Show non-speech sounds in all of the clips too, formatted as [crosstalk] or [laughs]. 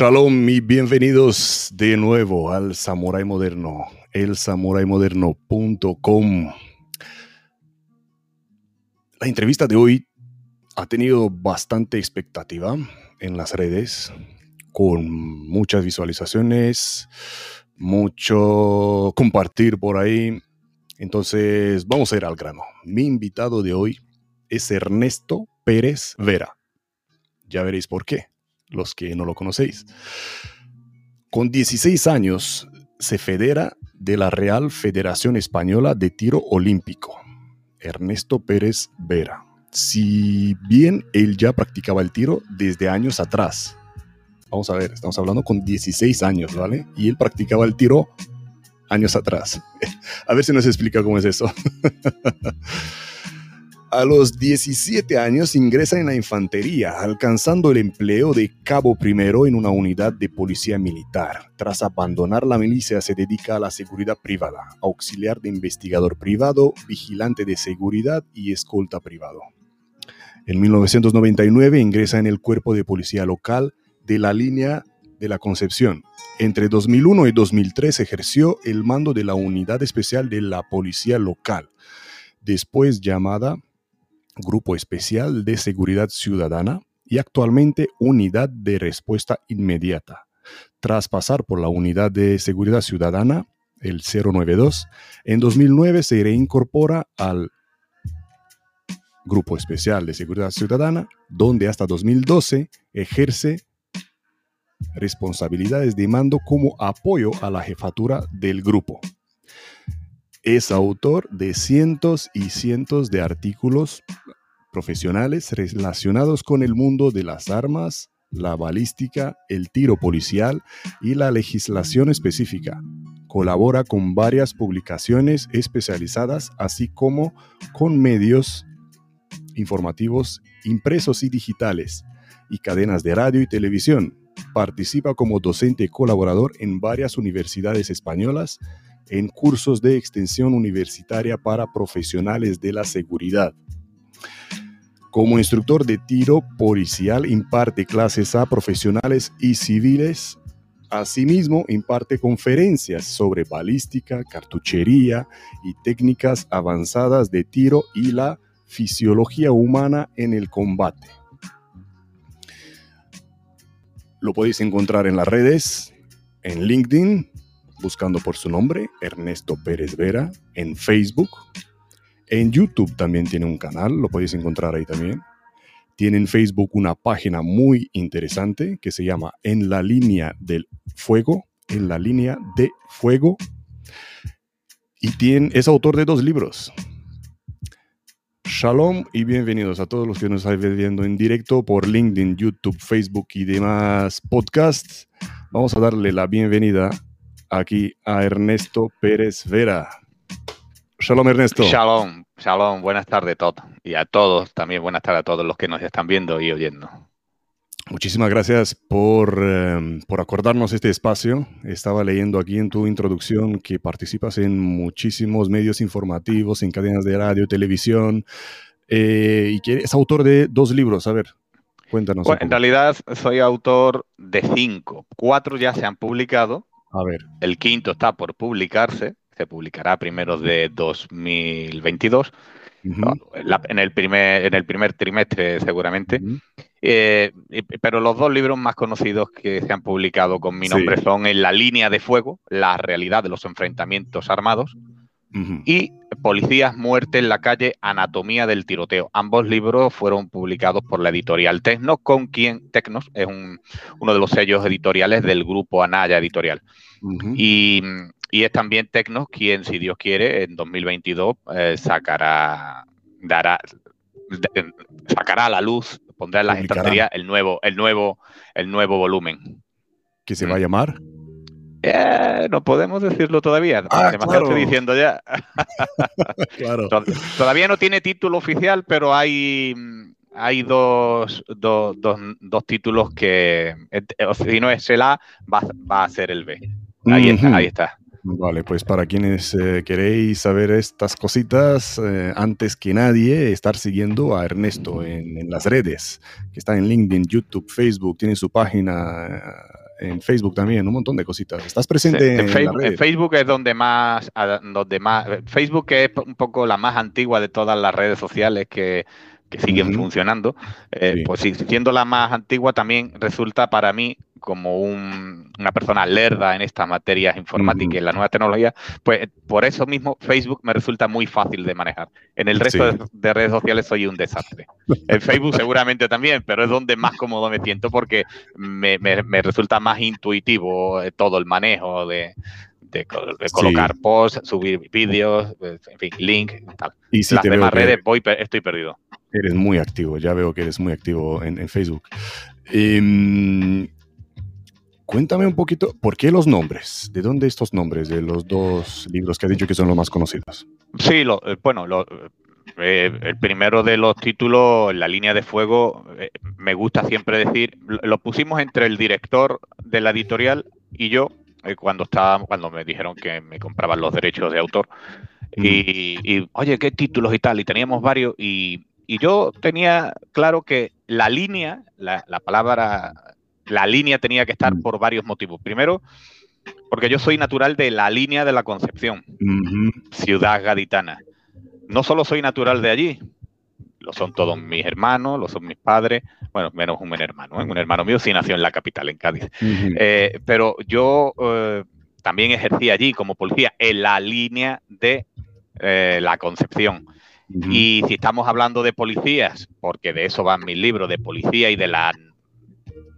Shalom y bienvenidos de nuevo al Samurai Moderno, el samuraimoderno.com. La entrevista de hoy ha tenido bastante expectativa en las redes, con muchas visualizaciones, mucho compartir por ahí. Entonces, vamos a ir al grano. Mi invitado de hoy es Ernesto Pérez Vera. Ya veréis por qué los que no lo conocéis. Con 16 años se federa de la Real Federación Española de Tiro Olímpico, Ernesto Pérez Vera. Si bien él ya practicaba el tiro desde años atrás, vamos a ver, estamos hablando con 16 años, ¿vale? Y él practicaba el tiro años atrás. [laughs] A ver si nos explica cómo es eso. [laughs] A los 17 años ingresa en la infantería, alcanzando el empleo de cabo primero en una unidad de policía militar. Tras abandonar la milicia se dedica a la seguridad privada, auxiliar de investigador privado, vigilante de seguridad y escolta privado. En 1999 ingresa en el cuerpo de policía local de la línea de la Concepción. Entre 2001 y 2003 ejerció el mando de la unidad especial de la policía local, después llamada Grupo Especial de Seguridad Ciudadana y actualmente Unidad de Respuesta Inmediata. Tras pasar por la Unidad de Seguridad Ciudadana, el 092, en 2009 se reincorpora al Grupo Especial de Seguridad Ciudadana, donde hasta 2012 ejerce responsabilidades de mando como apoyo a la jefatura del grupo. Es autor de cientos y cientos de artículos profesionales relacionados con el mundo de las armas, la balística, el tiro policial y la legislación específica. Colabora con varias publicaciones especializadas, así como con medios informativos impresos y digitales y cadenas de radio y televisión. Participa como docente colaborador en varias universidades españolas en cursos de extensión universitaria para profesionales de la seguridad. Como instructor de tiro policial imparte clases a profesionales y civiles. Asimismo, imparte conferencias sobre balística, cartuchería y técnicas avanzadas de tiro y la fisiología humana en el combate. Lo podéis encontrar en las redes, en LinkedIn, buscando por su nombre, Ernesto Pérez Vera, en Facebook. En YouTube también tiene un canal, lo podéis encontrar ahí también. Tiene en Facebook una página muy interesante que se llama En la línea del fuego, en la línea de fuego. Y es autor de dos libros. Shalom y bienvenidos a todos los que nos están viendo en directo por LinkedIn, YouTube, Facebook y demás podcasts. Vamos a darle la bienvenida aquí a Ernesto Pérez Vera. Shalom Ernesto. Shalom, shalom, buenas tardes a todos. Y a todos, también buenas tardes a todos los que nos están viendo y oyendo. Muchísimas gracias por, eh, por acordarnos este espacio. Estaba leyendo aquí en tu introducción que participas en muchísimos medios informativos, en cadenas de radio, televisión, eh, y que eres autor de dos libros. A ver, cuéntanos. Bueno, en realidad soy autor de cinco. Cuatro ya se han publicado a ver. El quinto está por publicarse, se publicará primero de 2022, en, el primer, en el primer trimestre seguramente. Eh, pero los dos libros más conocidos que se han publicado con mi nombre son En la línea de fuego, la realidad de los enfrentamientos armados, y Policías, muerte en la calle, anatomía del tiroteo. Ambos libros fueron publicados por la editorial Tecnos, con quien Tecnos es uno de los sellos editoriales del grupo Anaya Editorial. y, es también Tecnos quien, si Dios quiere, en 2022 eh, sacará, dará, sacará a la luz, pondrá en las estanterías el nuevo, el nuevo, el nuevo volumen. ¿Qué se va a mm. llamar? Eh, no podemos decirlo todavía. Ah, estoy diciendo ya. [laughs] claro. Todavía no tiene título oficial, pero hay, hay dos, dos, dos, títulos que, eh, si no es el A, va, va a ser el B. Ahí está, ahí está. Vale, pues para quienes eh, queréis saber estas cositas, antes que nadie, estar siguiendo a Ernesto en, en, las redes, que está en LinkedIn, YouTube, Facebook, tiene su página en Facebook también, un montón de cositas. ¿Estás presente en, Facebook, en, Facebook? es donde más, donde más, Facebook es un poco la más antigua de todas las redes sociales que, que siguen funcionando, eh, pues siendo la más antigua también resulta para mí como una persona lerda en estas materias informáticas y en la nueva tecnología, pues por eso mismo Facebook me resulta muy fácil de manejar. En el resto de, redes sociales soy un desastre. En Facebook seguramente también, pero es donde más cómodo me siento porque me, resulta más intuitivo eh, todo el manejo de, colocar posts, subir vídeos, en fin, link, tal. Y si Las demás redes voy, estoy perdido. Eres muy activo, ya veo que eres muy activo en, Facebook. Em, cuéntame un poquito, ¿por qué los nombres? ¿De dónde estos nombres de los dos libros que has dicho que son los más conocidos? Sí, lo, eh, bueno, eh, el primero de los títulos, La línea de fuego, eh, me gusta siempre decir, lo pusimos entre el director de la editorial y yo, cuando, estaba, cuando me dijeron que me compraban los derechos de autor. Y, y, oye, ¿qué títulos y tal? Y teníamos varios y y yo tenía claro que la línea, la, palabra, la línea tenía que estar mm. por varios motivos. Primero, porque yo soy natural de la línea de la Concepción, ciudad gaditana. No solo soy natural de allí, lo son todos mis hermanos, lo son mis padres, bueno, menos un hermano, ¿eh? un hermano mío sí nació en la capital, en Cádiz. Eh, pero yo eh, también ejercí allí como policía en la línea de la Concepción. Y si estamos hablando de policías, porque de eso van mis libros, de policía y de la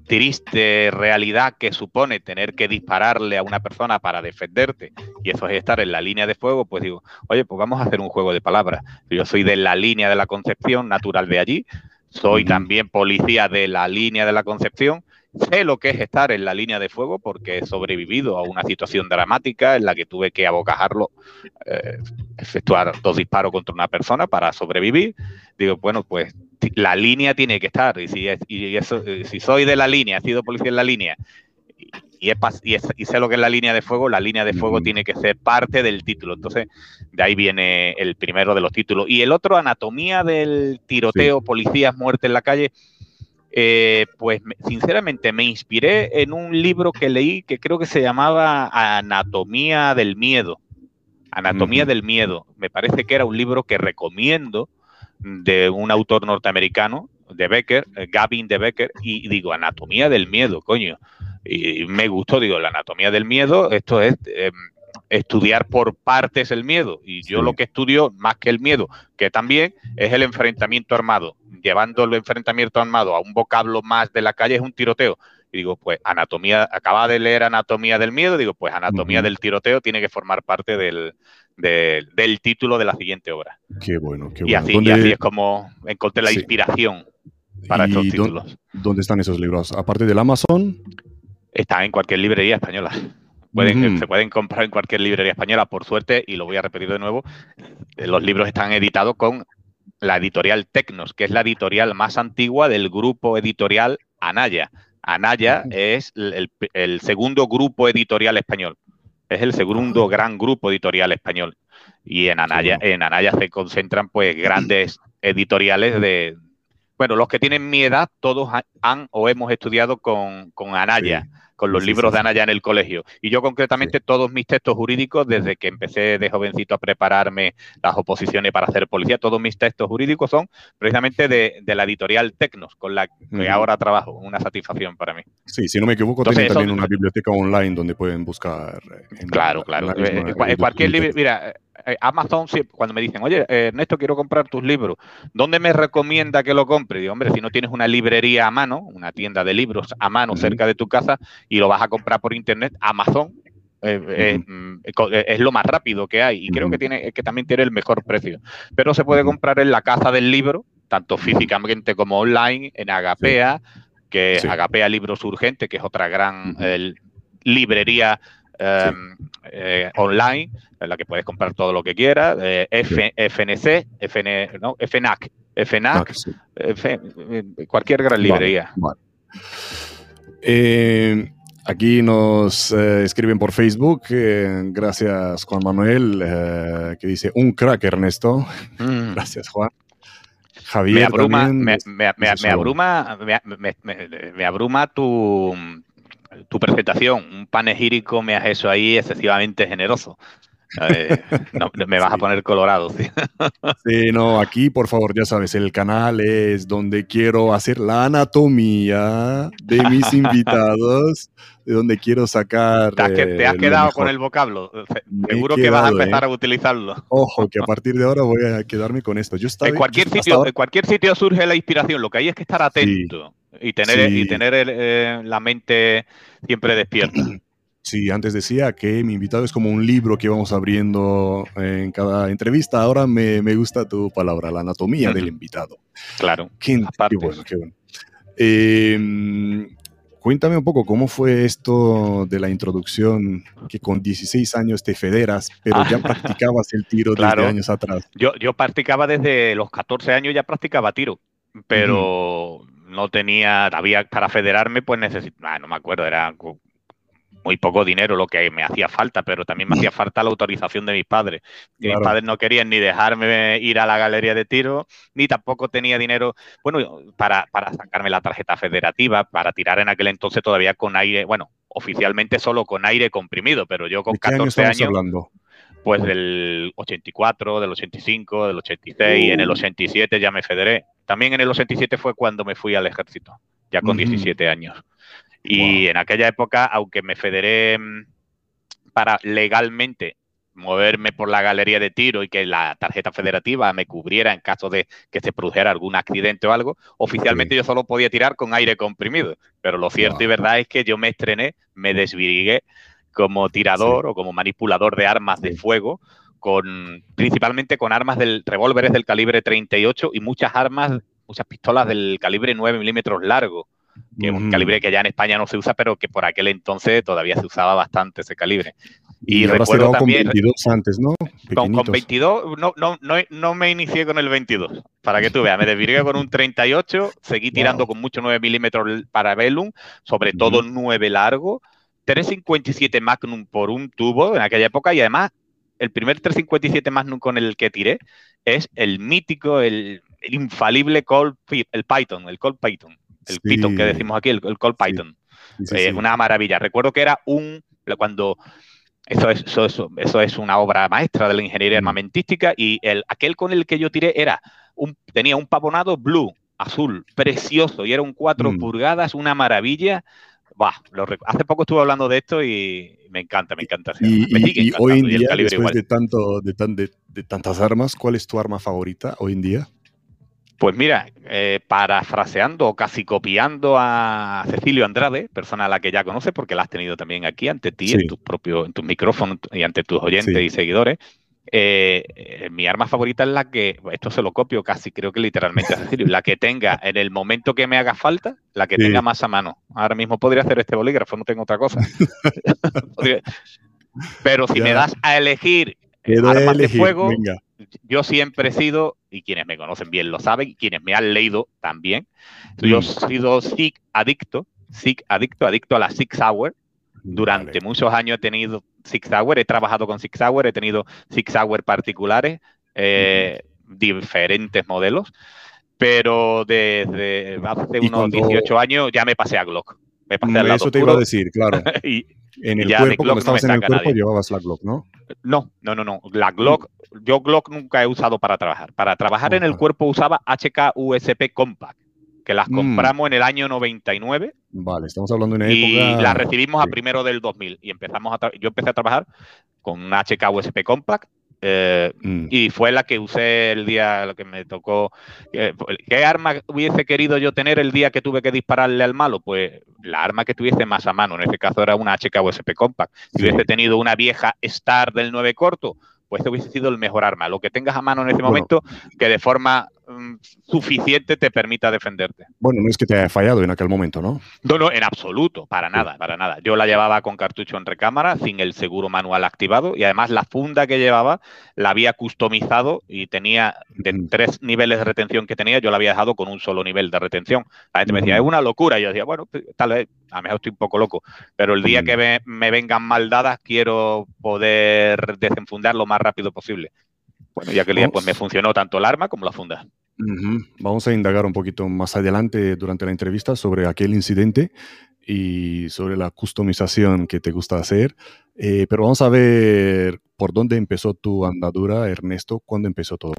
triste realidad que supone tener que dispararle a una persona para defenderte, y eso es estar en la línea de fuego, pues digo, oye, pues vamos a hacer un juego de palabras. Yo soy de la línea de la Concepción, natural de allí, soy también policía de la línea de la Concepción, Sé lo que es estar en la línea de fuego porque he sobrevivido a una situación dramática en la que tuve que abocajarlo, eh, efectuar dos disparos contra una persona para sobrevivir. Digo, bueno, pues la línea tiene que estar. Y si, y eso, eh, si soy de la línea, he sido policía en la línea y, y, sé lo que es la línea de fuego, la línea de fuego tiene que ser parte del título. Entonces, de ahí viene el primero de los títulos. Y el otro, Anatomía del tiroteo, policías, muerte en la calle eh, pues sinceramente me inspiré en un libro que leí que creo que se llamaba Anatomía del Miedo. Anatomía del Miedo. Me parece que era un libro que recomiendo de un autor norteamericano, de Becker, eh, Gavin de Becker, y digo, Anatomía del Miedo, coño. Y me gustó, digo, la Anatomía del Miedo, esto es em, estudiar por partes el miedo. Y yo lo que estudio, más que el miedo, que también es el enfrentamiento armado. Llevando el enfrentamiento armado a un vocablo más de la calle es un tiroteo. Y digo, pues anatomía, acaba de leer anatomía del miedo, digo, pues anatomía del tiroteo tiene que formar parte del, del, título de la siguiente obra. Qué bueno, qué bueno. Y así, y así es como encontré la inspiración para estos títulos. ¿Dónde están esos libros? Aparte del Amazon. Están en cualquier librería española. Se pueden comprar en cualquier librería española, por suerte, y lo voy a repetir de nuevo, eh, los libros están editados con la editorial Tecnos, que es la editorial más antigua del grupo editorial Anaya. Anaya es el, segundo grupo editorial español, es el segundo gran grupo editorial español. Y en Anaya, en Anaya se concentran pues grandes editoriales de, bueno, los que tienen mi edad, todos han o hemos estudiado con, Anaya con los libros de Ana ya en el colegio. Y yo concretamente todos mis textos jurídicos, desde que empecé de jovencito a prepararme las oposiciones para hacer policía, todos mis textos jurídicos son precisamente de, la editorial Tecnos, con la que ahora trabajo. Una satisfacción para mí. Sí, si no me equivoco, tienen también una biblioteca online donde pueden buscar. claro, claro. En, eh, cualquier libro, mira, eh, Amazon, cuando me dicen, oye, eh, Ernesto, quiero comprar tus libros, ¿dónde me recomienda que lo compre? Digo, hombre, si no tienes una librería a mano, una tienda de libros a mano cerca de tu casa y lo vas a comprar por internet, Amazon eh, mm, es lo más rápido que hay y creo que tiene que también tiene el mejor precio. Pero se puede comprar en la casa del libro, tanto físicamente como online, en Agapea, que es Agapea Libros Urgentes, que es otra gran librería Em, eh, online, en la que puedes comprar todo lo que quieras, eh, FNC, no, FNAC, FNAC, eh, cualquier gran librería. Aquí nos escriben por Facebook, gracias Juan Manuel, que dice un crack Ernesto. Mm. [laughs] gracias Juan. Javier. Me abruma, me, abruma, me, abruma tu tu presentación, un panegírico me has hecho ahí excesivamente generoso. No, me vas a poner colorado. ¿sí? ¿sí? no, aquí por favor, ya sabes, el canal es donde quiero hacer la anatomía de mis [laughs] invitados, de donde quiero sacar. Te has, te has quedado con el vocablo. Seguro que vas a empezar ¿eh? a utilizarlo. Ojo, que a partir de ahora voy a quedarme con esto. Yo estaba, en, cualquier sitio, en cualquier sitio surge la inspiración. Lo que hay es que estar atento y tener, y tener eh, la mente siempre despierta. [clears throat] Sí, antes decía que mi invitado es como un libro que vamos abriendo en cada entrevista. Ahora me, gusta tu palabra, la anatomía del invitado. Claro. Qué, bueno, qué bueno. Em, cuéntame un poco cómo fue esto de la introducción, que con 16 años te federas, pero ya [laughs] practicabas el tiro desde años atrás. Yo, yo practicaba desde los 14 años, ya practicaba tiro, pero no tenía, había para federarme, pues necesitaba, no me acuerdo, era muy poco dinero lo que me hacía falta, pero también me hacía [laughs] falta la autorización de mis padres. Mis padres no querían ni dejarme ir a la galería de tiro, ni tampoco tenía dinero, bueno, para, para sacarme la tarjeta federativa, para tirar en aquel entonces todavía con aire, bueno, oficialmente solo con aire comprimido, pero yo con 14 años... Hablando? Pues del 84, del 85, del 86, en el 87 uh. ya me federé. También en el 87 fue cuando me fui al ejército, ya con 17 años. Y en aquella época, aunque me federé mm, para legalmente moverme por la galería de tiro y que la tarjeta federativa me cubriera en caso de que se produjera algún accidente o algo, oficialmente yo solo podía tirar con aire comprimido. Pero lo cierto y verdad es que yo me estrené, me desvirigué como tirador o como manipulador de armas de fuego, con principalmente con armas del revólveres del calibre 38 y muchas armas, muchas pistolas del calibre 9 milímetros largo que es un calibre que ya en España no se usa, pero que por aquel entonces todavía se usaba bastante ese calibre. Y, recuerdo también. Con 22 antes, ¿no? Con, 22, no, no, no, no, me inicié con el 22, para que tú veas. Me desvirgué con un 38, seguí tirando con mucho 9 milímetros para Velum, sobre todo 9 largo, 357 Magnum por un tubo en aquella época y además el primer 357 Magnum con el que tiré es el mítico, el, infalible Colt, el Python, el Colt Python el Python que decimos aquí, el, el Cold Python. Eh, una maravilla. Recuerdo que era un, cuando eso es, eso, eso, es una obra maestra de la ingeniería mm. armamentística y el, aquel con el que yo tiré era un, tenía un pavonado blue, azul, precioso, y era un 4 mm. pulgadas, una maravilla. Bah, hace poco estuve hablando de esto y me encanta, me encanta. Y, hoy en día, después de, tanto, de, de, tantas armas, ¿cuál es tu arma favorita hoy en día? Pues mira, eh, parafraseando o casi copiando a Cecilio Andrade, persona a la que ya conoces porque la has tenido también aquí ante ti, en tus propios, en tus micrófonos y ante tus oyentes y seguidores. Eh, eh, mi arma favorita es la que, esto se lo copio casi, creo que literalmente a Cecilio, la que tenga en el momento que me haga falta, la que tenga más a mano. Ahora mismo podría hacer este bolígrafo, no tengo otra cosa. [laughs] Pero si me das a elegir armas de fuego, yo siempre he sido, y quienes me conocen bien lo saben, y quienes me han leído también, yo he mm. sido SIG adicto, SIG adicto, adicto a la Six Hour. Durante muchos años he tenido Six Hour, he trabajado con Six Hour, he tenido Six Hour particulares, eh, diferentes modelos, pero desde hace unos 18 años ya me pasé a Glock. Me pasé Eso te iba a decir, claro. [laughs] y, en el cuerpo, cuando estabas en el cuerpo, llevabas la Glock, ¿no? No, no, no, no. La Glock, yo Glock nunca he usado para trabajar. Para trabajar en el cuerpo usaba HK USP Compact, que las mm. compramos en el año 99. Vale, estamos hablando de una y época. Y las recibimos a primero del 2000. Y empezamos a yo empecé a trabajar con una HK USP Compact eh, mm. Y fue la que usé el día lo que me tocó. ¿Qué arma hubiese querido yo tener el día que tuve que dispararle al malo? Pues la arma que tuviese más a mano. En este caso era una HK USP Compact. Si hubiese tenido una vieja Star del 9 corto, pues este hubiese sido el mejor arma. Lo que tengas a mano en ese momento, que de forma suficiente te permita defenderte. Bueno, no es que te haya fallado en aquel momento, ¿no? No, no, en absoluto, para nada, para nada. Yo la llevaba con cartucho en recámara, sin el seguro manual activado, y además la funda que llevaba la había customizado y tenía de tres niveles de retención que tenía, yo la había dejado con un solo nivel de retención. La gente me decía, es una locura. Y yo decía, bueno, tal vez, a lo mejor estoy un poco loco, pero el día que me, me vengan mal dadas, quiero poder desenfundar lo más rápido posible. Bueno, ya que día pues me funcionó tanto el arma como la funda. Vamos a indagar un poquito más adelante durante la entrevista sobre aquel incidente. y sobre la customización que te gusta hacer. Eh, pero vamos a ver por dónde empezó tu andadura, Ernesto, cuándo empezó todo.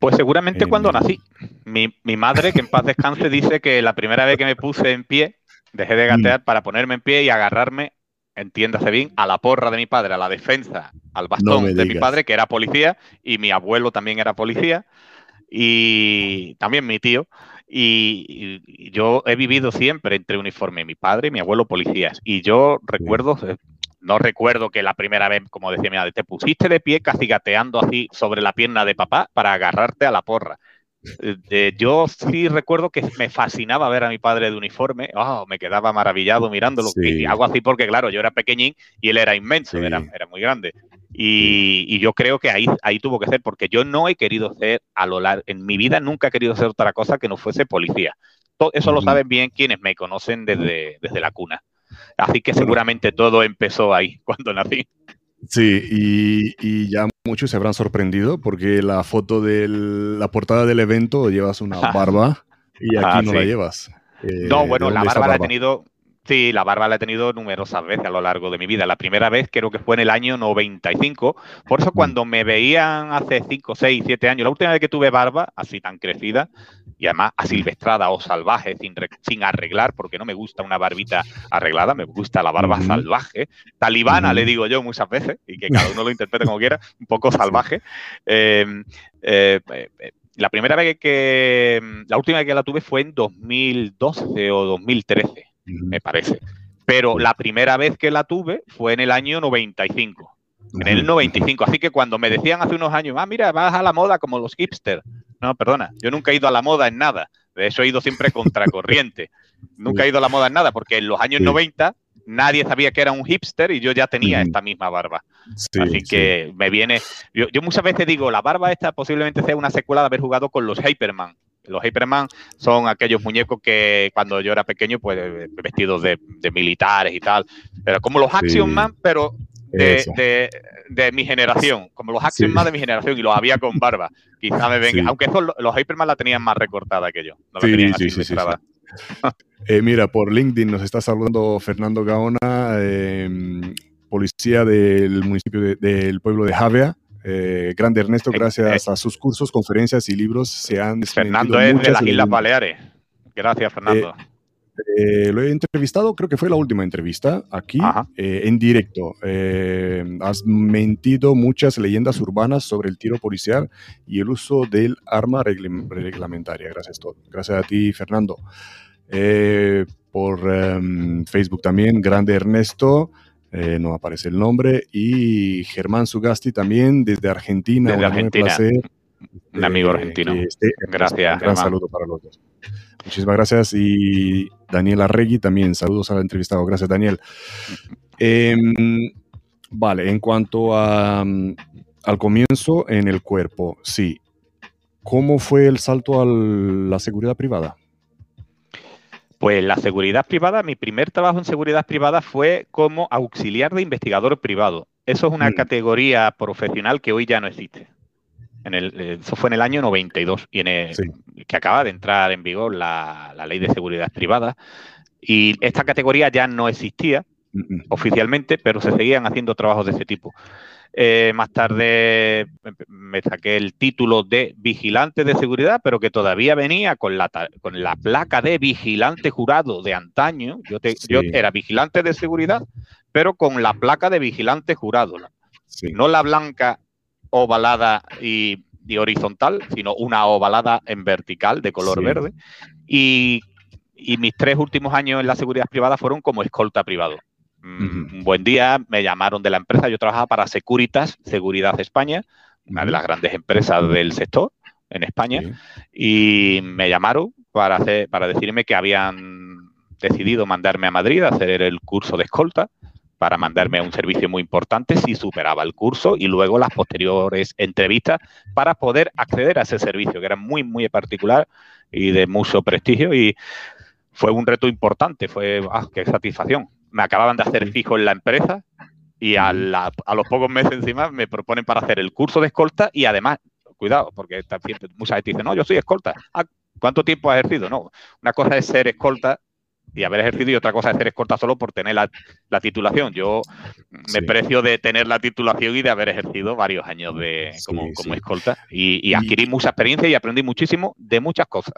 pues seguramente cuando nací. Mi, madre, que en paz descanse, dice que la primera vez que me puse en pie, dejé de gatear mm. para ponerme en pie y agarrarme, entiéndase bien, a la porra de mi padre, a la defensa, al bastón de mi padre, que era policía, y mi abuelo también era policía, y también mi tío. Y, yo he vivido siempre entre uniforme, mi padre y mi abuelo policías. Y yo recuerdo, eh, no recuerdo que la primera vez, como decía mi madre, te pusiste de pie casi gateando así sobre la pierna de papá para agarrarte a la porra. Eh, yo sí recuerdo que me fascinaba ver a mi padre de uniforme, oh, me quedaba maravillado mirándolo. Y hago así porque, claro, yo era pequeñín y él era inmenso, era, era, muy grande. Y, yo creo que ahí, ahí tuvo que ser, porque yo no he querido ser a lo largo, en mi vida nunca he querido ser otra cosa que no fuese policía. eso lo saben bien quienes me conocen desde, desde la cuna. Así que seguramente todo empezó ahí, [laughs] cuando nací. Sí, y, ya muchos se habrán sorprendido porque la foto de la portada del evento llevas una [laughs] barba y aquí no la llevas. no, eh, bueno, la barba, la he tenido, Sí, la barba la he tenido numerosas veces a lo largo de mi vida. La primera vez creo que fue en el año 95. Por eso mm. cuando me veían hace 5, 6, 7 años, la última vez que tuve barba, así tan crecida, y además asilvestrada o salvaje, sin, sin arreglar, porque no me gusta una barbita arreglada, me gusta la barba salvaje, talibana le digo yo muchas veces, y que cada uno lo [laughs] interprete como quiera, un poco salvaje. Em, eh, eh, la primera vez que, la última vez que la tuve fue en 2012 o 2013 me parece. Pero la primera vez que la tuve fue en el año 95. En el 95. Así que cuando me decían hace unos años, ah, mira, vas a la moda como los hipsters. No, perdona, yo nunca he ido a la moda en nada. De eso he ido siempre contracorriente. [laughs] nunca he ido a la moda en nada, porque en los años 90 nadie sabía que era un hipster y yo ya tenía esta misma barba. Así que me viene. Yo, yo, muchas veces digo, la barba esta posiblemente sea una secuela de haber jugado con los Hyperman. Los Hyperman son aquellos muñecos que cuando yo era pequeño, pues vestidos de, militares y tal. Pero como los Action Man, pero de, mi generación, como los Action Man de mi generación, y los había con barba. Quizá me venga. Aunque los Hyperman la tenían más recortada que yo. No la tenían así eh, mira, por LinkedIn nos está saludando Fernando Gaona, em, policía del municipio del pueblo de Javea. Eh, grande Ernesto, eh, gracias eh. a sus cursos, conferencias y libros se han Fernando es de las Islas Baleares. Gracias, Fernando. lo he entrevistado, creo que fue la última entrevista aquí en directo. has mentido muchas leyendas urbanas sobre el tiro policial y el uso del arma reglamentaria. Gracias, gracias a ti, Fernando. por em, Facebook también, grande Ernesto. Eh, no aparece el nombre, y Germán Sugasti también desde Argentina. Desde Argentina. Un, amigo argentino. gracias. Un gran saludo para los dos. Muchísimas gracias. Y Daniel Arregui también. Saludos al entrevistado. Gracias, Daniel. Em, vale, en cuanto a, al comienzo en el cuerpo, sí. ¿Cómo fue el salto a la seguridad privada? Pues la seguridad privada, mi primer trabajo en seguridad privada fue como auxiliar de investigador privado. Eso es una mm. categoría profesional que hoy ya no existe. En el, eh, eso fue en el año 92 y en que acaba de entrar en vigor la, la, ley de seguridad privada. Y esta categoría ya no existía. Oficialmente, pero se seguían haciendo trabajos de ese tipo. Eh, más tarde me saqué el título de vigilante de seguridad, pero que todavía venía con la, con la placa de vigilante jurado de antaño. Yo, yo era vigilante de seguridad, pero con la placa de vigilante jurado. No la blanca ovalada y, horizontal, sino una ovalada en vertical de color verde. Y, y mis tres últimos años en la seguridad privada fueron como escolta privado. Un buen día me llamaron de la empresa, yo trabajaba para Securitas, Seguridad España, una de las grandes empresas del sector en España, y me llamaron para, hacer, para decirme que habían decidido mandarme a Madrid a hacer el curso de escolta para mandarme a un servicio muy importante si superaba el curso y luego las posteriores entrevistas para poder acceder a ese servicio, que era muy, muy particular y de mucho prestigio y fue un reto importante, fue, ah, qué satisfacción me acababan de hacer fijo en la empresa y a, los pocos meses encima me proponen para hacer el curso de escolta y además, cuidado, porque mucha gente dice, no, yo soy escolta. Ah, ¿Cuánto tiempo has ejercido? No, una cosa es ser escolta y haber ejercido y otra cosa es ser escolta solo por tener la, titulación. Yo me precio de tener la titulación y de haber ejercido varios años de, como, escolta y, adquirí mucha experiencia y aprendí muchísimo de muchas cosas.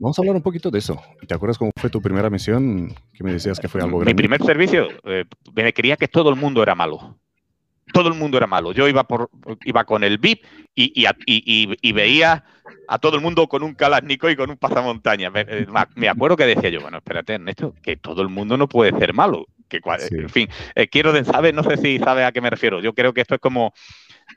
Vamos a hablar un poquito de eso. ¿Te acuerdas cómo fue tu primera misión? Que me decías que fue algo grande. Mi primer servicio, eh, me quería que todo el mundo era malo todo el mundo era malo. Yo iba por iba con el VIP y, y, veía a todo el mundo con un Kalashnikov y con un pasamontaña. Me, eh, me, acuerdo que decía yo, bueno, espérate, Ernesto, que todo el mundo no puede ser malo. Que, En fin, eh, quiero saber, no sé si sabe a qué me refiero. Yo creo que esto es como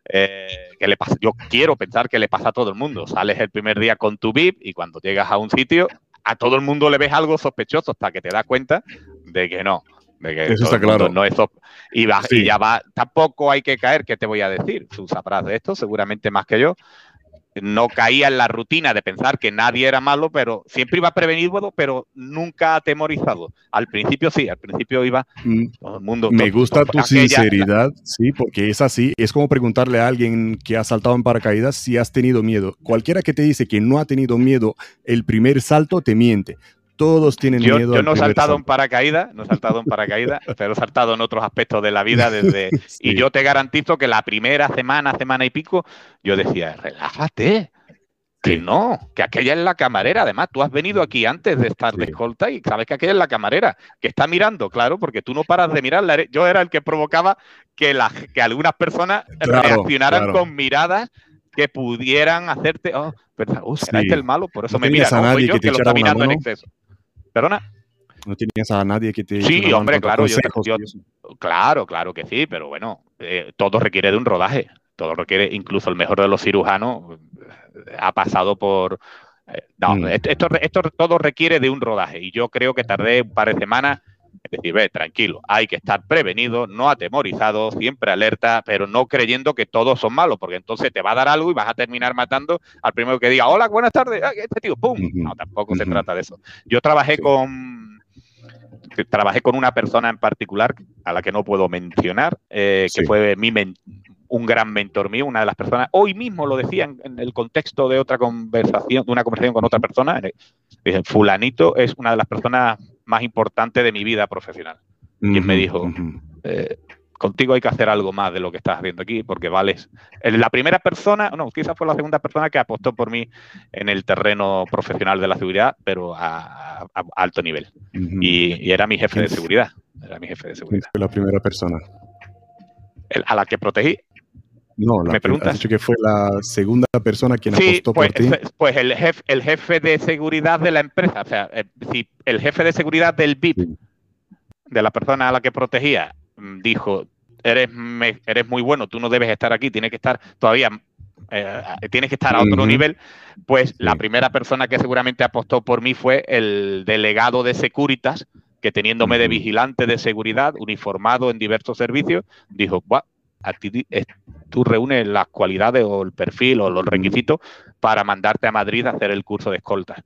eh, que le pasa, yo quiero pensar que le pasa a todo el mundo. Sales el primer día con tu VIP y cuando llegas a un sitio, a todo el mundo le ves algo sospechoso hasta que te das cuenta de que no. Eso está claro. No es y, y, ya va, tampoco hay que caer, ¿qué te voy a decir? Tú sabrás de esto, seguramente más que yo. No caía en la rutina de pensar que nadie era malo, pero siempre iba prevenido, pero nunca atemorizado. Al principio sí, al principio iba mm, todo el mundo. Me gusta tu sinceridad, sí, porque es así. Es como preguntarle a alguien que ha saltado en paracaídas si has tenido miedo. Cualquiera que te dice que no ha tenido miedo el primer salto te miente todos tienen miedo. Yo no he saltado en paracaídas, no he saltado en paracaídas, [laughs] pero he saltado en otros aspectos de la vida desde. [laughs] Y yo te garantizo que la primera semana, semana y pico, yo decía, relájate. Que no, que aquella es la camarera. Además, tú has venido aquí antes de estar de escolta y sabes que aquella es la camarera, que está mirando, claro, porque tú no paras de mirarla. Yo era el que provocaba que, la, que algunas personas reaccionaran con miradas que pudieran hacerte, oh, uh, ¿será este el malo? Por eso me mira, no soy yo que, lo está mirando en exceso. ¿Perdona? No tenías a nadie que te... Sí, hombre, claro, claro, claro que sí, pero bueno, eh, todo requiere de un rodaje. Todo requiere, incluso el mejor de los cirujanos eh, ha pasado por... Eh, no, mm. esto, esto, todo requiere de un rodaje y yo creo que tardé un par de semanas es decir, ve, tranquilo, hay que estar prevenido, no atemorizado, siempre alerta, pero no creyendo que todos son malos, porque entonces te va a dar algo y vas a terminar matando al primero que diga, hola, buenas tardes, este tío, ¡pum! No, tampoco se trata de eso. Yo trabajé con trabajé con una persona en particular a la que no puedo mencionar, eh, que fue mi un gran mentor mío, una de las personas, hoy mismo lo decía en, el contexto de otra conversación, de una conversación con otra persona, dije, fulanito es una de las personas más importante de mi vida profesional. Quien me dijo, eh, contigo hay que hacer algo más de lo que estás haciendo aquí, porque vales. La primera persona, no, quizás fue la segunda persona que apostó por mí en el terreno profesional de la seguridad, pero a, alto nivel. y, era mi jefe de seguridad. Era mi jefe de seguridad. Fue la primera persona. a la que protegí. No, la, ¿Me preguntas? Has dicho que fue la segunda persona quien apostó pues, por ti. Pues el jefe, el jefe de seguridad de la empresa, o sea, eh, si el jefe de seguridad del VIP, de la persona a la que protegía, mm, dijo, eres, eres muy bueno, tú no debes estar aquí, tienes que estar todavía, eh, tienes que estar a otro nivel, pues la primera persona que seguramente apostó por mí fue el delegado de Securitas, que teniéndome de vigilante de seguridad, uniformado en diversos servicios, dijo, a ti, tú reúnes las cualidades o el perfil o los requisitos para mandarte a Madrid a hacer el curso de escolta.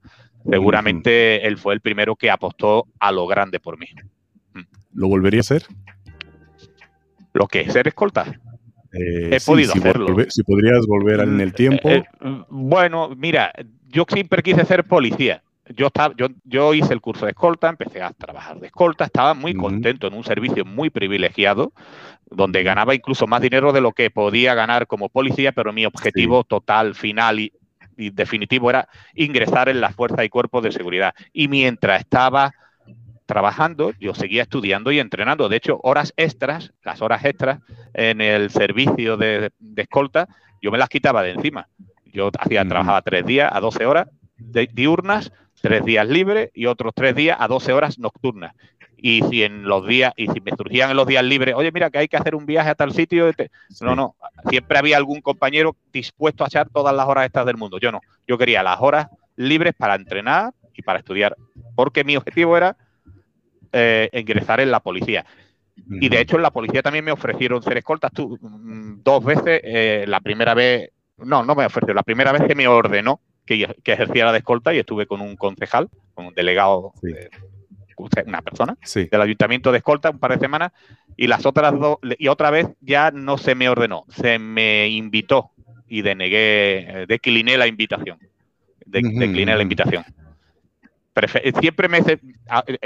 Seguramente él fue el primero que apostó a lo grande por mí. Mm. ¿Lo volvería a hacer? ¿Lo que es ser escolta? Eh, He podido hacerlo. si podrías volver en el tiempo. Eh, eh, bueno, mira, yo siempre quise ser policía. Yo, estaba, yo, yo hice el curso de escolta, empecé a trabajar de escolta, estaba muy contento en un servicio muy privilegiado, donde ganaba incluso más dinero de lo que podía ganar como policía, pero mi objetivo total, final y, definitivo era ingresar en las fuerzas y cuerpos de seguridad. Y mientras estaba trabajando, yo seguía estudiando y entrenando. De hecho, horas extras, las horas extras en el servicio de, escolta, yo me las quitaba de encima. Yo hacía, trabajaba tres días a 12 horas diurnas, tres días libres y otros tres días a 12 horas nocturnas. Y si en los días, y si me surgían en los días libres, oye, mira que hay que hacer un viaje a tal sitio, no, no, siempre había algún compañero dispuesto a echar todas las horas estas del mundo. Yo no, yo quería las horas libres para entrenar y para estudiar, porque mi objetivo era eh, ingresar en la policía. Y de hecho en la policía también me ofrecieron ser escoltas tú, mm, dos veces, eh, la primera vez, no, no me ofreció, la primera vez que me ordenó que, que ejerciera de escolta y estuve con un concejal, con un delegado una persona del ayuntamiento de escolta un par de semanas y las otras dos, y otra vez ya no se me ordenó, se me invitó y denegué, decliné la invitación. decliné la invitación. siempre me,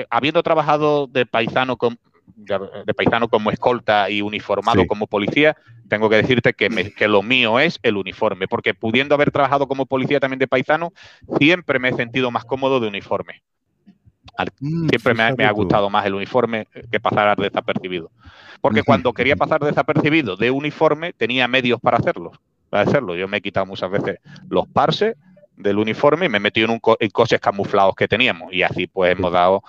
habiendo trabajado de paisano con, de paisano como escolta y uniformado como policía, tengo que decirte que, que, lo mío es el uniforme, porque pudiendo haber trabajado como policía también de paisano, siempre me he sentido más cómodo de uniforme. Mm, siempre me ha, gustado más el uniforme que pasar desapercibido. Porque cuando quería pasar desapercibido de uniforme, tenía medios para hacerlo. Para hacerlo. Yo me he quitado muchas veces los parses del uniforme y me he metido en, un en coches camuflados que teníamos. Y así pues hemos dado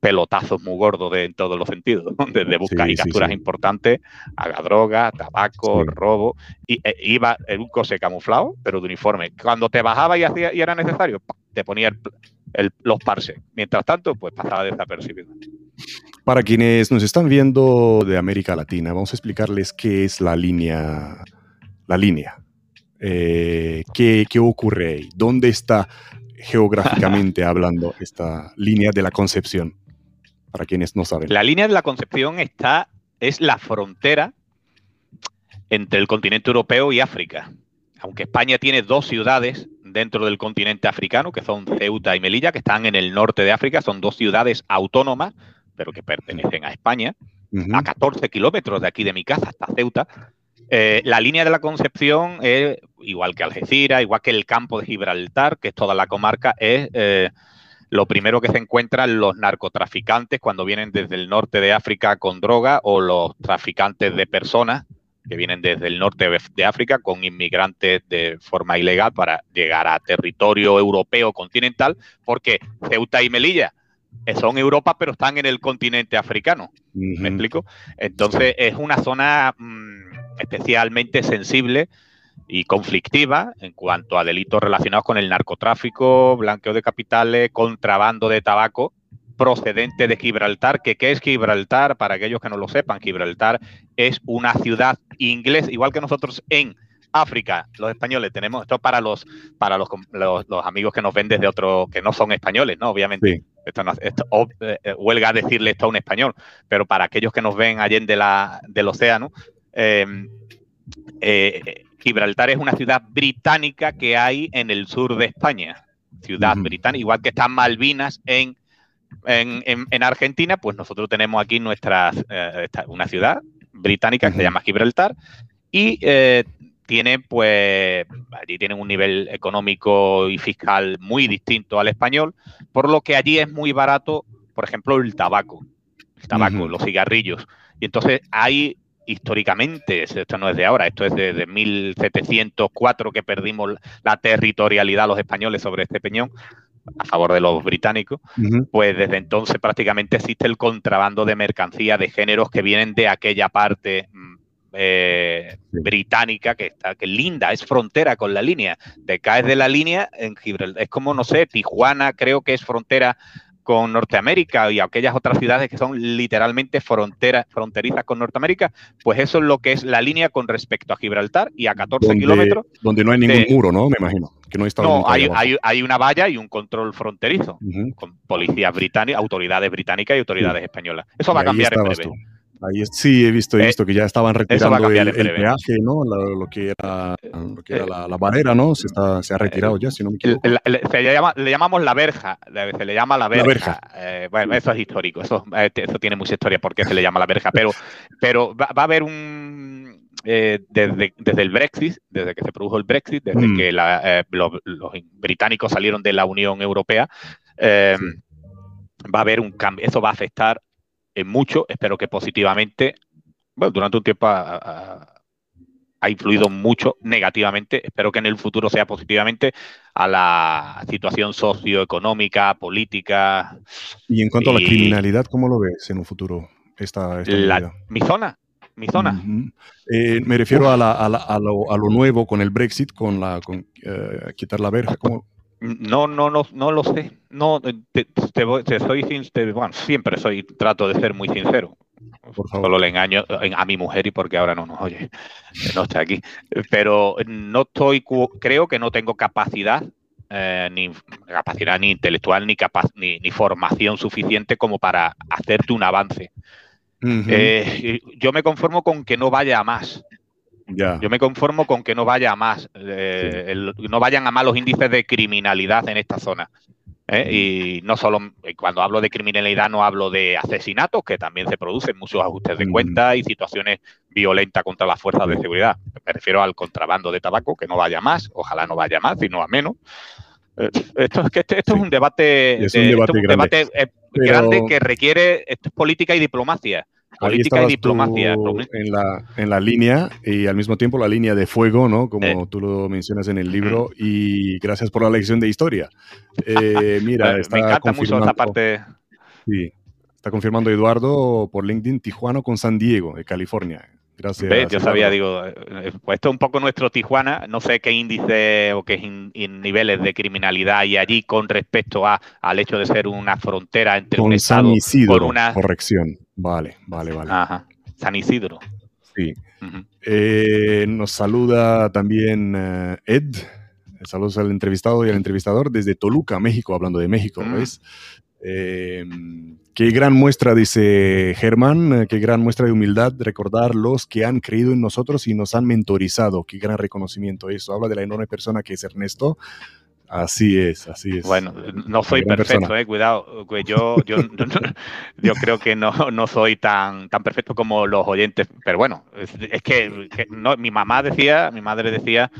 pelotazos muy gordos de, en todos los sentidos, desde buscar y capturas importantes, haga droga, tabaco, robo, y e, iba en un coche camuflado, pero de uniforme. Cuando te bajaba y, hacía, y era necesario, te ponía los parses. Mientras tanto, pues pasaba desapercibido. Para quienes nos están viendo de América Latina, vamos a explicarles qué es la línea. La línea. Eh, ¿qué, ¿Qué ocurre ahí? ¿Dónde está geográficamente [laughs] hablando esta línea de la Concepción? Para quienes no saben. La línea de la Concepción está, es la frontera entre el continente europeo y África. Aunque España tiene dos ciudades dentro del continente africano, que son Ceuta y Melilla, que están en el norte de África, son dos ciudades autónomas, pero que pertenecen a España, a 14 kilómetros de aquí de mi casa hasta Ceuta. Eh, la línea de la Concepción es, igual que Algeciras, igual que el campo de Gibraltar, que es toda la comarca, es eh, lo primero que se encuentran los narcotraficantes cuando vienen desde el norte de África con droga o los traficantes de personas que vienen desde el norte de África con inmigrantes de forma ilegal para llegar a territorio europeo continental, porque Ceuta y Melilla son Europa, pero están en el continente africano. ¿Me explico? Entonces es una zona mm, especialmente sensible y conflictiva en cuanto a delitos relacionados con el narcotráfico, blanqueo de capitales, contrabando de tabaco procedente de Gibraltar, que qué es Gibraltar, para aquellos que no lo sepan, Gibraltar es una ciudad inglesa, igual que nosotros en África, los españoles tenemos esto para los para los, los, amigos que nos ven desde otro que no son españoles, ¿no? Obviamente. Esto, no, esto eh, eh, huelga decirle esto a un español, pero para aquellos que nos ven allá de la, del océano, eh, eh Gibraltar es una ciudad británica que hay en el sur de España. Ciudad británica, igual que están Malvinas en, en, Argentina, pues nosotros tenemos aquí nuestra, eh, una ciudad británica que se llama Gibraltar y eh, tiene pues allí tienen un nivel económico y fiscal muy distinto al español, por lo que allí es muy barato, por ejemplo, el tabaco, el tabaco, los cigarrillos. Y entonces hay históricamente, esto no es de ahora, esto es de, 1704 que perdimos la territorialidad los españoles sobre este peñón a favor de los británicos, pues desde entonces prácticamente existe el contrabando de mercancía de géneros que vienen de aquella parte mm, eh, británica que está que linda, es frontera con la línea. Te caes de la línea en Gibraltar. Es como, no sé, Tijuana creo que es frontera con Norteamérica y aquellas otras ciudades que son literalmente fronteras, fronterizas con Norteamérica, pues eso es lo que es la línea con respecto a Gibraltar y a 14 kilómetros. Donde no hay ningún muro, ¿no? Me imagino. Que no, no hay, hay, una valla y un control fronterizo con policías británicas, autoridades británicas y autoridades españolas. Eso va a cambiar en breve. Ahí sí, he visto, he eh, visto que ya estaban retirando el, peaje, ¿no? lo que era, lo que era la, barrera, ¿no? Se, está, se ha retirado ya, si no me equivoco. le llamamos la verja, se le llama la verja. Eh, bueno, eso es histórico, eso, eh, eso tiene mucha historia porque se le llama la verja, pero, pero va, a haber un... desde, desde, el Brexit, desde que se produjo el Brexit, desde mm. que los, británicos salieron de la Unión Europea, va a haber un cambio, eso va a afectar mucho, espero que positivamente. Bueno, durante un tiempo ha, influido mucho negativamente, espero que en el futuro sea positivamente a la situación socioeconómica, política. Y en cuanto a la criminalidad, ¿cómo lo ves en un futuro esta, mi zona? Mi zona. Eh, me refiero a, a, lo, nuevo con el Brexit, con la con, eh, quitar la verja. ¿cómo, no, no, no, no lo sé. No, te, soy bueno, siempre soy, trato de ser muy sincero. Por favor. Solo le engaño a mi mujer y porque ahora no nos oye, no está aquí. Pero no estoy, creo que no tengo capacidad, eh, ni capacidad ni intelectual, ni, capaz, ni, formación suficiente como para hacerte un avance. Eh, yo me conformo con que no vaya a más. Yo me conformo con que no vaya a más, eh, no vayan a más los índices de criminalidad en esta zona. ¿eh? Y no solo, cuando hablo de criminalidad, no hablo de asesinatos, que también se producen muchos ajustes de cuenta y situaciones violentas contra las fuerzas de seguridad. Me refiero al contrabando de tabaco, que no vaya más, ojalá no vaya más, sino a menos. Eh, esto es que este, esto es un debate, es un debate, grande. que requiere esto es política y diplomacia. Política y diplomacia. En la, en la línea y al mismo tiempo la línea de fuego, ¿no? Como eh. tú lo mencionas en el libro. Y gracias por la lección de historia. Eh, [laughs] mira, está me encanta mucho esta parte. Sí, está confirmando Eduardo por LinkedIn Tijuana con San Diego, de California. Gracias. Yo sabía, digo, pues esto es un poco nuestro Tijuana, no sé qué índice o qué niveles de criminalidad hay allí con respecto a, al hecho de ser una frontera entre un estado con una corrección. Vale, vale, vale. Ajá. San Isidro. Sí. Eh, nos saluda también eh, Ed. Saludos al entrevistado y al entrevistador desde Toluca, México, hablando de México, mm. ¿ves? Eh, qué gran muestra, dice Germán, qué gran muestra de humildad recordar los que han creído en nosotros y nos han mentorizado. Qué gran reconocimiento eso. Habla de la enorme persona que es Ernesto. Así es, así es. Bueno, no soy perfecto, eh, cuidado. Yo, [laughs] yo, yo creo que no, no soy tan, tan perfecto como los oyentes, pero bueno, es, que, no, mi mamá decía, mi madre decía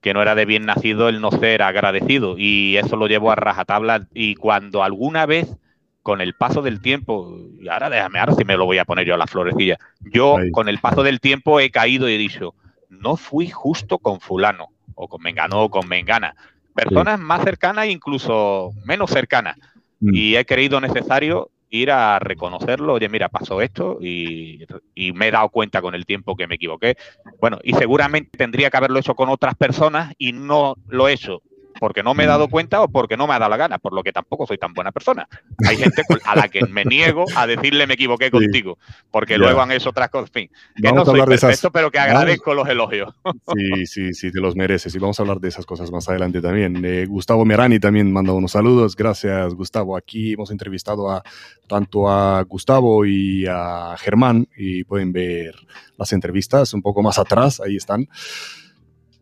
que no era de bien nacido el no ser agradecido y eso lo llevo a rajatabla y cuando alguna vez con el paso del tiempo, y ahora déjame, ahora sí me lo voy a poner yo a la florecilla, yo con el paso del tiempo he caído y he dicho, no fui justo con fulano o con mengano o con mengana, personas más cercanas e incluso menos cercanas. Mm. Y he creído necesario ir a reconocerlo, oye, mira, pasó esto y, y, me he dado cuenta con el tiempo que me equivoqué. Bueno, y seguramente tendría que haberlo hecho con otras personas y no lo he hecho porque no me he dado cuenta o porque no me ha dado la gana, por lo que tampoco soy tan buena persona. Hay gente a la que me niego a decirle me equivoqué contigo, porque luego han hecho otras cosas. En fin, que no soy perfecto, pero que agradezco los elogios. Sí, sí, sí, te los mereces. Y vamos a hablar de esas cosas más adelante también. Eh, Gustavo Merani también manda unos saludos. Gracias, Gustavo. Aquí hemos entrevistado a tanto a Gustavo y a Germán y pueden ver las entrevistas un poco más atrás, ahí están.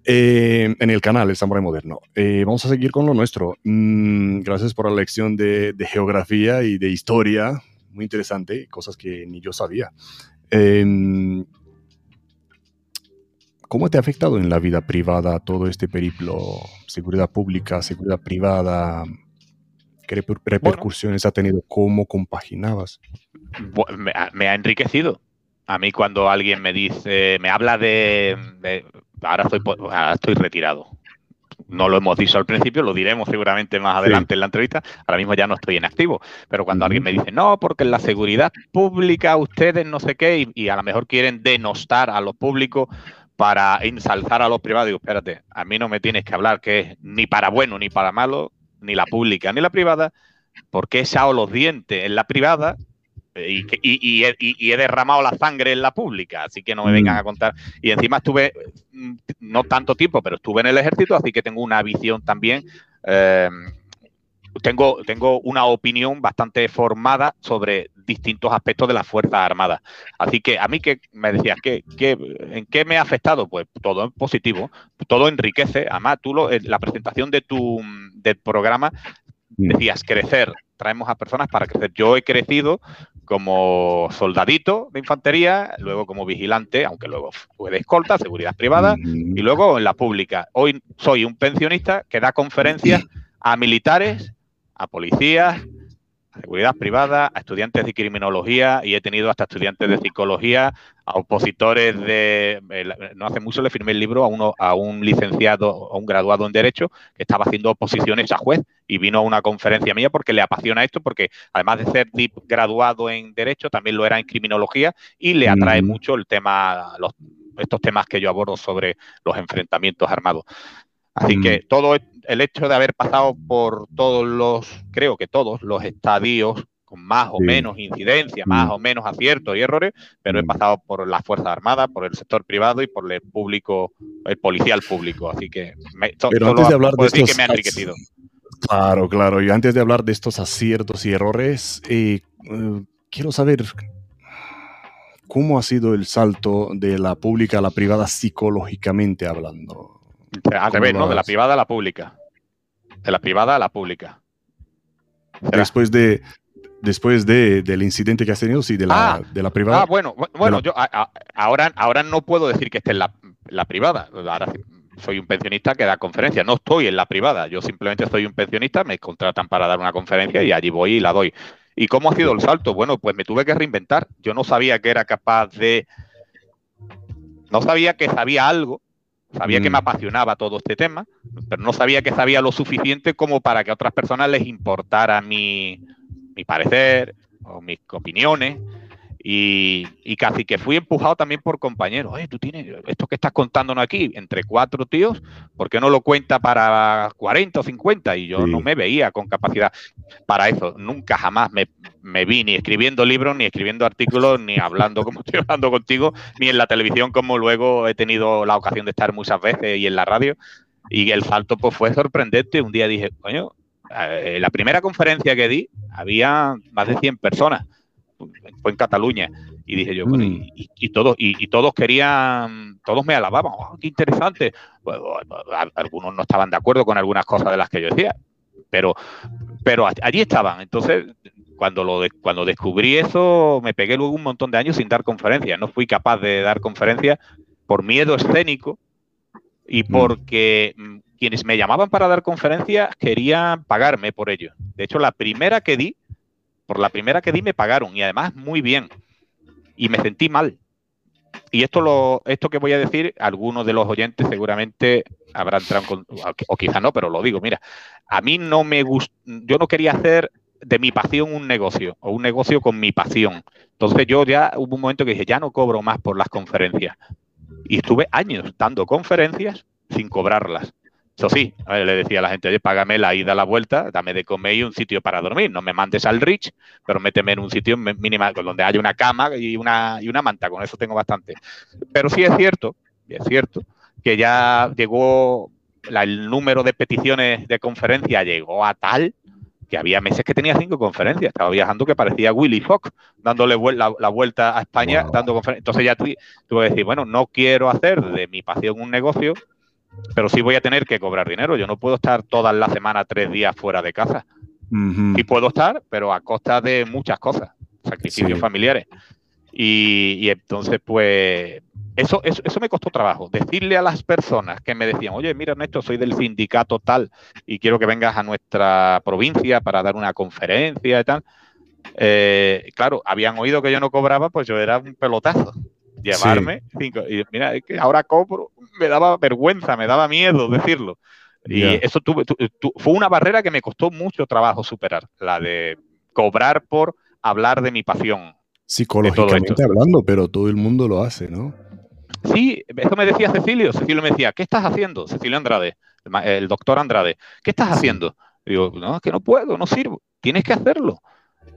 Eh, en el canal El Samurai Moderno. Eh, vamos a seguir con lo nuestro. Mm, gracias por la lección de, geografía y de historia. Muy interesante, cosas que ni yo sabía. Em, ¿Cómo te ha afectado en la vida privada todo este periplo? Seguridad pública, seguridad privada. ¿Qué repercusiones ha tenido? ¿Cómo compaginabas? Me ha, enriquecido. A mí cuando alguien me dice, me habla de ahora estoy, estoy retirado. No lo hemos dicho al principio, lo diremos seguramente más adelante en la entrevista. Ahora mismo ya no estoy en activo. Pero cuando alguien me dice, no, porque en la seguridad pública ustedes no sé qué, y, a lo mejor quieren denostar a los públicos para ensalzar a los privados, digo, espérate, a mí no me tienes que hablar que es ni para bueno ni para malo, ni la pública ni la privada, porque he echado los dientes en la privada y, y, he, derramado la sangre en la pública, así que no me vengan a contar. Y encima estuve, mm, no tanto tiempo, pero estuve en el ejército, así que tengo una visión también. Em, tengo, tengo una opinión bastante formada sobre distintos aspectos de las Fuerzas Armadas. Así que a mí que me decías, ¿qué, en qué me ha afectado? Pues todo es positivo, todo enriquece. Además, tú lo, la presentación de tu del programa mm. decías crecer, traemos a personas para crecer. Yo he crecido como soldadito de infantería, luego como vigilante, aunque luego fue de escolta, seguridad privada, y luego en la pública. Hoy soy un pensionista que da conferencias a militares, a policías, seguridad privada, a estudiantes de criminología y he tenido hasta estudiantes de psicología, a opositores de... No hace mucho le firmé el libro a, uno, a un licenciado, a un graduado en Derecho que estaba haciendo oposiciones a juez y vino a una conferencia mía porque le apasiona esto, porque además de ser graduado en Derecho, también lo era en criminología y le atrae mucho el tema, los, estos temas que yo abordo sobre los enfrentamientos armados. Así que todo el hecho de haber pasado por todos los, creo que todos los estadios con más o menos incidencia, más mm. o menos aciertos y errores, pero he mm. pasado por las Fuerzas Armadas, por el sector privado y por el público, el policial público. Así que me, pero antes de hablar de estos, que me ha enriquecido. Claro, claro. Y antes de hablar de estos aciertos y errores, eh, eh, quiero saber cómo ha sido el salto de la pública a la privada psicológicamente hablando. Al revés, ¿no? De la privada a la pública. De la privada a la pública. Después de, después de, del incidente que has tenido, sí, de la, ah, de la privada. Ah, bueno, bueno, yo ahora, ahora no puedo decir que esté en la, la privada. Ahora soy un pensionista que da conferencias. No estoy en la privada, yo simplemente soy un pensionista, me contratan para dar una conferencia y allí voy y la doy. ¿Y cómo ha sido el salto? Bueno, pues me tuve que reinventar. Yo no sabía que era capaz de... No sabía que sabía algo, sabía que me mm. apasionaba todo este tema, pero no sabía que sabía lo suficiente como para que a otras personas les importara mi, mi parecer o mis opiniones y, casi que fui empujado también por compañeros. Oye, tú tienes esto que estás contándonos aquí entre cuatro tíos, ¿por qué no lo cuenta para 40 o 50? Y yo no me veía con capacidad para eso. Nunca jamás me, me, vi ni escribiendo libros, ni escribiendo artículos, ni hablando como [laughs] estoy hablando contigo, ni en la televisión como luego he tenido la ocasión de estar muchas veces y en la radio. Y el salto pues fue sorprendente. Un día dije, coño, eh, la primera conferencia que di había más de 100 personas fue en Cataluña. Y dije yo, bueno, mm. y, todos, y, todos querían, todos me alababan, oh, qué interesante. algunos no estaban de acuerdo con algunas cosas de las que yo decía, pero, pero allí estaban. Entonces, cuando, lo cuando descubrí eso, me pegué luego un montón de años sin dar conferencias. No fui capaz de dar conferencias por miedo escénico y mm. porque mm, quienes me llamaban para dar conferencias querían pagarme por ello. De hecho, la primera que di por la primera que di me pagaron y además muy bien. Y me sentí mal. Y esto, lo, esto que voy a decir, algunos de los oyentes seguramente habrán entrado, o quizá no, pero lo digo, mira, a mí no me gusta, yo no quería hacer de mi pasión un negocio, o un negocio con mi pasión. Entonces yo ya hubo un momento que dije, ya no cobro más por las conferencias. Y estuve años dando conferencias sin cobrarlas. Eso sí, le decía a la gente, oye, págame la ida, la vuelta, dame de comer y un sitio para dormir. No me mandes al Rich, pero méteme en un sitio mínimo donde haya una cama y una, y una manta. Con eso tengo bastante. Pero sí es cierto, es cierto, que ya llegó el número de peticiones de conferencia llegó a tal que había meses que tenía cinco conferencias. Estaba viajando que parecía Willy Fox, dándole la, vuelta a España, dando conferencias. Entonces ya tuve que decir, bueno, no quiero hacer de mi pasión un negocio, pero sí voy a tener que cobrar dinero. Yo no puedo estar toda la semana tres días fuera de casa. Sí puedo estar, pero a costa de muchas cosas, sacrificios familiares. Y, entonces, pues, eso, eso, eso, me costó trabajo. Decirle a las personas que me decían, oye, mira, Néstor, soy del sindicato tal y quiero que vengas a nuestra provincia para dar una conferencia y tal. Eh, claro, habían oído que yo no cobraba, pues yo era un pelotazo llevarme cinco. Y mira, es que ahora cobro, me daba vergüenza, me daba miedo decirlo. Y eso fue una barrera que me costó mucho trabajo superar, la de cobrar por hablar de mi pasión. Psicológicamente hablando, pero todo el mundo lo hace, ¿no? Sí, eso me decía Cecilio. Cecilio me decía, ¿qué estás haciendo? Cecilio Andrade, el, doctor Andrade, ¿qué estás haciendo? digo, no, es que no puedo, no sirvo. Tienes que hacerlo.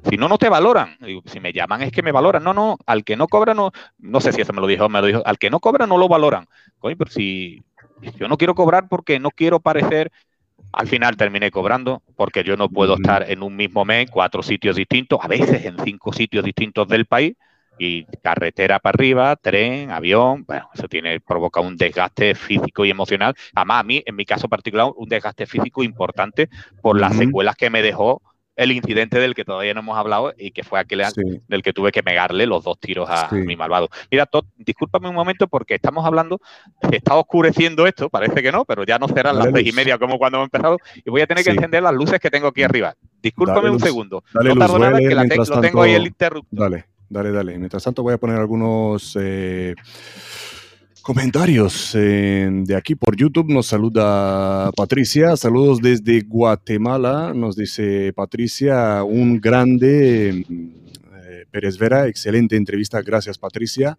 Si no, no te valoran. Si me llaman es que me valoran. No, no, al que no cobra no, no sé si eso me lo dijo, me lo dijo, al que no cobra no lo valoran. Coño, pero si yo no quiero cobrar porque no quiero parecer, al final terminé cobrando porque yo no puedo estar en un mismo mes, cuatro sitios distintos, a veces en cinco sitios distintos del país y carretera para arriba, tren, avión, bueno, eso tiene, provoca un desgaste físico y emocional. Además, a mí, en mi caso particular, un desgaste físico importante por las secuelas que me dejó el incidente del que todavía no hemos hablado y que fue aquel del que tuve que pegarle los dos tiros a mi malvado. Mira, Todd, discúlpame un momento porque estamos hablando, se está oscureciendo esto, parece que no, pero ya no serán las seis y media como cuando hemos empezado y voy a tener que encender las luces que tengo aquí arriba. Discúlpame un segundo. no tardo nada que la lo tengo ahí el interruptor. Dale, dale, dale. Mientras tanto voy a poner algunos... Eh, Comentarios de aquí por YouTube nos saluda Patricia. Saludos desde Guatemala. Nos dice Patricia, un grande eh, Pérez Vera. Excelente entrevista. Gracias, Patricia.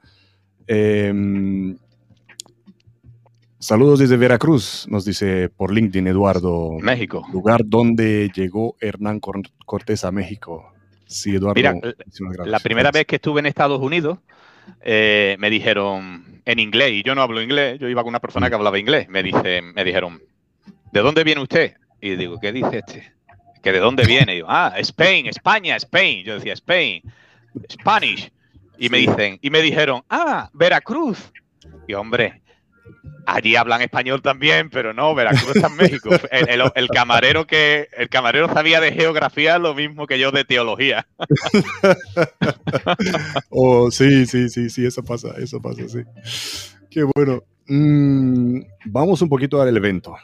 Em, saludos desde Veracruz, nos dice por LinkedIn Eduardo. México. Lugar donde llegó Hernán Cortés a México. Sí, Eduardo. Mira, la primera vez que estuve en Estados Unidos, eh, me dijeron en inglés, y yo no hablo inglés, yo iba con una persona que hablaba inglés, me, dice, me dijeron, ¿de dónde viene usted? Y digo, ¿qué dice este? ¿Que de dónde viene? Y digo, ah, Spain, España, Spain. Yo decía, Spain, Spanish. Y me dicen, y me dijeron, ah, Veracruz. Y hombre, Allí hablan español también, pero no, Veracruz está en México. [laughs] El, camarero que el camarero sabía de geografía lo mismo que yo de teología. [laughs] oh, sí, sí, sí, sí, eso pasa, eso pasa, sí. Qué bueno. Mm, vamos un poquito al evento,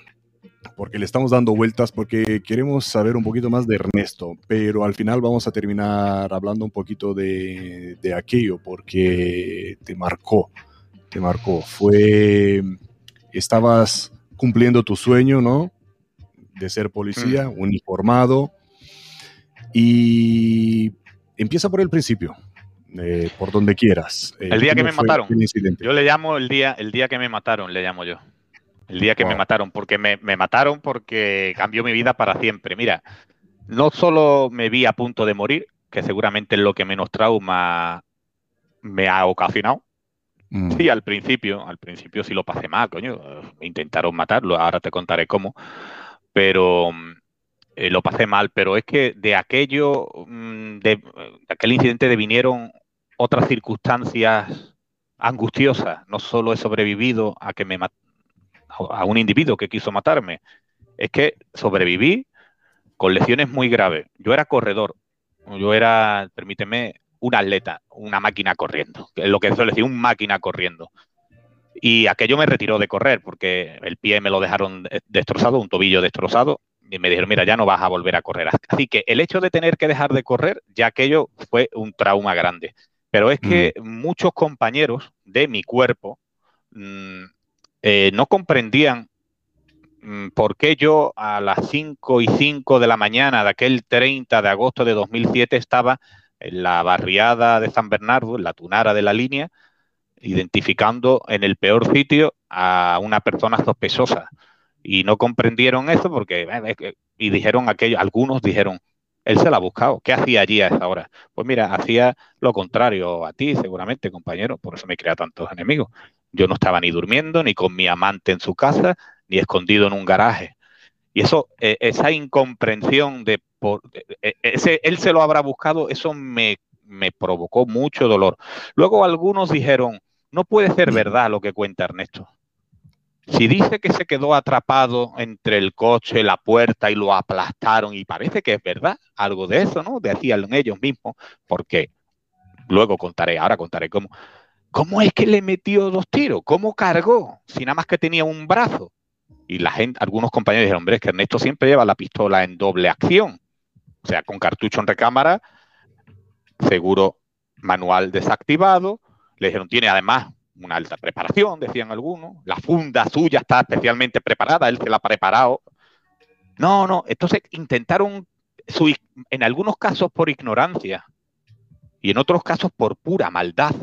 porque le estamos dando vueltas, porque queremos saber un poquito más de Ernesto, pero al final vamos a terminar hablando un poquito de, de aquello, porque te marcó, te marcó. Fue estabas cumpliendo tu sueño, ¿no? De ser policía, mm. uniformado. Y empieza por el principio, eh, por donde quieras. Eh, el día que me mataron. Yo le llamo el día, el día que me mataron, le llamo yo. El día que me mataron, porque me, me, mataron porque cambió mi vida para siempre. Mira, no solo me vi a punto de morir, que seguramente es lo que menos trauma me ha ocasionado, Mm. Sí, al principio, al principio sí lo pasé mal, coño. Intentaron matarlo, ahora te contaré cómo. Pero eh, lo pasé mal, pero es que de aquello, mm, de, aquel incidente devinieron otras circunstancias angustiosas. No solo he sobrevivido a que me a un individuo que quiso matarme, es que sobreviví con lesiones muy graves. Yo era corredor, yo era, permíteme, un atleta, una máquina corriendo, lo que suele decir, un máquina corriendo. Y aquello me retiró de correr porque el pie me lo dejaron destrozado, un tobillo destrozado, y me dijeron, mira, ya no vas a volver a correr. Así que el hecho de tener que dejar de correr, ya aquello fue un trauma grande. Pero es que mm. muchos compañeros de mi cuerpo mm, eh, no comprendían mm, por qué yo a las 5 y 5 de la mañana de aquel 30 de agosto de 2007 estaba en la barriada de San Bernardo, en la tunara de la línea, identificando en el peor sitio a una persona sospechosa. Y no comprendieron eso porque, y dijeron aquello, algunos dijeron, él se la ha buscado, ¿qué hacía allí a esa hora? Pues mira, hacía lo contrario a ti, seguramente, compañero, por eso me crea tantos enemigos. Yo no estaba ni durmiendo, ni con mi amante en su casa, ni escondido en un garaje. Y eso, eh, esa incomprensión de por, e, e, ese, él se lo habrá buscado, eso me, me provocó mucho dolor. Luego algunos dijeron, no puede ser verdad lo que cuenta Ernesto. Si dice que se quedó atrapado entre el coche, la puerta y lo aplastaron, y parece que es verdad, algo de eso, ¿no? Decían ellos mismos, porque luego contaré, ahora contaré cómo. ¿Cómo es que le metió dos tiros? ¿Cómo cargó? Si nada más que tenía un brazo. Y la gente, algunos compañeros dijeron, hombre, es que Ernesto siempre lleva la pistola en doble acción o sea, con cartucho en recámara, seguro manual desactivado. Le dijeron, tiene además una alta preparación, decían algunos. La funda suya está especialmente preparada, él se la ha preparado. No, no, entonces intentaron, en algunos casos por ignorancia y en otros casos por pura maldad,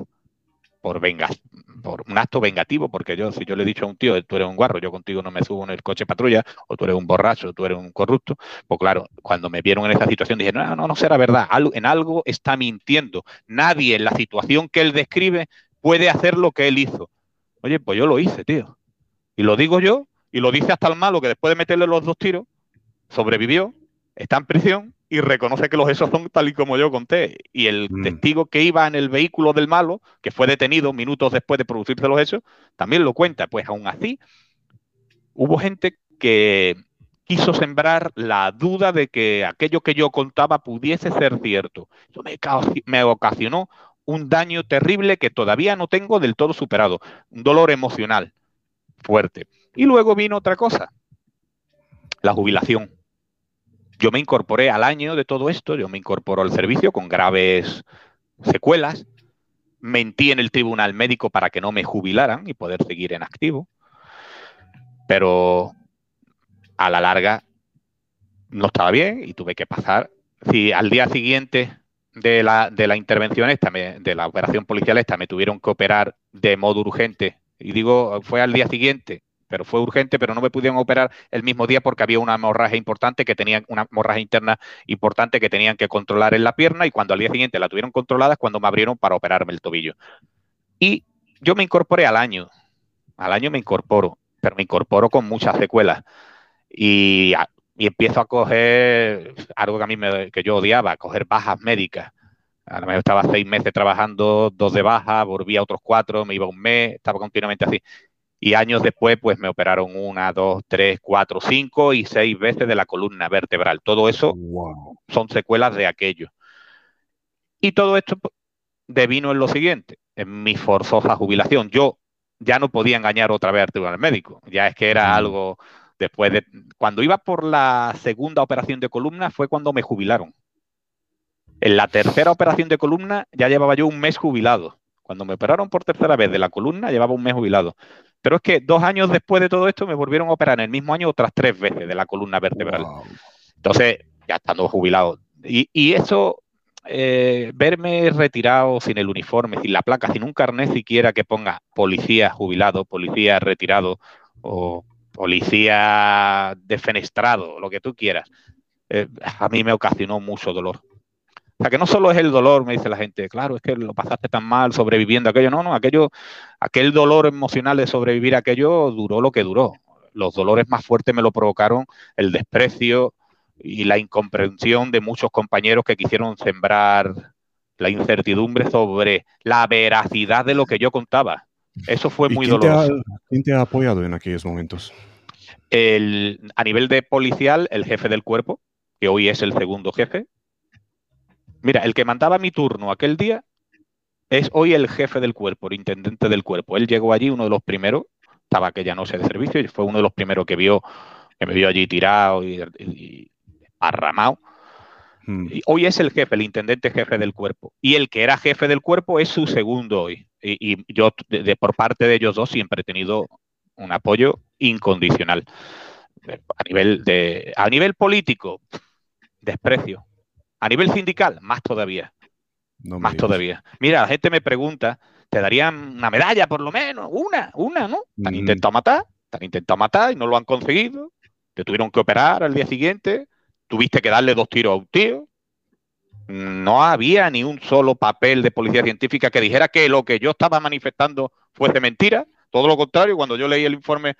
por vengas, por un acto vengativo, porque yo, si yo le he dicho a un tío, tú eres un guarro, yo contigo no me subo en el coche patrulla, o tú eres un borracho, o tú eres un corrupto, pues claro, cuando me vieron en esa situación dije, no, no, no será verdad, en algo está mintiendo. Nadie en la situación que él describe puede hacer lo que él hizo. Oye, pues yo lo hice, tío. Y lo digo yo, y lo dice hasta el malo que después de meterle los dos tiros, sobrevivió, está en prisión y reconoce que los hechos son tal y como yo conté. Y el mm. testigo que iba en el vehículo del malo, que fue detenido minutos después de producirse los hechos, también lo cuenta. Pues aún así, hubo gente que quiso sembrar la duda de que aquello que yo contaba pudiese ser cierto. Eso me, me ocasionó un daño terrible que todavía no tengo del todo superado, un dolor emocional fuerte. Y luego vino otra cosa, la jubilación yo me incorporé al año de todo esto, yo me incorporo al servicio con graves secuelas, mentí en el tribunal médico para que no me jubilaran y poder seguir en activo, pero a la larga no estaba bien y tuve que pasar. Si al día siguiente de la, de la intervención esta, de la operación policial esta, me tuvieron que operar de modo urgente, y digo, fue al día siguiente pero fue urgente, pero no me pudieron operar el mismo día porque había una hemorragia importante que tenían, una hemorragia interna importante que tenían que controlar en la pierna y cuando al día siguiente la tuvieron controlada es cuando me abrieron para operarme el tobillo. Y yo me incorporé al año, al año me incorporo, pero me incorporo con muchas secuelas y, empiezo a coger algo que a mí me, que yo odiaba, coger bajas médicas. A lo mejor estaba seis meses trabajando, dos de baja, volvía a otros cuatro, me iba un mes, estaba continuamente así Y años después, pues me operaron una, dos, tres, cuatro, cinco y seis veces de la columna vertebral. Todo eso son secuelas de aquello. Y todo esto devino en lo siguiente, en mi forzosa jubilación. Yo ya no podía engañar otra vez al médico. Ya es que era algo después de... Cuando iba por la segunda operación de columna fue cuando me jubilaron. En la tercera operación de columna ya llevaba yo un mes jubilado. Cuando me operaron por tercera vez de la columna llevaba un mes jubilado. Pero es que dos años después de todo esto me volvieron a operar en el mismo año otras tres veces de la columna vertebral. Entonces, ya estando jubilado. Y, eso, eh, verme retirado sin el uniforme, sin la placa, sin un carnet siquiera que ponga policía jubilado, policía retirado o policía defenestrado, lo que tú quieras, eh, a mí me ocasionó mucho dolor. O sea, que no solo es el dolor, me dice la gente, claro, es que lo pasaste tan mal sobreviviendo aquello. No, no, aquello, aquel dolor emocional de sobrevivir aquello duró lo que duró. Los dolores más fuertes me lo provocaron el desprecio y la incomprensión de muchos compañeros que quisieron sembrar la incertidumbre sobre la veracidad de lo que yo contaba. Eso fue muy doloroso. ¿Quién te ha apoyado en aquellos momentos? a nivel de policial, el jefe del cuerpo, que hoy es el segundo jefe, Mira, el que mandaba mi turno aquel día es hoy el jefe del cuerpo, el intendente del cuerpo. Él llegó allí, uno de los primeros, estaba que ya no sé de servicio, y fue uno de los primeros que vio, que me vio allí tirado y, arramado. Hmm. Y hoy es el jefe, el intendente jefe del cuerpo. Y el que era jefe del cuerpo es su segundo hoy. Y, yo, de, por parte de ellos dos, siempre he tenido un apoyo incondicional. A nivel, de, a nivel político, desprecio. A nivel sindical, más todavía. más todavía. Mira, la gente me pregunta, ¿te darían una medalla por lo menos? Una, una, ¿no? Te han mm. intentado matar, te han intentado matar y no lo han conseguido. Te tuvieron que operar al día siguiente. Tuviste que darle dos tiros a un tío. No había ni un solo papel de policía científica que dijera que lo que yo estaba manifestando fuese mentira. Todo lo contrario, cuando yo leí el informe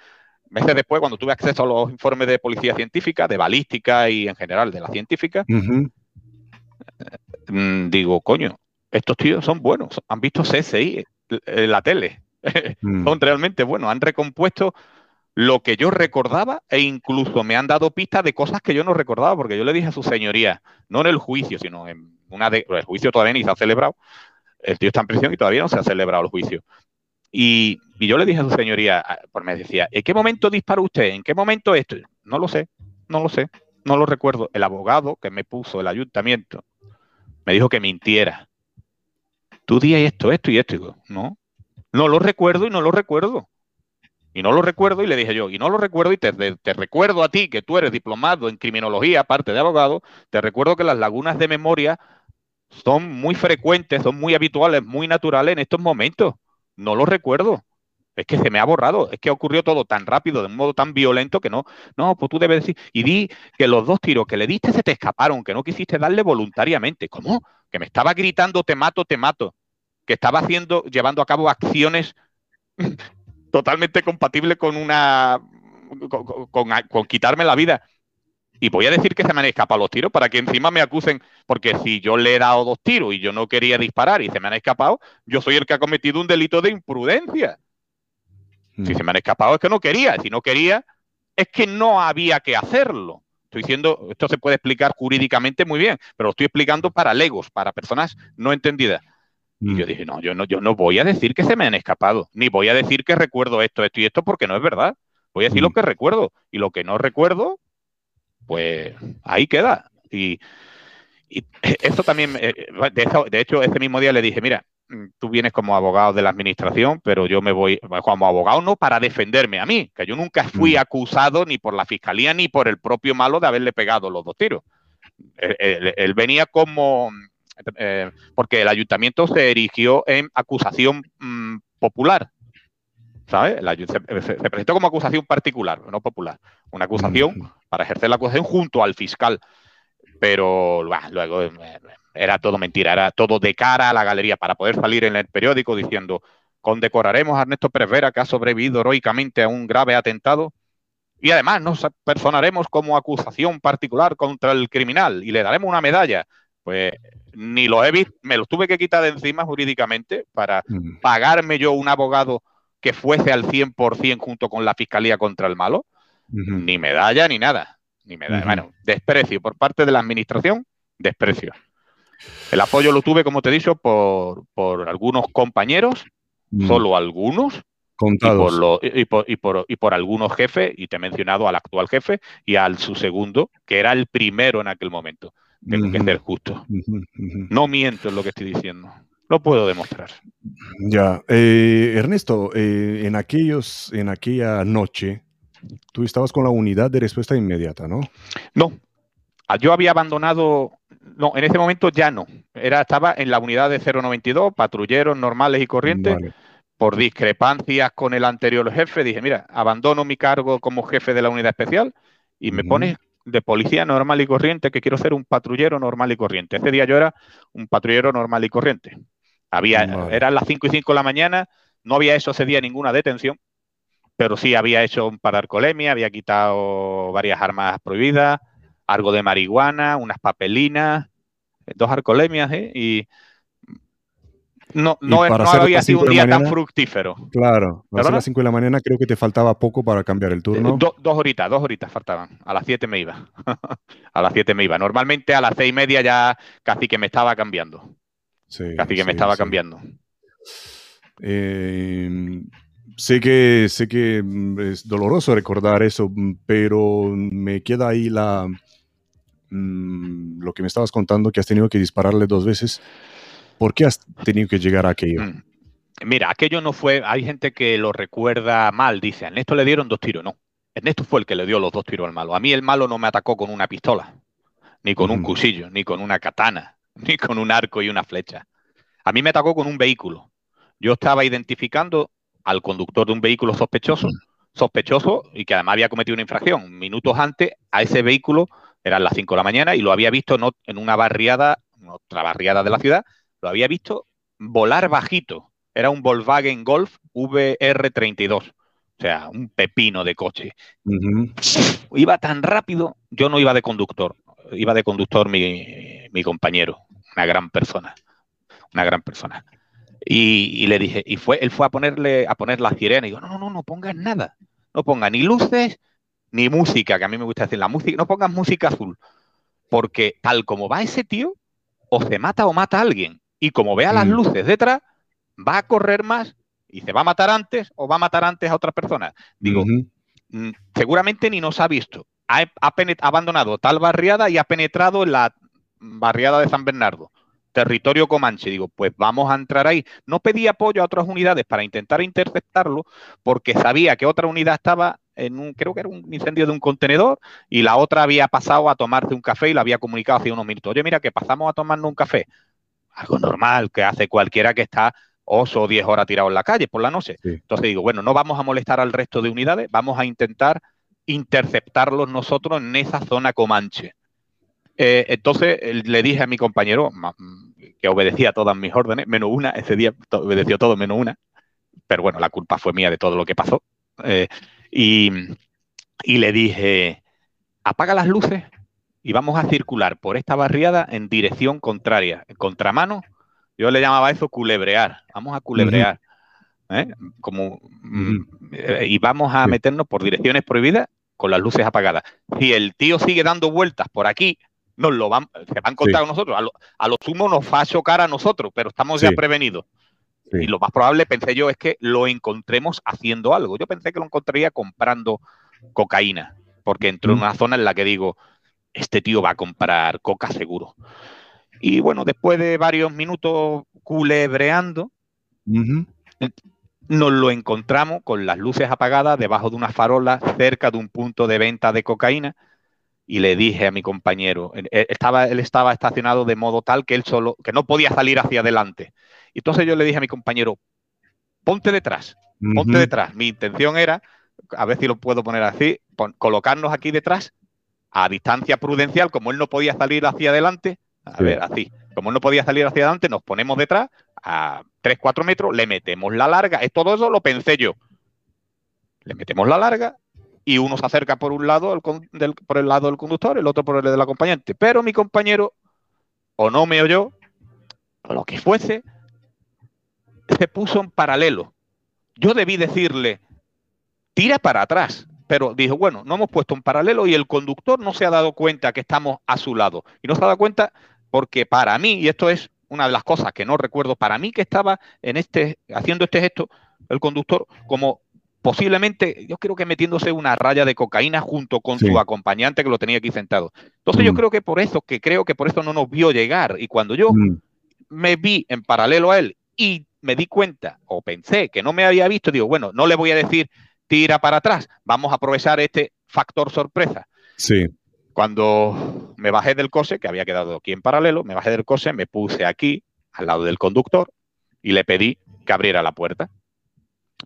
meses después, cuando tuve acceso a los informes de policía científica, de balística y en general de la científica, digo, coño, estos tíos son buenos, han visto CSI en la tele, [laughs] mm. son realmente buenos, han recompuesto lo que yo recordaba e incluso me han dado pistas de cosas que yo no recordaba, porque yo le dije a su señoría, no en el juicio, sino en una de... El juicio todavía ni se ha celebrado, el tío está en prisión y todavía no se ha celebrado el juicio. Y, y yo le dije a su señoría, pues me decía, ¿en qué momento disparó usted? ¿En qué momento esto? No lo sé, no lo sé, no lo recuerdo. El abogado que me puso el ayuntamiento me dijo que mintiera. Tú di esto, esto y esto. Y digo, no, no lo recuerdo y no lo recuerdo. Y no lo recuerdo y le dije yo, y no lo recuerdo y te, recuerdo a ti que tú eres diplomado en criminología, aparte de abogado, te recuerdo que las lagunas de memoria son muy frecuentes, son muy habituales, muy naturales en estos momentos. No lo recuerdo. Es que se me ha borrado, es que ocurrió todo tan rápido, de un modo tan violento que no, no, pues tú debes decir, y di que los dos tiros que le diste se te escaparon, que no quisiste darle voluntariamente. ¿Cómo? Que me estaba gritando, te mato, te mato. Que estaba haciendo, llevando a cabo acciones [laughs] totalmente compatibles con una, con, quitarme la vida. Y voy a decir que se me han escapado los tiros para que encima me acusen, porque si yo le he dado dos tiros y yo no quería disparar y se me han escapado, yo soy el que ha cometido un delito de imprudencia. Si se me han escapado es que no quería. Si no quería, es que no había que hacerlo. Estoy diciendo, esto se puede explicar jurídicamente muy bien, pero lo estoy explicando para legos, para personas no entendidas. Y yo mm. dije, no, yo no, yo no voy a decir que se me han escapado, ni voy a decir que recuerdo esto, esto y esto, porque no es verdad. Voy a decir lo mm. que recuerdo. Y lo que no recuerdo, pues ahí queda. Y, y eso también, eh, de hecho, ese mismo día le dije, mira, Mm, tú vienes como abogado de la administración, pero yo me voy como abogado no para defenderme a mí, que yo nunca fui mm. acusado ni por la fiscalía ni por el propio malo de haberle pegado los dos tiros. Él, venía como, eh, porque el ayuntamiento se erigió en acusación mm, popular, ¿sabes? Se, presentó como acusación particular, no popular, una acusación para ejercer la acusación junto al fiscal, pero luego eh, era todo mentira, era todo de cara a la galería para poder salir en el periódico diciendo condecoraremos a Ernesto Pérez Vera que ha sobrevivido heroicamente a un grave atentado y además nos personaremos como acusación particular contra el criminal y le daremos una medalla. Pues ni lo he visto, me lo tuve que quitar de encima jurídicamente para mm. pagarme yo un abogado que fuese al 100% junto con la Fiscalía contra el malo, ni medalla ni nada. Ni medalla. Bueno, desprecio por parte de la Administración, desprecio. El apoyo lo tuve, como te he dicho, por, algunos compañeros, mm. solo algunos, Contados. Y por, y, por, y, por, algunos jefes, y te he mencionado al actual jefe y al su segundo, que era el primero en aquel momento. Tengo que ser justo. No miento en lo que estoy diciendo. Lo puedo demostrar. Ya. Eh, Ernesto, eh, en, aquellos, en aquella noche, tú estabas con la unidad de respuesta inmediata, ¿no? No. Ah, yo había abandonado no, en ese momento ya no. Era, estaba en la unidad de 092, patrulleros normales y corrientes. Por discrepancias con el anterior jefe, dije, mira, abandono mi cargo como jefe de la unidad especial y me pones de policía normal y corriente que quiero ser un patrullero normal y corriente. Ese día yo era un patrullero normal y corriente. Había, eran las 5 y 5 de la mañana, no había hecho ese día ninguna detención, pero sí había hecho un pararcolemia, había quitado varias armas prohibidas, algo de marihuana, unas papelinas, dos arcolemias, ¿eh? Y no, no, había sido un día tan fructífero. Claro, a las 5 de la mañana creo que te faltaba poco para cambiar el turno. dos horitas, dos horitas faltaban. A las 7 me iba. [laughs] a las 7 me iba. Normalmente a las seis y media ya casi que me estaba cambiando. Sí, casi que me estaba cambiando. Eh, sé que sé que mm, es doloroso recordar eso, mm, pero me queda ahí la, Mm, lo que me estabas contando, que has tenido que dispararle dos veces. ¿Por qué has tenido que llegar a aquello? Mira, aquello no fue. Hay gente que lo recuerda mal. Dice, a Ernesto le dieron dos tiros. No. Ernesto fue el que le dio los dos tiros al malo. A mí el malo no me atacó con una pistola, ni con un cuchillo, ni con una katana, [laughs] ni con un arco y una flecha. A mí me atacó con un vehículo. Yo estaba identificando al conductor de un vehículo sospechoso, sospechoso y que además había cometido una infracción. Minutos antes, a ese vehículo eran las 5 de la mañana y lo había visto no, en una barriada, otra barriada de la ciudad, lo había visto volar bajito. Era un Volkswagen Golf VR32. O sea, un pepino de coche. Iba tan rápido, yo no iba de conductor, iba de conductor mi, mi compañero, una gran persona, una gran persona. Y, le dije, y fue, él fue a ponerle, a poner la sirena y digo, no, no, no, no pongas nada, no ponga ni luces, ni música, que a mí me gusta decir la música, no pongas música azul, porque tal como va ese tío, o se mata o mata a alguien, y como vea las mm. luces detrás, va a correr más y se va a matar antes o va a matar antes a otras personas. Digo, mm, seguramente ni nos ha visto. Ha, ha, abandonado tal barriada y ha penetrado en la barriada de San Bernardo, territorio comanche. Digo, pues vamos a entrar ahí. No pedí apoyo a otras unidades para intentar interceptarlo porque sabía que otra unidad estaba en un, creo que era un incendio de un contenedor, y la otra había pasado a tomarse un café y lo había comunicado hace unos minutos. Oye, mira, que pasamos a tomarnos un café. Algo normal que hace cualquiera que está oso o 10 horas tirado en la calle por la noche. Entonces digo, bueno, no vamos a molestar al resto de unidades, vamos a intentar interceptarlos nosotros en esa zona comanche. Eh, entonces le dije a mi compañero, que obedecía todas mis órdenes, menos una, ese día obedeció todo menos una, pero bueno, la culpa fue mía de todo lo que pasó. Eh, y, le dije, apaga las luces y vamos a circular por esta barriada en dirección contraria, en contramano. Yo le llamaba eso culebrear. Vamos a culebrear. ¿eh? Como, mm, y vamos a meternos por direcciones prohibidas con las luces apagadas. Si el tío sigue dando vueltas por aquí, nos lo van, se van a encontrar con nosotros. A lo, a lo, sumo nos va a chocar a nosotros, pero estamos ya prevenidos. Y lo más probable, pensé yo, es que lo encontremos haciendo algo. Yo pensé que lo encontraría comprando cocaína, porque entró en mm. una zona en la que digo, este tío va a comprar coca seguro. Y bueno, después de varios minutos culebreando, nos lo encontramos con las luces apagadas debajo de una farola cerca de un punto de venta de cocaína y le dije a mi compañero, estaba, él estaba estacionado de modo tal que él solo, que no podía salir hacia adelante. Entonces yo le dije a mi compañero, ponte detrás, ponte detrás. Mi intención era, a ver si lo puedo poner así, colocarnos aquí detrás a distancia prudencial, como él no podía salir hacia adelante, a ver, así, como él no podía salir hacia adelante, nos ponemos detrás a 3, 4 metros, le metemos la larga, es todo eso lo pensé yo. Le metemos la larga y uno se acerca por un lado por el lado del conductor, el otro por el del acompañante. Pero mi compañero, o no me oyó, o lo que fuese, se puso en paralelo. yo debí decirle, tira para atrás. Pero dijo, bueno, no hemos puesto un paralelo y el conductor no se ha dado cuenta que estamos a su lado. Y no se ha dado cuenta porque para mí, y esto es una de las cosas que no recuerdo, para mí que estaba en este, haciendo este gesto, el conductor, como posiblemente, yo creo que metiéndose una raya de cocaína junto con su acompañante que lo tenía aquí sentado. Entonces yo mm. creo que por eso, que creo que por eso no nos vio llegar. Y cuando yo mm. me vi en paralelo a él y me di cuenta o pensé que no me había visto, digo, bueno, no le voy a decir tira para atrás, vamos a aprovechar este factor sorpresa. Sí. Cuando me bajé del coche, que había quedado aquí en paralelo, me bajé del coche, me puse aquí, al lado del conductor, y le pedí que abriera la puerta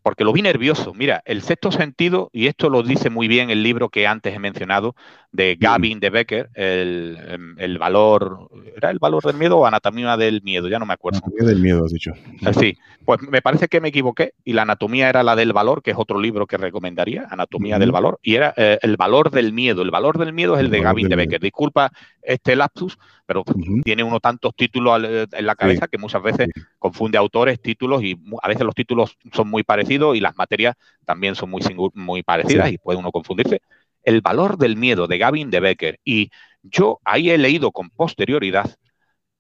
porque lo vi nervioso. Mira, el sexto sentido, y esto lo dice muy bien el libro que antes he mencionado, de Gavin de Becker, em, el, valor, ¿era el valor del miedo o anatomía del miedo? Ya no me acuerdo. Anatomía del miedo, has dicho. Eh, sí, pues me parece que me equivoqué y la anatomía era la del valor, que es otro libro que recomendaría, Anatomía del valor, y era eh, el valor del miedo. El valor del miedo es el, de Gavin de Becker. Disculpa este lapsus, pero tiene uno tantos títulos eh, en la cabeza que muchas veces confunde autores, títulos, y a veces los títulos son muy parecidos y las materias también son muy, muy parecidas y puede uno confundirse. El valor del miedo de Gavin de Becker. Y yo ahí he leído con posterioridad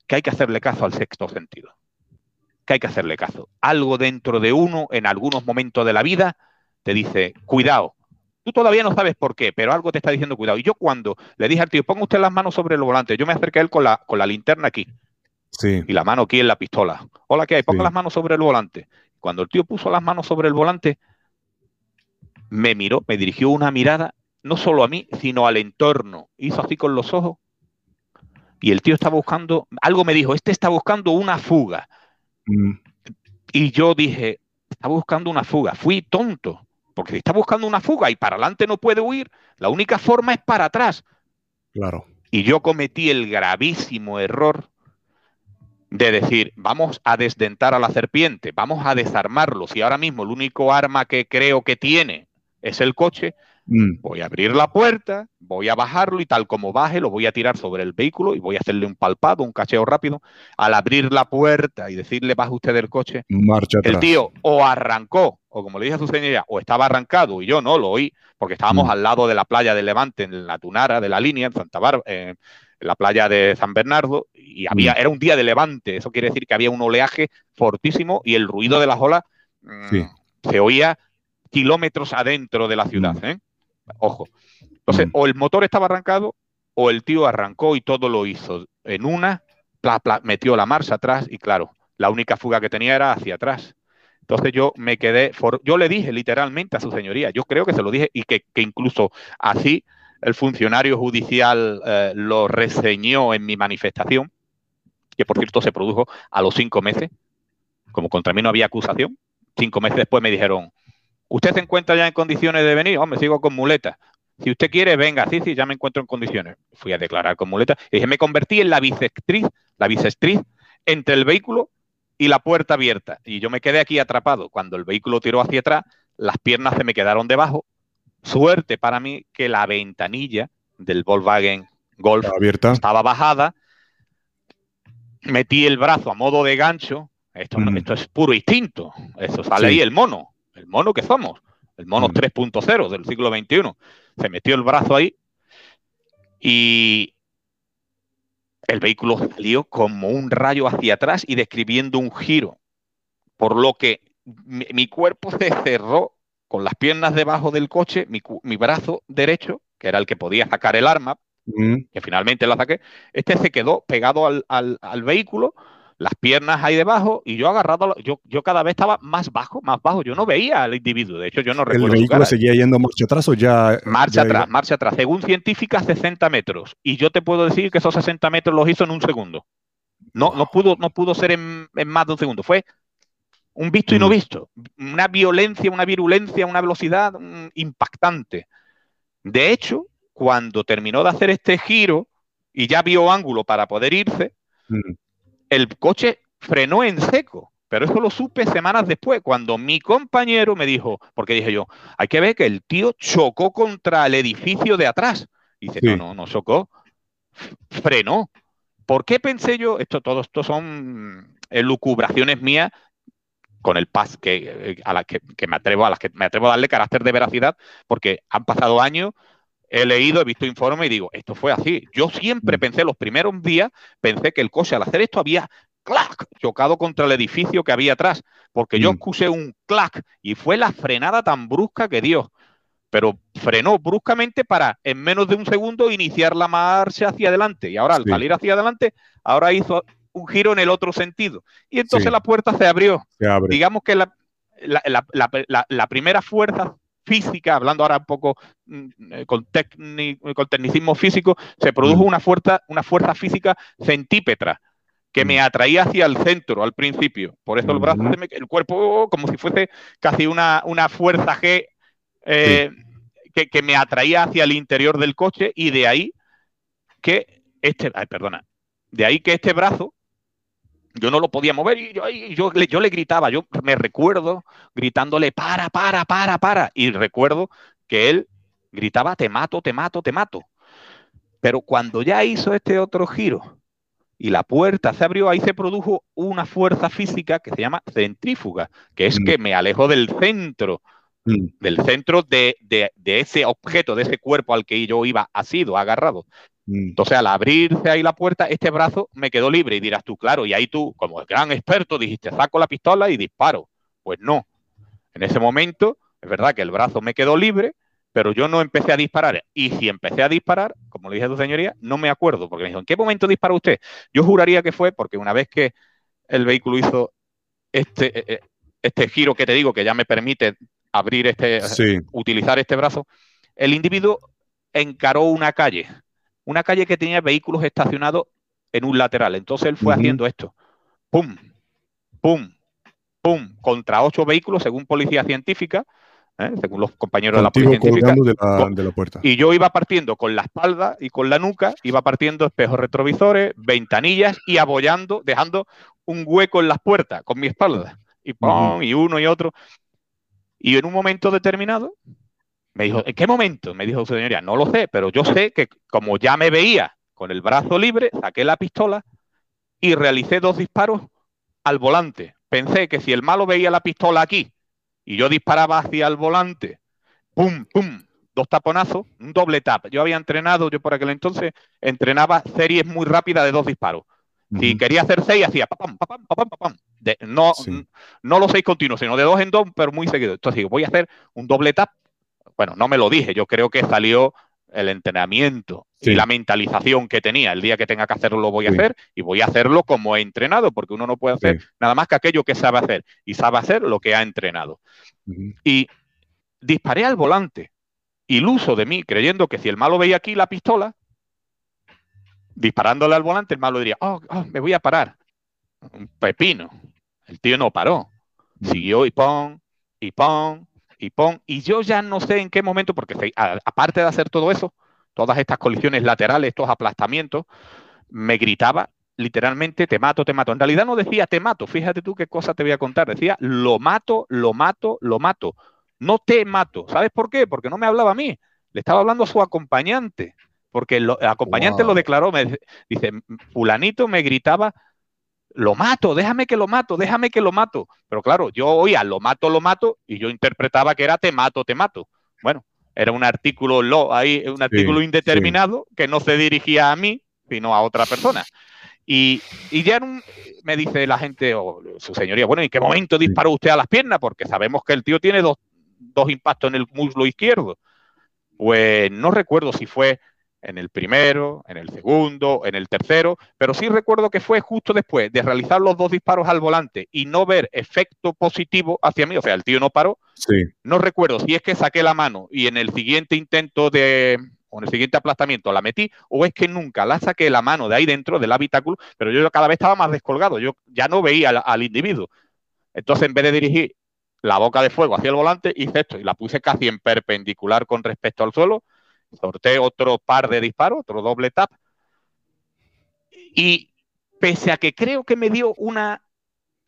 que hay que hacerle caso al sexto sentido. Que hay que hacerle caso. Algo dentro de uno, en algunos momentos de la vida, te dice, cuidado. Tú todavía no sabes por qué, pero algo te está diciendo cuidado. Y yo cuando le dije al tío, ponga usted las manos sobre el volante, yo me acerqué a él con la, con la linterna aquí. Sí. Y la mano aquí en la pistola. Hola, ¿qué hay? Ponga las manos sobre el volante. Cuando el tío puso las manos sobre el volante, me miró, me dirigió una mirada, no solo a mí, sino al entorno. Hizo así con los ojos. Y el tío estaba buscando, algo me dijo, este está buscando una fuga. Mm. Y yo dije, está buscando una fuga. Fui tonto, porque si está buscando una fuga y para adelante no puede huir, la única forma es para atrás. Claro. Y yo cometí el gravísimo error de decir, vamos a desdentar a la serpiente, vamos a desarmarlo. Si ahora mismo el único arma que creo que tiene es el coche. Voy a abrir la puerta, voy a bajarlo y tal como baje lo voy a tirar sobre el vehículo y voy a hacerle un palpado, un cacheo rápido. Al abrir la puerta y decirle baje usted del coche, Marcha el tío o arrancó, o como le dije a su señoría, o estaba arrancado y yo no lo oí, porque estábamos mm. al lado de la playa de Levante, en la Tunara de la línea, en Santa Bárbara, en la playa de San Bernardo, y había, mm. era un día de levante, eso quiere decir que había un oleaje fortísimo y el ruido de las olas se oía kilómetros adentro de la ciudad. Mm. ¿eh? Ojo. Entonces, mm. o el motor estaba arrancado o el tío arrancó y todo lo hizo. En una, metió la marcha atrás y claro, la única fuga que tenía era hacia atrás. Entonces yo me quedé, yo le dije literalmente a su señoría, yo creo que se lo dije y que, incluso así el funcionario judicial eh, lo reseñó en mi manifestación, que por cierto se produjo a los cinco meses, como contra mí no había acusación, cinco meses después me dijeron, ¿Usted se encuentra ya en condiciones de venir? Hombre, sigo con muleta. Si usted quiere, venga, sí, sí, ya me encuentro en condiciones. Fui a declarar con muleta y dije, me convertí en la bisectriz, la bisectriz entre el vehículo y la puerta abierta. Y yo me quedé aquí atrapado. Cuando el vehículo tiró hacia atrás, las piernas se me quedaron debajo. Suerte para mí que la ventanilla del Volkswagen Golf estaba bajada. Metí el brazo a modo de gancho. Esto, mm. esto es puro instinto. Eso sale ahí el mono el mono que somos, el mono 3.0 mm. del siglo XXI. Se metió el brazo ahí y el vehículo salió como un rayo hacia atrás y describiendo un giro, por lo que mi, cuerpo se cerró con las piernas debajo del coche, mi, brazo derecho, que era el que podía sacar el arma, mm. que finalmente la saqué, este se quedó pegado al, al vehículo las piernas ahí debajo y yo agarrado, yo, yo cada vez estaba más bajo, más bajo. Yo no veía al individuo. De hecho, yo no recuerdo. ¿El vehículo seguía yendo marcha atrás o ya.? Marcha atrás, marcha atrás. Según científicas, 60 metros. Y yo te puedo decir que esos 60 metros los hizo en un segundo. No, no, pudo, no pudo ser en, más de un segundo. Fue un visto y no mm. visto. Una violencia, una virulencia, una velocidad mm, impactante. De hecho, cuando terminó de hacer este giro y ya vio ángulo para poder irse, mm el coche frenó en seco. Pero eso lo supe semanas después, cuando mi compañero me dijo, porque dije yo, hay que ver que el tío chocó contra el edificio de atrás. Y dice, no, no, no chocó, frenó. ¿Por qué pensé yo? Esto, todo esto son elucubraciones mías con el pas que, a las que, me atrevo a las que me atrevo a darle carácter de veracidad, porque han pasado años, he leído, he visto informes y digo, esto fue así. Yo siempre mm. pensé, los primeros días, pensé que el coche al hacer esto había clac, chocado contra el edificio que había atrás, porque yo mm. escuché un clac y fue la frenada tan brusca que dio. Pero frenó bruscamente para en menos de un segundo iniciar la marcha hacia adelante. Y ahora al salir hacia adelante, ahora hizo un giro en el otro sentido. Y entonces la puerta se abrió. Digamos que la, la, primera fuerza física, hablando ahora un poco mm, eh, con, con tecnicismo físico, se produjo mm. una, fuerza, una fuerza física centípetra que me mm. atraía hacia el centro al principio. Por eso el brazo, el cuerpo, como si fuese casi una, una fuerza G eh, que, que, me atraía hacia el interior del coche y de ahí que este, ay, perdona, de ahí que este brazo yo no lo podía mover y yo, yo, yo, le gritaba, yo me recuerdo gritándole, para, para, para, para. Y recuerdo que él gritaba, te mato, te mato, te mato. Pero cuando ya hizo este otro giro y la puerta se abrió, ahí se produjo una fuerza física que se llama centrífuga, que es mm. que me alejo del centro, mm. del centro de, de, de, ese objeto, de ese cuerpo al que yo iba asido, agarrado. Mm. Entonces, al abrirse ahí la puerta, este brazo me quedó libre y dirás tú, claro, y ahí tú, como gran experto, dijiste, saco la pistola y disparo. Pues no. En ese momento, es verdad que el brazo me quedó libre, pero yo no empecé a disparar. Y si empecé a disparar, como le dije a tu señoría, no me acuerdo, porque me dijo, ¿en qué momento disparó usted? Yo juraría que fue porque una vez que el vehículo hizo este, eh, eh, este giro que te digo, que ya me permite abrir este, utilizar este brazo, el individuo encaró una calle una calle que tenía vehículos estacionados en un lateral. Entonces él fue haciendo esto. ¡Pum! ¡Pum! ¡Pum! Contra ocho vehículos, según policía científica, ¿eh? según los compañeros de la policía científica. De la, puerta. Y yo iba partiendo con la espalda y con la nuca, iba partiendo espejos retrovisores, ventanillas y abollando, dejando un hueco en las puertas con mi espalda. Y ¡pum! Y uno y otro. Y en un momento determinado, me dijo, ¿en qué momento? Me dijo señoría, no lo sé, pero yo sé que como ya me veía con el brazo libre, saqué la pistola y realicé dos disparos al volante. Pensé que si el malo veía la pistola aquí y yo disparaba hacia el volante, ¡pum, pum! Dos taponazos, un doble tap. Yo había entrenado, yo por aquel entonces entrenaba series muy rápidas de dos disparos. Si quería hacer seis, hacía papam, papam, papam, papam. no, no los seis continuos, sino de dos en dos, pero muy seguido. Entonces digo, voy a hacer un doble tap bueno, no me lo dije, yo creo que salió el entrenamiento y la mentalización que tenía. El día que tenga que hacerlo lo voy a hacer y voy a hacerlo como he entrenado, porque uno no puede hacer nada más que aquello que sabe hacer y sabe hacer lo que ha entrenado. Y disparé al volante, iluso de mí, creyendo que si el malo veía aquí la pistola, disparándole al volante, el malo diría, oh, oh me voy a parar. Un pepino. El tío no paró. Siguió y pon, y pon, y pon, y yo ya no sé en qué momento, porque aparte de hacer todo eso, todas estas colisiones laterales, estos aplastamientos, me gritaba literalmente te mato, te mato. En realidad no decía te mato, fíjate tú qué cosa te voy a contar, decía lo mato, lo mato, lo mato. No te mato. ¿Sabes por qué? Porque no me hablaba a mí, le estaba hablando a su acompañante, porque el acompañante lo declaró, me dice, fulanito me gritaba lo mato, déjame que lo mato, déjame que lo mato. Pero claro, yo oía lo mato, lo mato, y yo interpretaba que era te mato, te mato. Bueno, era un artículo lo, ahí, un artículo indeterminado que no se dirigía a mí, sino a otra persona. Y, ya me dice la gente, o su señoría, bueno, ¿en qué momento disparó usted a las piernas? Porque sabemos que el tío tiene dos, dos impactos en el muslo izquierdo. Pues no recuerdo si fue en el primero, en el segundo, en el tercero, pero sí recuerdo que fue justo después de realizar los dos disparos al volante y no ver efecto positivo hacia mí, o sea, el tío no paró. Sí. No recuerdo si es que saqué la mano y en el siguiente intento de, o en el siguiente aplastamiento la metí, o es que nunca la saqué la mano de ahí dentro del habitáculo, pero yo cada vez estaba más descolgado, yo ya no veía al, al individuo. Entonces, en vez de dirigir la boca de fuego hacia el volante, hice esto y la puse casi en perpendicular con respecto al suelo sorteé otro par de disparos, otro doble tap. Y pese a que creo que me dio una,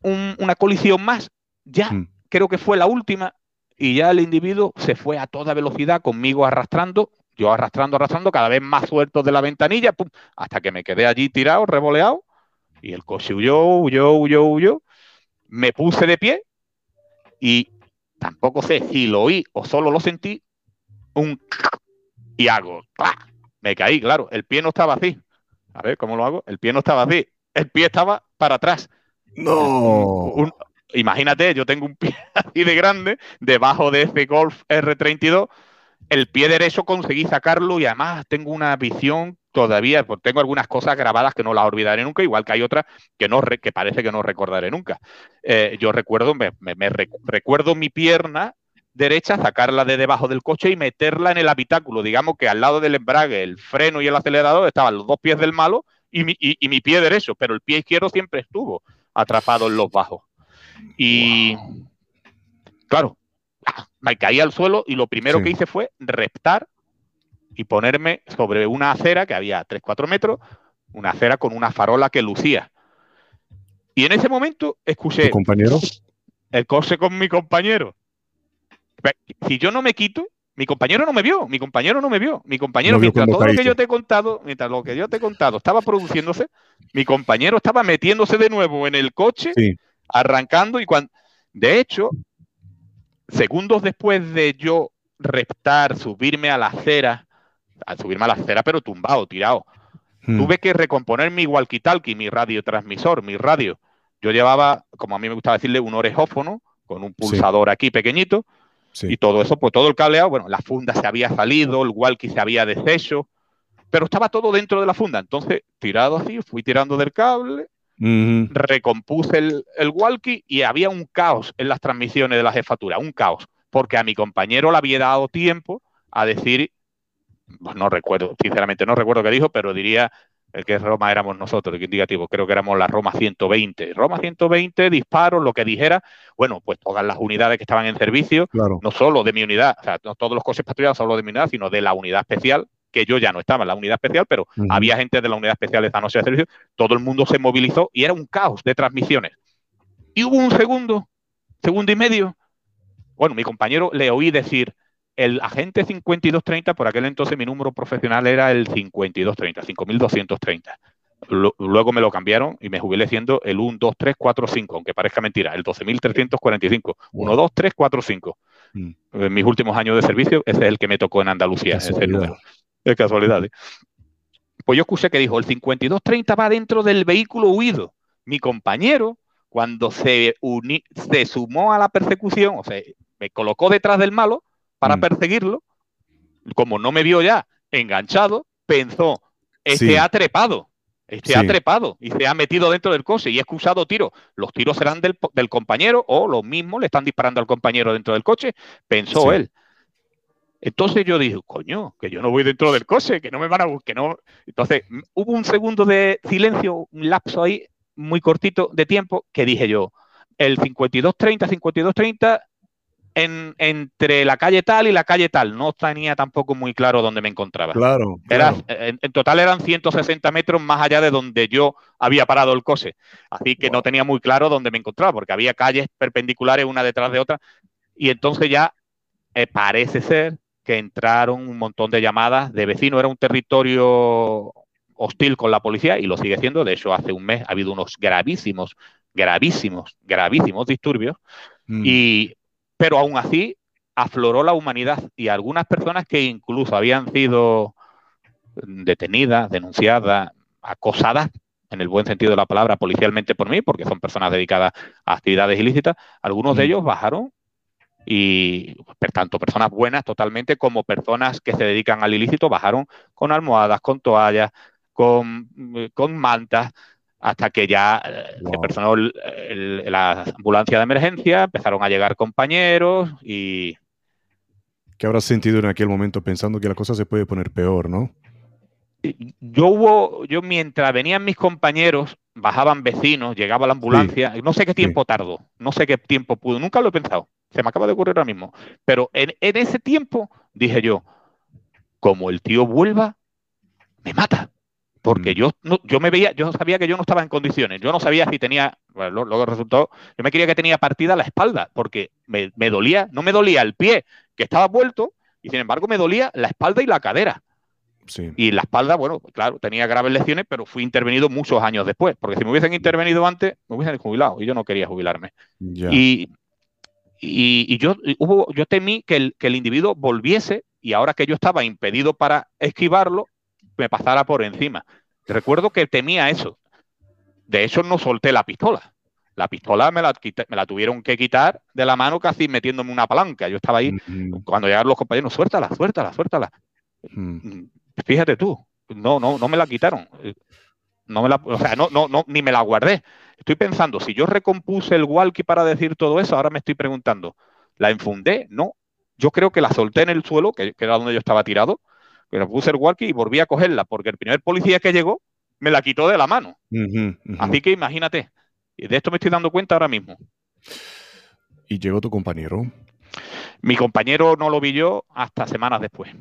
una colisión más, ya mm. creo que fue la última, y ya el individuo se fue a toda velocidad conmigo arrastrando, yo arrastrando, arrastrando, cada vez más suelto de la ventanilla, hasta que me quedé allí tirado, revoleado, y el coche huyó, huyó, huyó, huyó. Me puse de pie y tampoco sé si lo oí o solo lo sentí, un y hago, me caí, claro, el pie no estaba así. A ver, ¿cómo lo hago? El pie no estaba así, el pie estaba para atrás. No. imagínate, yo tengo un pie [laughs] así de grande, debajo de ese Golf R32, el pie derecho conseguí sacarlo y además tengo una visión todavía, pues tengo algunas cosas grabadas que no las olvidaré nunca, igual que hay otras que, no, que parece que no recordaré nunca. Eh, yo recuerdo, me, recuerdo mi pierna derecha, sacarla de debajo del coche y meterla en el habitáculo. Digamos que al lado del embrague, el freno y el acelerador estaban los dos pies del malo y mi, y, mi pie derecho, pero el pie izquierdo siempre estuvo atrapado en los bajos. Y claro, me caí al suelo y lo primero que hice fue reptar y ponerme sobre una acera que había 3-4 metros, una acera con una farola que lucía. Y en ese momento escuché... compañero? El coche con mi compañero. Si yo no me quito, mi compañero no me vio, mi compañero no me vio. Mi compañero, mientras todo lo que yo te he contado, mientras lo que yo te he contado estaba produciéndose, mi compañero estaba metiéndose de nuevo en el coche, arrancando y cuando... De hecho, segundos después de yo reptar, subirme a la acera, a subirme a la acera, pero tumbado, tirado, hmm. tuve que recomponer mi walkie-talkie, mi radiotransmisor, mi radio. Yo llevaba, como a mí me gustaba decirle, un orejófono con un pulsador aquí pequeñito. Y todo eso, pues todo el cableado, bueno, la funda se había salido, el walkie se había deshecho, pero estaba todo dentro de la funda. Entonces, tirado así, fui tirando del cable, recompuse el, el, walkie y había un caos en las transmisiones de la jefatura, un caos, porque a mi compañero le había dado tiempo a decir, pues no recuerdo, sinceramente no recuerdo qué dijo, pero diría el que Roma éramos nosotros, el indicativo, creo que éramos la Roma 120. Roma 120, disparos, lo que dijera, bueno, pues todas las unidades que estaban en servicio, no solo de mi unidad, o sea, no todos los coches patrullados solo de mi unidad, sino de la unidad especial, que yo ya no estaba en la unidad especial, pero había gente de la unidad especial esa noche de servicio, todo el mundo se movilizó y era un caos de transmisiones. Y hubo un segundo, segundo y medio. Bueno, mi compañero le oí decir, el agente 5230, por aquel entonces mi número profesional era el 5230, 5230. Luego me lo cambiaron y me jubilé siendo el 1, 2, 3, 4, 5, aunque parezca mentira, el 12.345. 1, 2, 3, 4, 5. En mis últimos años de servicio, ese es el que me tocó en Andalucía, ese número. Es casualidad. ¿eh? Pues yo escuché que dijo, el 5230 va dentro del vehículo huido. Mi compañero, cuando se, se sumó a la persecución, o sea, me colocó detrás del malo para mm. perseguirlo, como no me vio ya enganchado, pensó, este ha trepado, este ha trepado y se ha metido dentro del coche y ha excusado tiros. Los tiros serán del, compañero o los mismos le están disparando al compañero dentro del coche, pensó él. Entonces yo dije, coño, que yo no voy dentro del coche, que no me van a buscar, no. Entonces hubo un segundo de silencio, un lapso ahí muy cortito de tiempo, que dije yo, el 5230, 5230, en, entre la calle tal y la calle tal. No tenía tampoco muy claro dónde me encontraba. Claro. Era, en, total eran 160 metros más allá de donde yo había parado el coche. Así que no tenía muy claro dónde me encontraba, porque había calles perpendiculares una detrás de otra. Y entonces ya eh, parece ser que entraron un montón de llamadas de vecinos. Era un territorio hostil con la policía y lo sigue siendo. De hecho, hace un mes ha habido unos gravísimos, gravísimos, gravísimos disturbios. Mm. Y, pero aún así afloró la humanidad y algunas personas que incluso habían sido detenidas, denunciadas, acosadas, en el buen sentido de la palabra, policialmente por mí, porque son personas dedicadas a actividades ilícitas, algunos de mm. ellos bajaron y por tanto personas buenas totalmente como personas que se dedican al ilícito bajaron con almohadas, con toallas, con, con mantas, hasta que ya eh, se personó la ambulancia de emergencia, empezaron a llegar compañeros y... ¿Qué habrás sentido en aquel momento pensando que la cosa se puede poner peor, no? Yo hubo, yo mientras venían mis compañeros, bajaban vecinos, llegaba la ambulancia, no sé qué tiempo tardó, no sé qué tiempo pudo, nunca lo he pensado. Se me acaba de ocurrir ahora mismo. Pero en, ese tiempo dije yo, como el tío vuelva, me mata. Porque mm. yo, no, yo me veía, yo sabía que yo no estaba en condiciones. Yo no sabía si tenía, bueno, luego resultó, yo me quería que tenía partida la espalda, porque me, dolía, no me dolía el pie, que estaba vuelto, y sin embargo me dolía la espalda y la cadera. Y la espalda, bueno, claro, tenía graves lesiones, pero fui intervenido muchos años después, porque si me hubiesen intervenido antes, me hubiesen jubilado y yo no quería jubilarme. Y y, yo, hubo, yo temí que el, que el individuo volviese y ahora que yo estaba impedido para esquivarlo, me pasara por encima. Recuerdo que temía eso. De hecho, no solté la pistola. La pistola me la, me la tuvieron que quitar de la mano casi metiéndome una palanca. Yo estaba ahí, cuando llegaron los compañeros, suéltala, suéltala, suéltala. Mm, fíjate tú, no, no, no me la quitaron. No me la, o sea, no, no, no, ni me la guardé. Estoy pensando, si yo recompuse el walkie para decir todo eso, ahora me estoy preguntando, ¿la enfundé? No. Yo creo que la solté en el suelo, que, era donde yo estaba tirado, que la puse el walkie y volví a cogerla, porque el primer policía que llegó me la quitó de la mano. Así que imagínate, de esto me estoy dando cuenta ahora mismo. ¿Y llegó tu compañero? Mi compañero no lo vi yo hasta semanas después.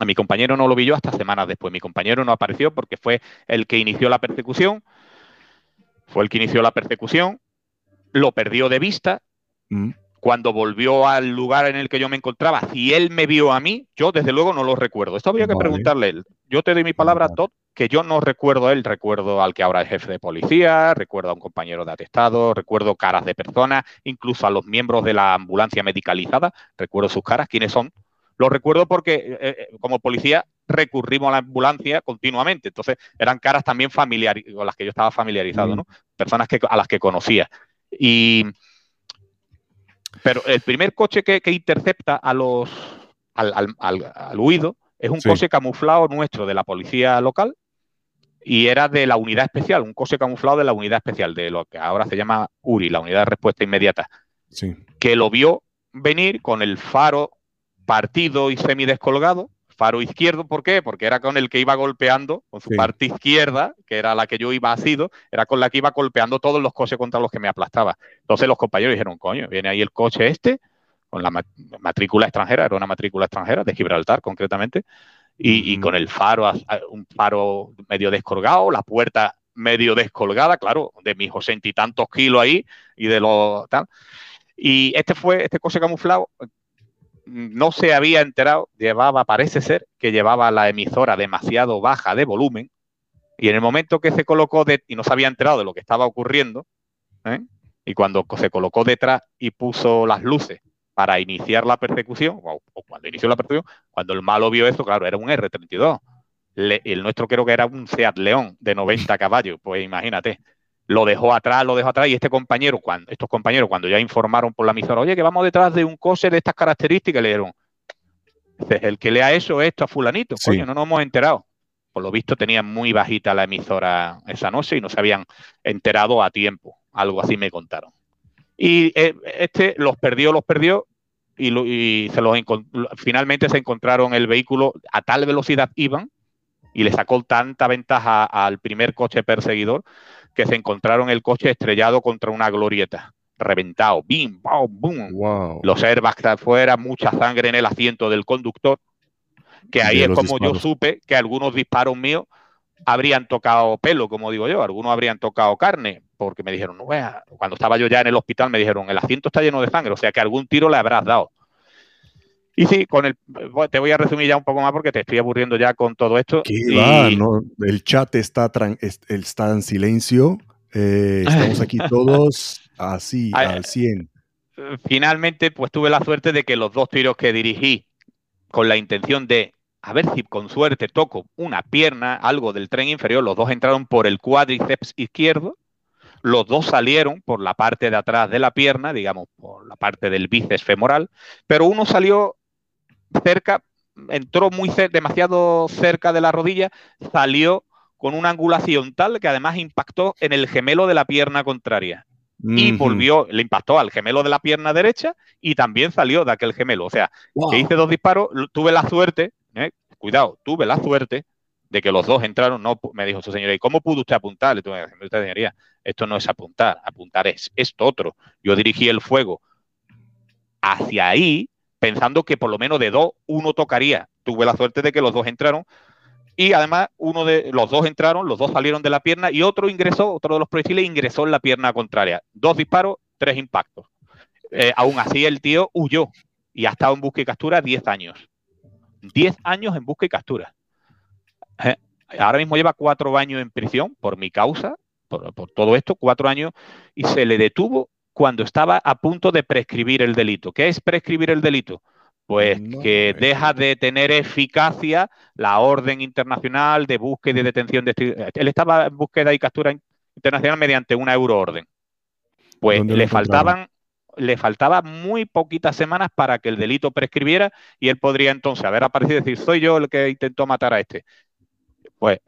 A mi compañero no lo vi yo hasta semanas después. Mi compañero no apareció porque fue el que inició la persecución. Fue el que inició la persecución. Lo perdió de vista. Mm. Cuando volvió al lugar en el que yo me encontraba, si él me vio a mí, yo desde luego no lo recuerdo. Esto habría que preguntarle a él. Yo te doy mi palabra, Todd, que yo no recuerdo a él, recuerdo al que ahora es jefe de policía, recuerdo a un compañero de atestado, recuerdo caras de personas, incluso a los miembros de la ambulancia medicalizada, recuerdo sus caras, quiénes son, lo recuerdo porque eh, eh, como policía recurrimos a la ambulancia continuamente. Entonces eran caras también familiares, con las que yo estaba familiarizado, ¿no? Personas que, a las que conocía. Y, pero el primer coche que, intercepta a los, al, huido es un coche camuflado nuestro de la policía local y era de la unidad especial, un coche camuflado de la unidad especial, de lo que ahora se llama URI, la unidad de respuesta inmediata, que lo vio venir con el faro partido y semidescolgado, faro izquierdo, ¿por qué? Porque era con el que iba golpeando, con su parte izquierda, que era la que yo iba asido, era con la que iba golpeando todos los coches contra los que me aplastaba. Entonces los compañeros dijeron, coño, viene ahí el coche este, con la matrícula extranjera, era una matrícula extranjera, de Gibraltar concretamente, y, con el faro, un faro medio descolgado, la puerta medio descolgada, claro, de mis ochenta y tantos kilos ahí y de los tal. Y este fue, este coche camuflado, no se había enterado, llevaba, parece ser, que llevaba la emisora demasiado baja de volumen, y en el momento que se colocó de, y no se había enterado de lo que estaba ocurriendo, ¿eh? y cuando se colocó detrás y puso las luces para iniciar la persecución, o, cuando inició la persecución, cuando el malo vio esto, claro, era un R32. el nuestro creo que era un Seat León de 90 caballos, pues imagínate lo dejó atrás, lo dejó atrás, y este compañero, cuando, estos compañeros, cuando ya informaron por la emisora, oye, que vamos detrás de un coche de estas características, le dieron, el que lea eso esto a fulanito, coño, no nos hemos enterado. Por lo visto tenían muy bajita la emisora esa noche y no se habían enterado a tiempo, algo así me contaron. Y eh, este los perdió, los perdió, y, se los finalmente se encontraron el vehículo a tal velocidad iban y le sacó tanta ventaja al primer coche perseguidor que se encontraron el coche estrellado contra una glorieta, reventado, bim, boom. Los airbags afuera, mucha sangre en el asiento del conductor, que ahí es como yo supe que algunos disparos míos habrían tocado pelo, como digo yo, algunos habrían tocado carne, porque me dijeron, no, cuando estaba yo ya en el hospital me dijeron, el asiento está lleno de sangre, o sea que algún tiro le habrás dado. Y sí, con el, te voy a resumir ya un poco más porque te estoy aburriendo ya con todo esto. El chat está, está en silencio. Eh, estamos aquí [laughs] todos así, al 100. Finalmente, pues tuve la suerte de que los dos tiros que dirigí con la intención de a ver si con suerte toco una pierna, algo del tren inferior, los dos entraron por el cuádriceps izquierdo, los dos salieron por la parte de atrás de la pierna, digamos, por la parte del bíceps femoral, pero uno salió cerca, entró muy demasiado cerca de la rodilla, salió con una angulación tal que además impactó en el gemelo de la pierna contraria. Y volvió, le impactó al gemelo de la pierna derecha y también salió de aquel gemelo. O sea, que hice dos disparos, tuve la suerte, ¿eh? cuidado, tuve la suerte de que los dos entraron, no, me dijo su señoría, ¿y cómo pudo usted apuntar? Le tuve usted, señoría, esto no es apuntar, apuntar es esto otro. Yo dirigí el fuego hacia ahí pensando que por lo menos de dos, uno tocaría. Tuve la suerte de que los dos entraron. Y además, uno de los dos entraron, los dos salieron de la pierna y otro ingresó, otro de los proyectiles ingresó en la pierna contraria. Dos disparos, tres impactos. Eh, aún así, el tío huyó y ha estado en busca y captura 10 años. 10 años en busca y captura. Eh, ahora mismo lleva cuatro años en prisión por mi causa, por, por todo esto, cuatro años, y se le detuvo cuando estaba a punto de prescribir el delito. ¿Qué es prescribir el delito? Pues que deja de tener eficacia la orden internacional de búsqueda y detención de... Él estaba en búsqueda y captura internacional mediante una euroorden. Pues le faltaban le faltaba muy poquitas semanas para que el delito prescribiera y él podría entonces haber aparecido y decir, soy yo el que intentó matar a este. Pues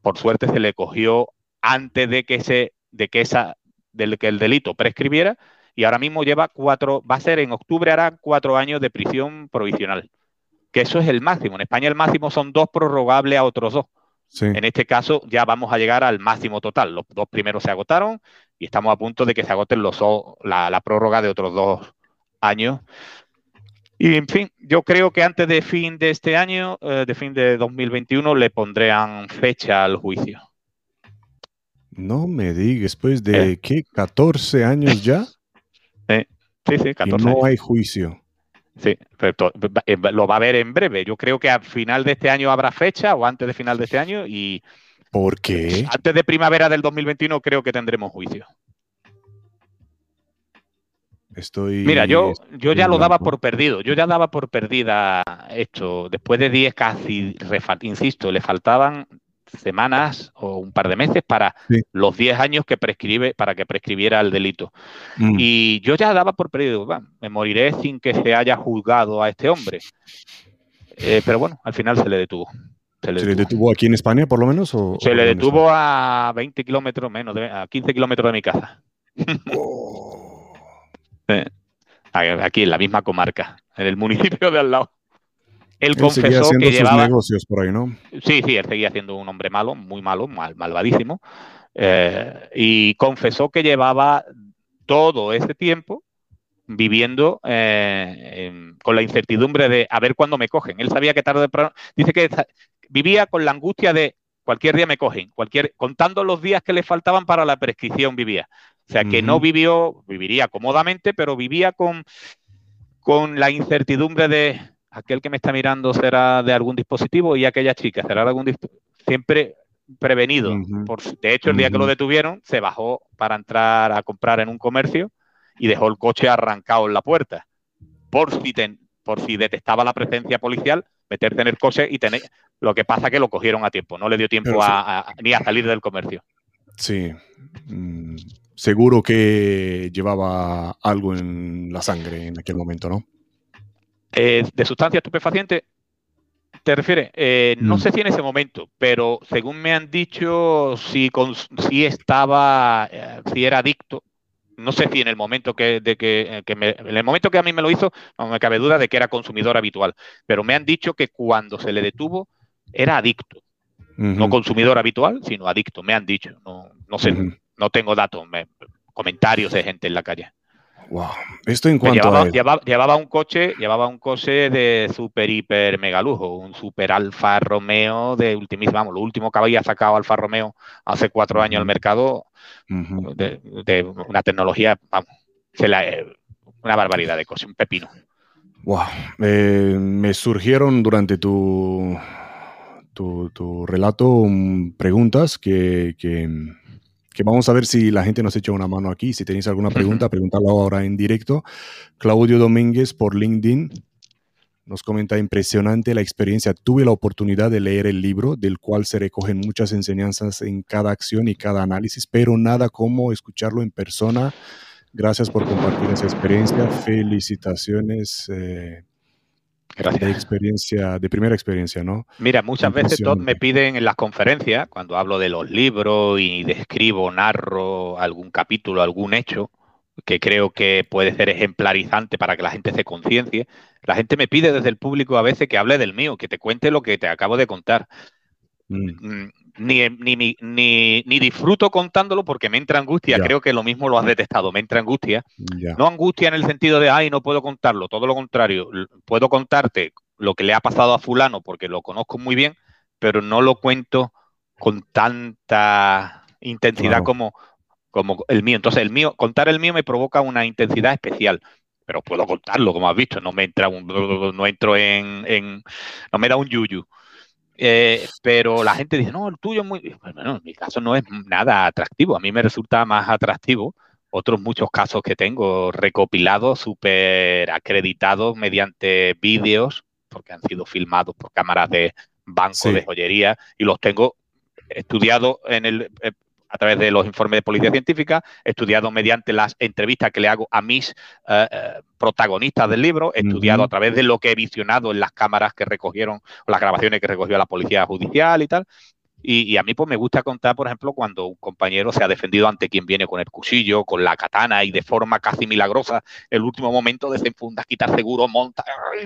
por suerte se le cogió antes de que se, de que esa, del que el delito prescribiera y ahora mismo lleva cuatro, va a ser en octubre hará cuatro años de prisión provisional. Que eso es el máximo. En España el máximo son dos prorrogables a otros dos. En este caso ya vamos a llegar al máximo total. Los dos primeros se agotaron y estamos a punto de que se agoten los, la, la prórroga de otros dos años. Y en fin, yo creo que antes de fin de este año, eh, de fin de 2021, le pondrían fecha al juicio. No me digas, después de eh. qué, 14 años ya. [laughs] sí, sí, 14 y no hay juicio. Sí, pero eh, lo va a ver en breve. Yo creo que al final de este año habrá fecha o antes de final de este año y... ¿Por qué? Antes de primavera del 2021 creo que tendremos juicio. Estoy. Mira, yo, yo ya lo daba por perdido. Yo ya daba por perdida esto. Después de 10 casi, insisto, le faltaban semanas o un par de meses para los 10 años que prescribe, para que prescribiera el delito. Mm. Y yo ya daba por perdido, me moriré sin que se haya juzgado a este hombre. Eh, pero bueno, al final se le detuvo. ¿Se le, detuvo. aquí en España, por lo menos? se le detuvo a 20 kilómetros menos, a 15 kilómetros de mi casa. [laughs] Oh. Aquí en la misma comarca, en el municipio de al lado. Él, confesó que llevaba. negocios por ahí, ¿no? Sí, sí, él seguía siendo un hombre malo, muy malo, mal, malvadísimo. Eh, y confesó que llevaba todo ese tiempo viviendo eh, con la incertidumbre de a ver cuándo me cogen. Él sabía que tarde o Dice que vivía con la angustia de cualquier día me cogen, cualquier, contando los días que le faltaban para la prescripción vivía. O sea, que no vivió, viviría cómodamente, pero vivía con, con la incertidumbre de aquel que me está mirando será de algún dispositivo y aquella chica será de algún dispositivo. Siempre prevenido. Por, de hecho, el día que lo detuvieron, se bajó para entrar a comprar en un comercio y dejó el coche arrancado en la puerta. Por si, por si detectaba la presencia policial, meterte en el coche y tener. Lo que pasa que lo cogieron a tiempo, no le dio tiempo ni a salir del comercio. Sí. Mm, seguro que llevaba algo en la sangre en aquel momento, ¿no? Eh, de sustancia estupefaciente, ¿te refieres? Eh, no mm. sé si en ese momento, pero según me han dicho, si, si estaba, eh, si era adicto. No sé si en el momento que, de que, en el momento que a mí me lo hizo, no me cabe duda de que era consumidor habitual. Pero me han dicho que cuando se le detuvo era adicto. No consumidor habitual, sino adicto, me han dicho. No, no sé, no tengo datos, comentarios de gente en la calle. Wow. Esto en cuanto llevaba, a... llevaba, un coche, llevaba un coche de super hiper mega lujo, un super Alfa Romeo de ultimísima, vamos, lo último que había sacado Alfa Romeo hace cuatro años al mercado, de, una tecnología, vamos, una barbaridad de coche, un pepino. Wow. Eh, me surgieron durante tu, tu, relato mm, preguntas que que vamos a ver si la gente nos echa una mano aquí. Si tenéis alguna pregunta, preguntarlo ahora en directo. Claudio Domínguez por LinkedIn nos comenta impresionante la experiencia. Tuve la oportunidad de leer el libro, del cual se recogen muchas enseñanzas en cada acción y cada análisis, pero nada como escucharlo en persona. Gracias por compartir esa experiencia. Felicitaciones. Eh, de experiencia, de primera experiencia, ¿no? Mira, muchas veces me piden en las conferencias, cuando hablo de los libros y describo, narro algún capítulo, algún hecho, que creo que puede ser ejemplarizante para que la gente se conciencie, la gente me pide desde el público a veces que hable del mío, que te cuente lo que te acabo de contar. Mm. Mm, ni, ni, ni, ni, disfruto contándolo porque me entra angustia. Creo que lo mismo lo has detestado, me entra angustia. No angustia en el sentido de, ay, no puedo contarlo, todo lo contrario. Puedo contarte lo que le ha pasado a fulano porque lo conozco muy bien, pero no lo cuento con tanta intensidad como, como el mío. Entonces, el mío, contar el mío me provoca una intensidad especial pero puedo contarlo, como has visto, no me entra un, no entro en, en no me da un yuyu. Eh, pero la gente dice, no, el tuyo es muy... Bueno, en mi caso no es nada atractivo. A mí me resulta más atractivo otros muchos casos que tengo recopilados, súper acreditados mediante vídeos, porque han sido filmados por cámaras de banco de joyería, y los tengo estudiados en el, eh, a través de los informes de policía científica, estudiado mediante las entrevistas que le hago a mis eh, eh, protagonistas del libro, estudiado a través de lo que he visionado en las cámaras que recogieron, o las grabaciones que recogió la policía judicial y tal. Y, a mí pues me gusta contar, por ejemplo, cuando un compañero se ha defendido ante quien viene con el cuchillo, con la katana y de forma casi milagrosa, el último momento desenfunda, quita seguro, monta,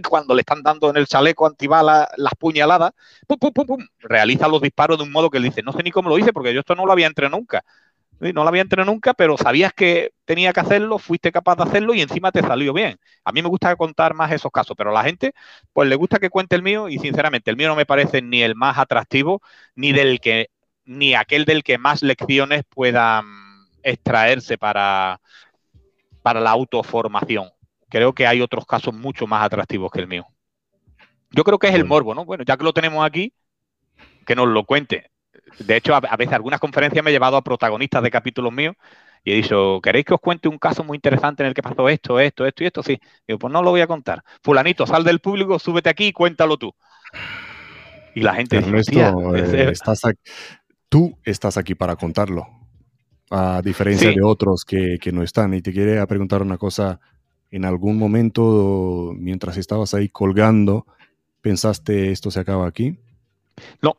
cuando le están dando en el chaleco antibala las puñaladas, pum, pum, pum, realiza los disparos de un modo que él dice, no sé ni cómo lo hice porque yo esto no lo había entrenado nunca. No lo había entrenado nunca, pero sabías que tenía que hacerlo, fuiste capaz de hacerlo y encima te salió bien. A mí me gusta contar más esos casos, pero a la gente, pues le gusta que cuente el mío y sinceramente el mío no me parece ni el más atractivo, ni del que, ni aquel del que más lecciones puedan extraerse para, para la autoformación. Creo que hay otros casos mucho más atractivos que el mío. Yo creo que es el morbo, ¿no? Bueno, ya que lo tenemos aquí, que nos lo cuente de hecho, a, veces algunas conferencias me he llevado a protagonistas de capítulos míos y he dicho, ¿queréis que os cuente un caso muy interesante en el que pasó esto, esto, esto y esto? Sí. Digo, pues no lo voy a contar. Fulanito, sal del público, súbete aquí y cuéntalo tú. Y la gente dice, eh, estás tú estás aquí para contarlo, a diferencia de otros que, que, no están. Y te quería preguntar una cosa, en algún momento, mientras estabas ahí colgando, ¿pensaste esto se acaba aquí? No,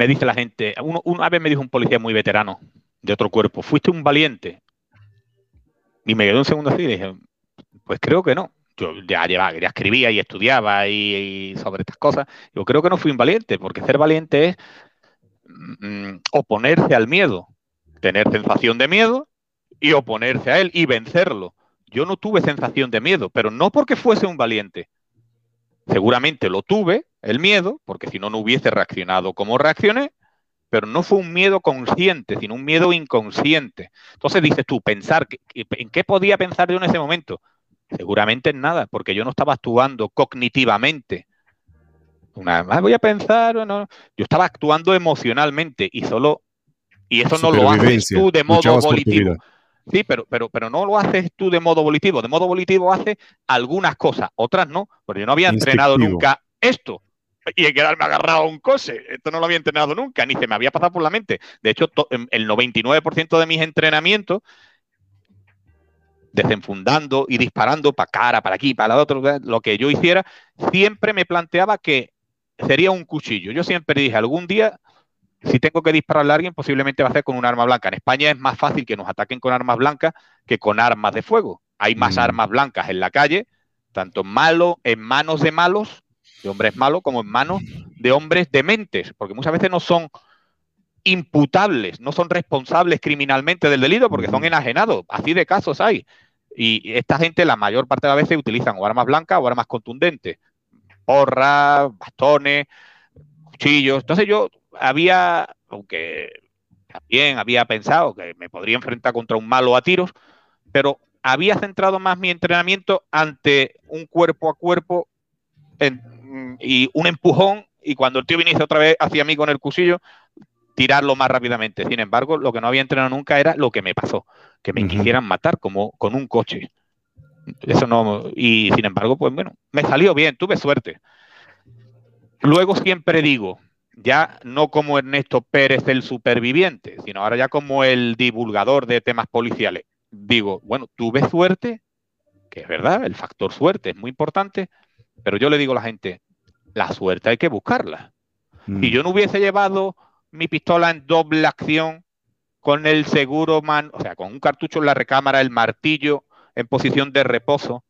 me dice la gente, una vez me dijo un policía muy veterano de otro cuerpo, fuiste un valiente. Y me quedé un segundo así y dije, pues creo que no. Yo ya, llevaba, ya escribía y estudiaba y, sobre estas cosas. Yo creo que no fui un valiente, porque ser valiente es mm, oponerse al miedo, tener sensación de miedo y oponerse a él y vencerlo. Yo no tuve sensación de miedo, pero no porque fuese un valiente. Seguramente lo tuve, el miedo, porque si no, no hubiese reaccionado como reaccioné, pero no fue un miedo consciente, sino un miedo inconsciente. Entonces dices tú, pensar, ¿en qué podía pensar yo en ese momento? Seguramente en nada, porque yo no estaba actuando cognitivamente. Una vez voy a pensar, no, yo estaba actuando emocionalmente y solo, y eso no lo haces tú de modo volitivo. Sí, pero, pero, pero no lo haces tú de modo volitivo. De modo volitivo haces algunas cosas, otras no, porque yo no había entrenado nunca esto y quedarme agarrado a un coche. Esto no lo había entrenado nunca, ni se me había pasado por la mente. De hecho, el 99% de mis entrenamientos, desenfundando y disparando para cara, para aquí, para la otro, lo que yo hiciera, siempre me planteaba que sería un cuchillo. Yo siempre dije, algún día, si tengo que dispararle a alguien, posiblemente va a ser con un arma blanca. En España es más fácil que nos ataquen con armas blancas que con armas de fuego. Hay más mm. armas blancas en la calle, tanto malo, en manos de malos, de hombres malos como en manos de hombres dementes, porque muchas veces no son imputables, no son responsables criminalmente del delito porque son enajenados. Así de casos hay. Y esta gente la mayor parte de las veces utilizan o armas blancas o armas contundentes. Porras, bastones, cuchillos. Entonces yo había, aunque también había pensado que me podría enfrentar contra un malo a tiros, pero había centrado más mi entrenamiento ante un cuerpo a cuerpo en, y un empujón y cuando el tío viniese otra vez hacia mí con el cuchillo, tirarlo más rápidamente. Sin embargo, lo que no había entrenado nunca era lo que me pasó, que me quisieran matar como con un coche. Eso no, y sin embargo, pues bueno, me salió bien, tuve suerte. Luego siempre digo, ya no como Ernesto Pérez el superviviente, sino ahora ya como el divulgador de temas policiales. Digo, bueno, tuve suerte, que es verdad, el factor suerte es muy importante, pero yo le digo a la gente, la suerte hay que buscarla. Si mm. yo no hubiese llevado mi pistola en doble acción con el seguro man, o sea, con un cartucho en la recámara, el martillo en posición de reposo,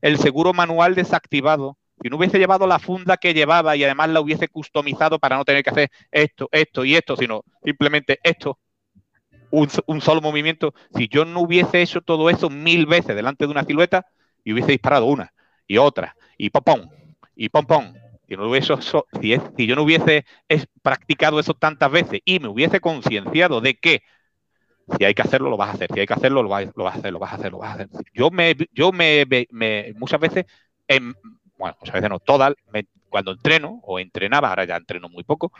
el seguro manual desactivado, si no hubiese llevado la funda que llevaba y además la hubiese customizado para no tener que hacer esto, esto y esto, sino simplemente esto, un, un, solo movimiento, si yo no hubiese hecho todo eso mil veces delante de una silueta y hubiese disparado una y otra y pom y pom pom. Si, no hubiese, si, yo no hubiese practicado eso tantas veces y me hubiese concienciado de que si hay que hacerlo, lo vas a hacer, si hay que hacerlo, lo vas, a hacer, lo vas a hacer, lo vas a hacer. Yo me, yo me, muchas veces, bueno, muchas veces no, todas, cuando entreno o entrenaba, ahora ya entreno muy poco,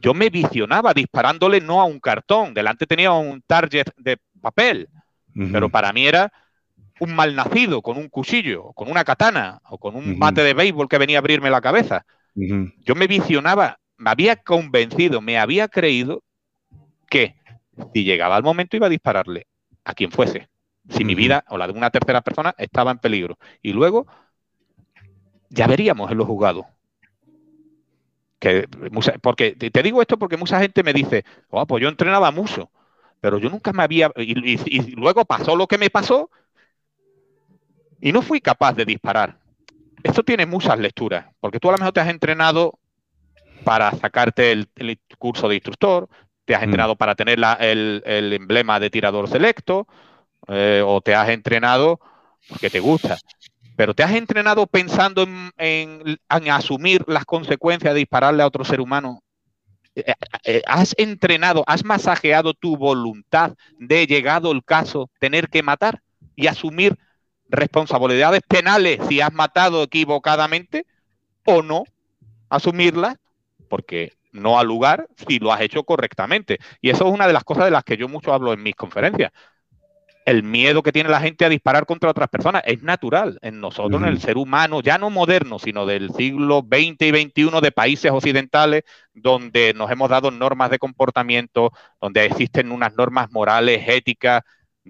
yo me visionaba disparándole no a un cartón, delante tenía un target de papel Pero para mí era un malnacido con un cuchillo, con una katana o con un bate de béisbol que venía a abrirme la cabeza. Yo me visionaba, me había convencido, me había creído que si llegaba el momento iba a dispararle a quien fuese. Si mi vida o la de una tercera persona estaba en peligro. Y luego ya veríamos en los juzgados. Que, porque te digo esto porque mucha gente me dice, oh, pues yo entrenaba mucho, pero yo nunca me había. y luego pasó lo que me pasó y no fui capaz de disparar. Esto tiene muchas lecturas, porque tú a lo mejor te has entrenado para sacarte el, curso de instructor, te has mm. entrenado para tener el, emblema de tirador selecto, eh, o te has entrenado porque te gusta. Pero te has entrenado pensando en, asumir las consecuencias de dispararle a otro ser humano. Eh, eh, has entrenado, has masajeado tu voluntad de, llegado el caso, tener que matar y asumir responsabilidades penales si has matado equivocadamente o no asumirlas porque no al lugar si lo has hecho correctamente. Y eso es una de las cosas de las que yo mucho hablo en mis conferencias. El miedo que tiene la gente a disparar contra otras personas es natural en nosotros, en el ser humano, ya no moderno, sino del siglo XX y XXI de países occidentales, donde nos hemos dado normas de comportamiento, donde existen unas normas morales, éticas,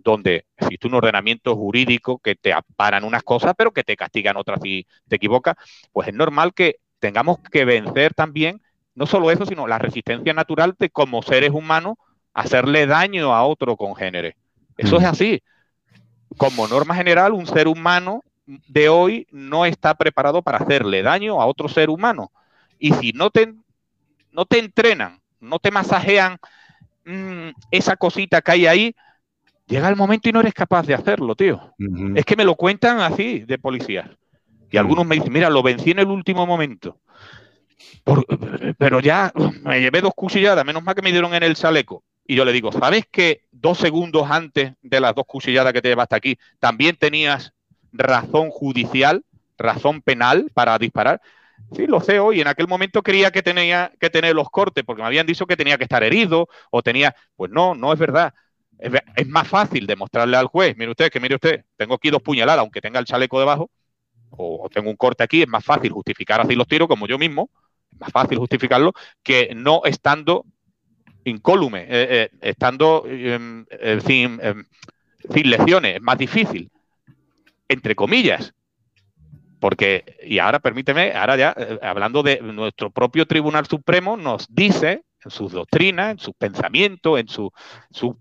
donde existe un ordenamiento jurídico que te amparan unas cosas, pero que te castigan otras si te equivocas, pues es normal que tengamos que vencer también, no solo eso, sino la resistencia natural de como seres humanos hacerle daño a otro congénere. Eso es así. Como norma general, un ser humano de hoy no está preparado para hacerle daño a otro ser humano. Y si no te, no te entrenan, no te masajean mm, esa cosita que hay ahí, llega el momento y no eres capaz de hacerlo, tío. Es que me lo cuentan así de policías. Y algunos me dicen, mira, lo vencí en el último momento. pero ya me llevé dos cuchilladas, menos mal que me dieron en el chaleco. Y yo le digo, ¿sabes que dos segundos antes de las dos cuchilladas que te llevaste aquí, también tenías razón judicial, razón penal para disparar? Sí, lo sé hoy. En aquel momento creía que tenía que tener los cortes, porque me habían dicho que tenía que estar herido o tenía. Pues no, no es verdad es, más fácil demostrarle al juez, mire usted, que mire usted, tengo aquí dos puñaladas, aunque tenga el chaleco debajo, o, tengo un corte aquí, es más fácil justificar así los tiros, como yo mismo, es más fácil justificarlo que no estando incólume, eh, eh, estando em, eh, sin, em, sin lesiones, es más difícil, entre comillas. Porque, y ahora permíteme, ahora ya, hablando de nuestro propio Tribunal Supremo, nos dice en sus doctrinas, en sus pensamientos, en sus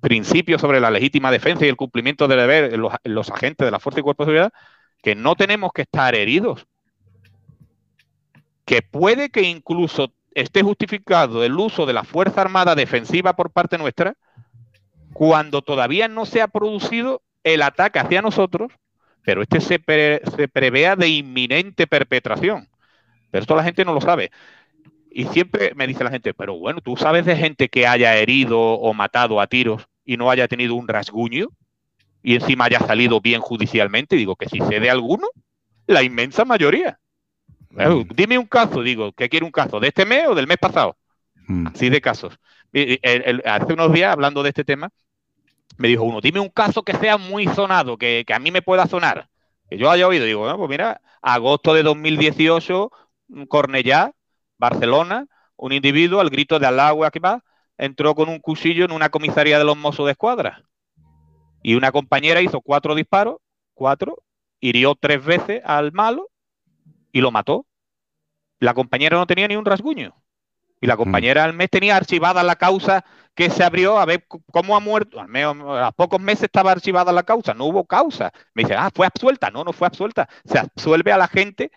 principios sobre la legítima defensa y el cumplimiento del deber en los, agentes de la Fuerza y Cuerpo de Seguridad, que no tenemos que estar heridos. Que puede que incluso esté justificado el uso de la Fuerza Armada defensiva por parte nuestra cuando todavía no se ha producido el ataque hacia nosotros, pero este se, se prevea de inminente perpetración. Pero esto la gente no lo sabe. Y siempre me dice la gente, pero bueno, ¿tú sabes de gente que haya herido o matado a tiros y no haya tenido un rasguño? Y encima haya salido bien judicialmente. Digo que si sé de alguno, la inmensa mayoría. Mm. Dime un caso, digo, ¿qué quiere un caso? ¿De este mes o del mes pasado? Mm. Así de casos. hace unos días, hablando de este tema, me dijo uno, dime un caso que sea muy sonado, que, a mí me pueda sonar. Que yo haya oído. Digo, bueno, pues mira, agosto de 2018, Cornellá, Barcelona, un individuo al grito de agua que va, entró con un cuchillo en una comisaría de los mozos de escuadra. Y una compañera hizo cuatro disparos, cuatro, hirió tres veces al malo y lo mató. La compañera no tenía ni un rasguño. Y la compañera al mes tenía archivada la causa que se abrió a ver cómo ha muerto. Al menos, a pocos meses estaba archivada la causa, no hubo causa. Me dice, ah, fue absuelta. No, no fue absuelta. Se absuelve a la gente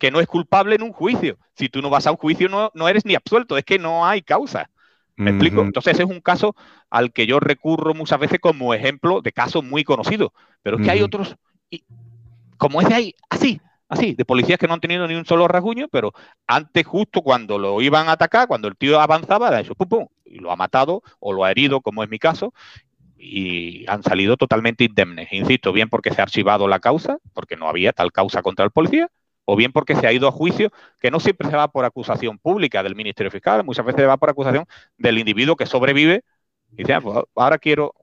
que no es culpable en un juicio. Si tú no vas a un juicio, no, no eres ni absuelto, es que no hay causa. ¿Me explico? Entonces, ese es un caso al que yo recurro muchas veces como ejemplo de casos muy conocidos. Pero es que hay otros, y, como ese hay, así, así, de policías que no han tenido ni un solo rasguño, pero antes, justo cuando lo iban a atacar, cuando el tío avanzaba, ha hecho pum, pum, y lo ha matado o lo ha herido, como es mi caso, y han salido totalmente indemnes. Insisto, bien porque se ha archivado la causa, porque no había tal causa contra el policía, o bien porque se ha ido a juicio, que no siempre se va por acusación pública del Ministerio Fiscal, muchas veces se va por acusación del individuo que sobrevive y dice, ah, pues ahora quiero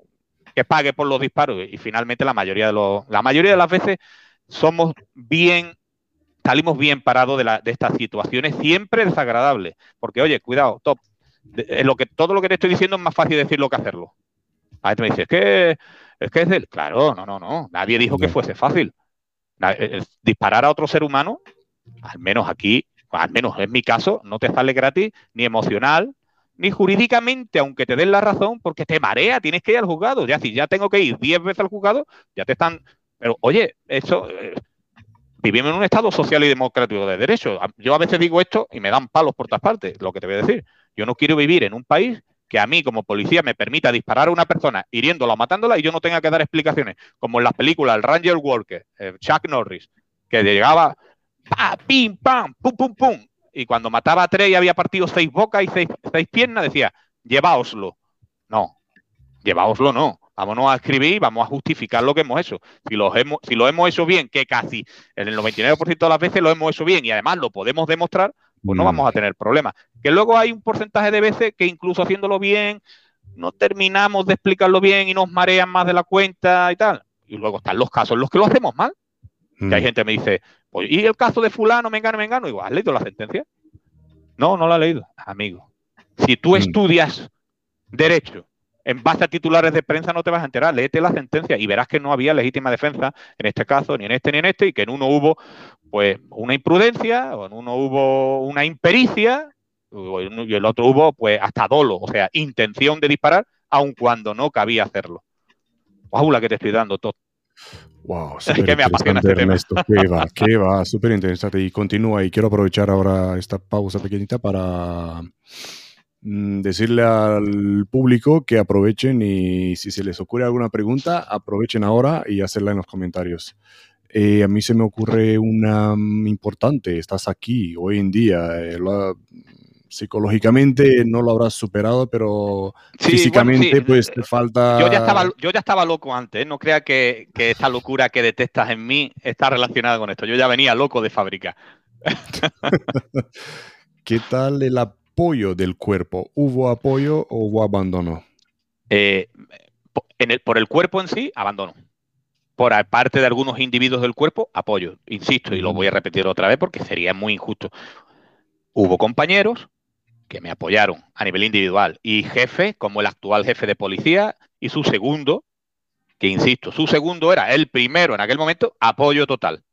que pague por los disparos. Y finalmente la mayoría de los, la mayoría de las veces somos bien, salimos bien parados de, la, de estas situaciones, siempre desagradables. Porque, oye, cuidado, top. lo que, todo lo que te estoy diciendo es más fácil decirlo que hacerlo. A veces me dices, es que es que es del. Claro, no, no, no. Nadie dijo que fuese fácil. Eh, disparar a otro ser humano, al menos aquí, al menos en mi caso, no te sale gratis ni emocional, ni jurídicamente, aunque te den la razón, porque te marea, tienes que ir al juzgado. Ya si ya tengo que ir diez veces al juzgado, ya te están. Pero oye, eso. Eh, vivimos en un Estado social y democrático de derecho. Yo a veces digo esto y me dan palos por todas partes, lo que te voy a decir. Yo no quiero vivir en un país que a mí como policía me permita disparar a una persona hiriéndola o matándola y yo no tenga que dar explicaciones, como en las películas El Ranger Walker, eh, Chuck Norris, que llegaba, pa, pim, pam, pum, pum, pum, y cuando mataba a tres y había partido seis bocas y seis, seis piernas, decía, lleváoslo. No, lleváoslo no. Vámonos a escribir y vamos a justificar lo que hemos hecho. Si lo hemos, si lo hemos hecho bien, que casi en el 99% de las veces lo hemos hecho bien y además lo podemos demostrar, pues no mm. vamos a tener problemas. Que luego hay un porcentaje de veces que incluso haciéndolo bien, no terminamos de explicarlo bien y nos marean más de la cuenta y tal. Y luego están los casos en los que lo hacemos mal. Que hay mm. gente que me dice, pues, ¿y el caso de fulano, me engano, me engano? Digo, ¿has leído la sentencia? No, no la he leído. Amigo, si tú mm. estudias derecho en base a titulares de prensa no te vas a enterar, léete la sentencia y verás que no había legítima defensa en este caso, ni en este ni en este, y que en uno hubo pues una imprudencia, o en uno hubo una impericia, y el otro hubo pues hasta dolo, o sea, intención de disparar, aun cuando no cabía hacerlo. Wow, la que te estoy dando, todo. Wow, es que me apasiona este tema. qué va, [laughs] qué va, súper interesante. Y continúa, y quiero aprovechar ahora esta pausa pequeñita para decirle al público que aprovechen y si se les ocurre alguna pregunta, aprovechen ahora y hacerla en los comentarios. Eh, a mí se me ocurre una mm, importante, estás aquí hoy en día, eh, psicológicamente no lo habrás superado, pero físicamente pues te falta... Yo ya estaba, yo ya estaba loco antes, ¿eh? no crea que, que esta locura que detestas en mí está relacionada con esto, yo ya venía loco de fábrica. [laughs] ¿Qué tal el apoyo del cuerpo? ¿Hubo apoyo o hubo abandono? Eh, en el, por el cuerpo en sí, abandono. Por parte de algunos individuos del cuerpo, apoyo. Insisto, y lo voy a repetir otra vez porque sería muy injusto. Hubo compañeros que me apoyaron a nivel individual y jefe, como el actual jefe de policía, y su segundo, que insisto, su segundo era el primero en aquel momento, apoyo total.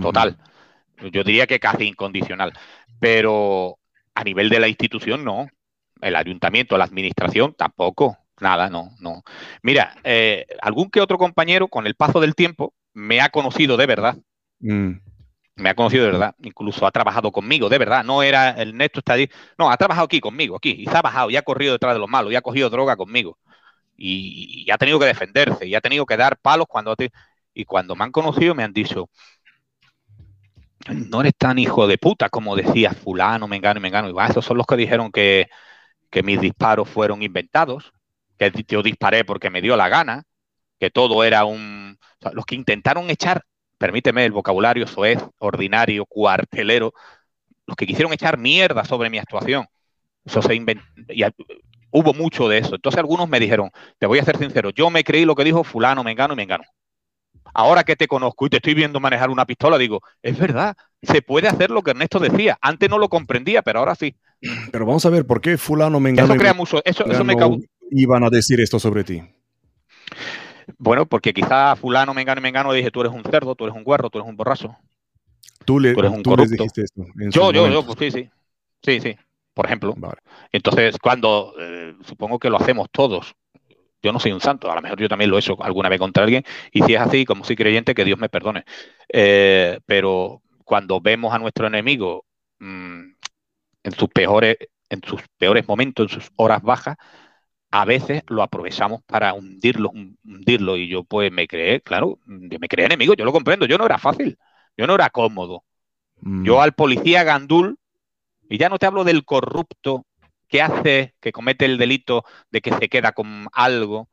Total. Yo diría que casi incondicional. Pero a nivel de la institución, no. El ayuntamiento, la administración, tampoco. Nada, no, no. Mira, eh, algún que otro compañero, con el paso del tiempo, me ha conocido de verdad. Mm. Me ha conocido de verdad. Incluso ha trabajado conmigo, de verdad. No era el Néstor está ahí. No, ha trabajado aquí conmigo, aquí. Y se ha bajado, y ha corrido detrás de los malos, y ha cogido droga conmigo. Y, ha tenido que defenderse, y ha tenido que dar palos cuando... y cuando me han conocido me han dicho, no eres tan hijo de puta como decía fulano, mengano y mengano. Y esos son los que dijeron que, mis disparos fueron inventados, que yo disparé porque me dio la gana, que todo era un... los que intentaron echar, permíteme el vocabulario soez, ordinario, cuartelero, los que quisieron echar mierda sobre mi actuación. Eso se inventó. Y hubo mucho de eso. Entonces algunos me dijeron, te voy a ser sincero, yo me creí lo que dijo fulano, mengano y mengano. Ahora que te conozco y te estoy viendo manejar una pistola, digo, es verdad, se puede hacer lo que Ernesto decía. Antes no lo comprendía, pero ahora sí. Pero vamos a ver, ¿por qué fulano me Eso crea mucho, eso, me Iban a decir esto sobre ti. Bueno, porque quizá fulano, mengano y mengano dije, tú eres un cerdo, tú eres un guarro, tú eres un borracho. Tú, le, eres un tú dijiste esto. Yo, yo, yo, pues sí, sí. Sí, sí. Por ejemplo. Entonces, cuando, eh, supongo que lo hacemos todos, yo no soy un santo, a lo mejor yo también lo he hecho alguna vez contra alguien, y si es así, como soy creyente, que Dios me perdone. Eh, pero cuando vemos a nuestro enemigo mm, en, sus peores, en sus peores momentos, en sus horas bajas, a veces lo aprovechamos para hundirlo, hundirlo. Y yo pues me creé, claro, me creé enemigo, yo lo comprendo, yo no era fácil, yo no era cómodo. Mm. Yo al policía Gandul, y ya no te hablo del corrupto que hace, que comete el delito de que se queda con algo,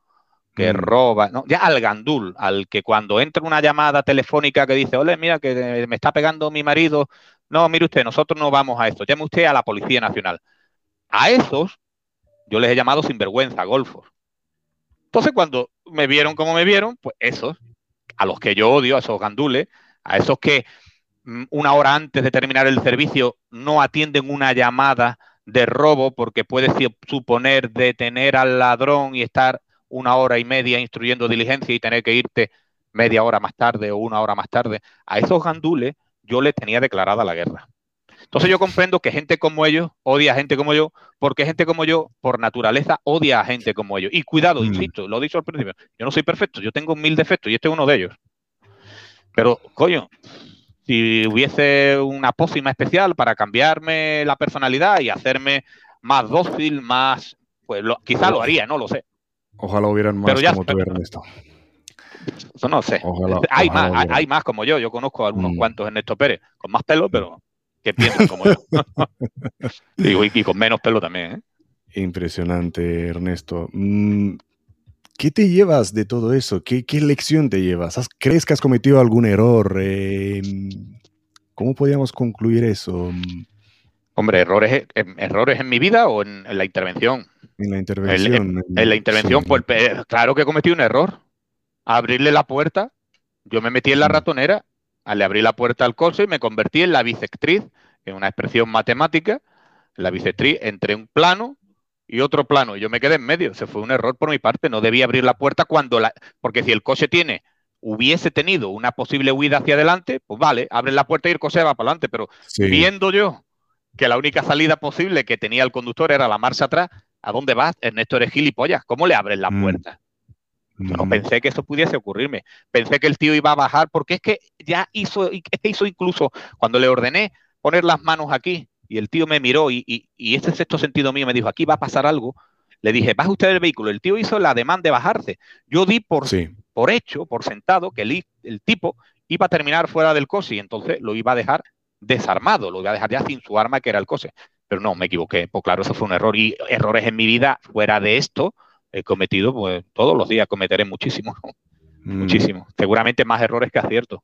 que mm. roba, ¿no? ya al gandul, al que cuando entra una llamada telefónica que dice, ole, mira, que me está pegando mi marido, no, mire usted, nosotros no vamos a esto, llame usted a la Policía Nacional. A esos yo les he llamado sinvergüenza, golfos. Entonces, cuando me vieron como me vieron, pues esos, a los que yo odio, a esos gandules, a esos que mm, una hora antes de terminar el servicio no atienden una llamada de robo porque puede suponer detener al ladrón y estar una hora y media instruyendo diligencia y tener que irte media hora más tarde o una hora más tarde. A esos gandules yo les tenía declarada la guerra. Entonces yo comprendo que gente como ellos odia a gente como yo, porque gente como yo, por naturaleza, odia a gente como ellos. Y cuidado, mm. insisto, lo he dicho al principio, yo no soy perfecto, yo tengo mil defectos y este es uno de ellos. Pero, coño, si hubiese una pócima especial para cambiarme la personalidad y hacerme más dócil, más, pues quizá lo haría, no lo sé. Ojalá hubieran más como tú, Ernesto. no sé. hay, más, hay, más como yo. Yo conozco a algunos mm. cuantos Ernesto Pérez, con más pelo, pero que piensan como yo. [laughs] y, con menos pelo también. ¿eh? Impresionante, Ernesto. ¿Qué te llevas de todo eso? ¿Qué, lección te llevas? ¿Crees que has cometido algún error? Em, ¿Cómo podríamos concluir eso? Hombre, errores, errores en mi vida o en, la intervención. En la intervención. En, la intervención, pues claro que he cometido un error. abrirle la puerta, yo me metí en la mm. ratonera, le abrí la puerta al coche y me convertí en la bisectriz, en una expresión matemática. La bisectriz entre un plano y otro plano. Y yo me quedé en medio. Se fue un error por mi parte. No debía abrir la puerta cuando la. Porque si el coche tiene, hubiese tenido una posible huida hacia adelante, pues vale, abre la puerta y el coche va para adelante. Pero viendo yo que la única salida posible que tenía el conductor era la marcha atrás, ¿a dónde vas? Ernesto eres gilipollas. ¿Cómo le abres la mm. puerta? No mm. pensé que eso pudiese ocurrirme. Pensé que el tío iba a bajar, porque es que ya hizo, hizo incluso cuando le ordené poner las manos aquí y el tío me miró y, y, este sexto sentido mío me dijo, aquí va a pasar algo. Le dije, baja usted del vehículo. El tío hizo la demanda de bajarse. Yo di por, por hecho, por sentado, que el, el tipo iba a terminar fuera del coche y entonces lo iba a dejar desarmado, lo iba a dejar ya sin su arma, que era el coche. Pero no, me equivoqué. Pues claro, eso fue un error. Y errores en mi vida fuera de esto he cometido, pues todos los días cometeré muchísimos. [laughs] Mm. Muchísimos. Seguramente más errores que aciertos.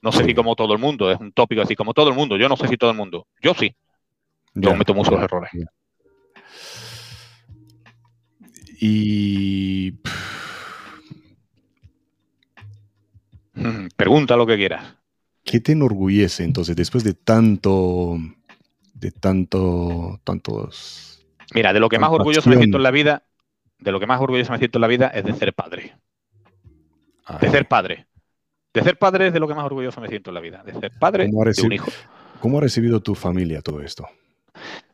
No sé si como todo el mundo, es un tópico así, como todo el mundo. Yo no sé si todo el mundo. Yo sí. Yo cometo muchos errores. Y. Pregunta lo que quieras. ¿Qué te enorgullece entonces después de tanto. de tanto. tantos. Mira, de lo que más orgulloso me siento en la vida. De lo que más orgulloso me siento en la vida es de ser padre. De ser padre. De ser padre es de lo que más orgulloso me siento en la vida. De ser padre de un hijo. ¿Cómo ha recibido tu familia todo esto?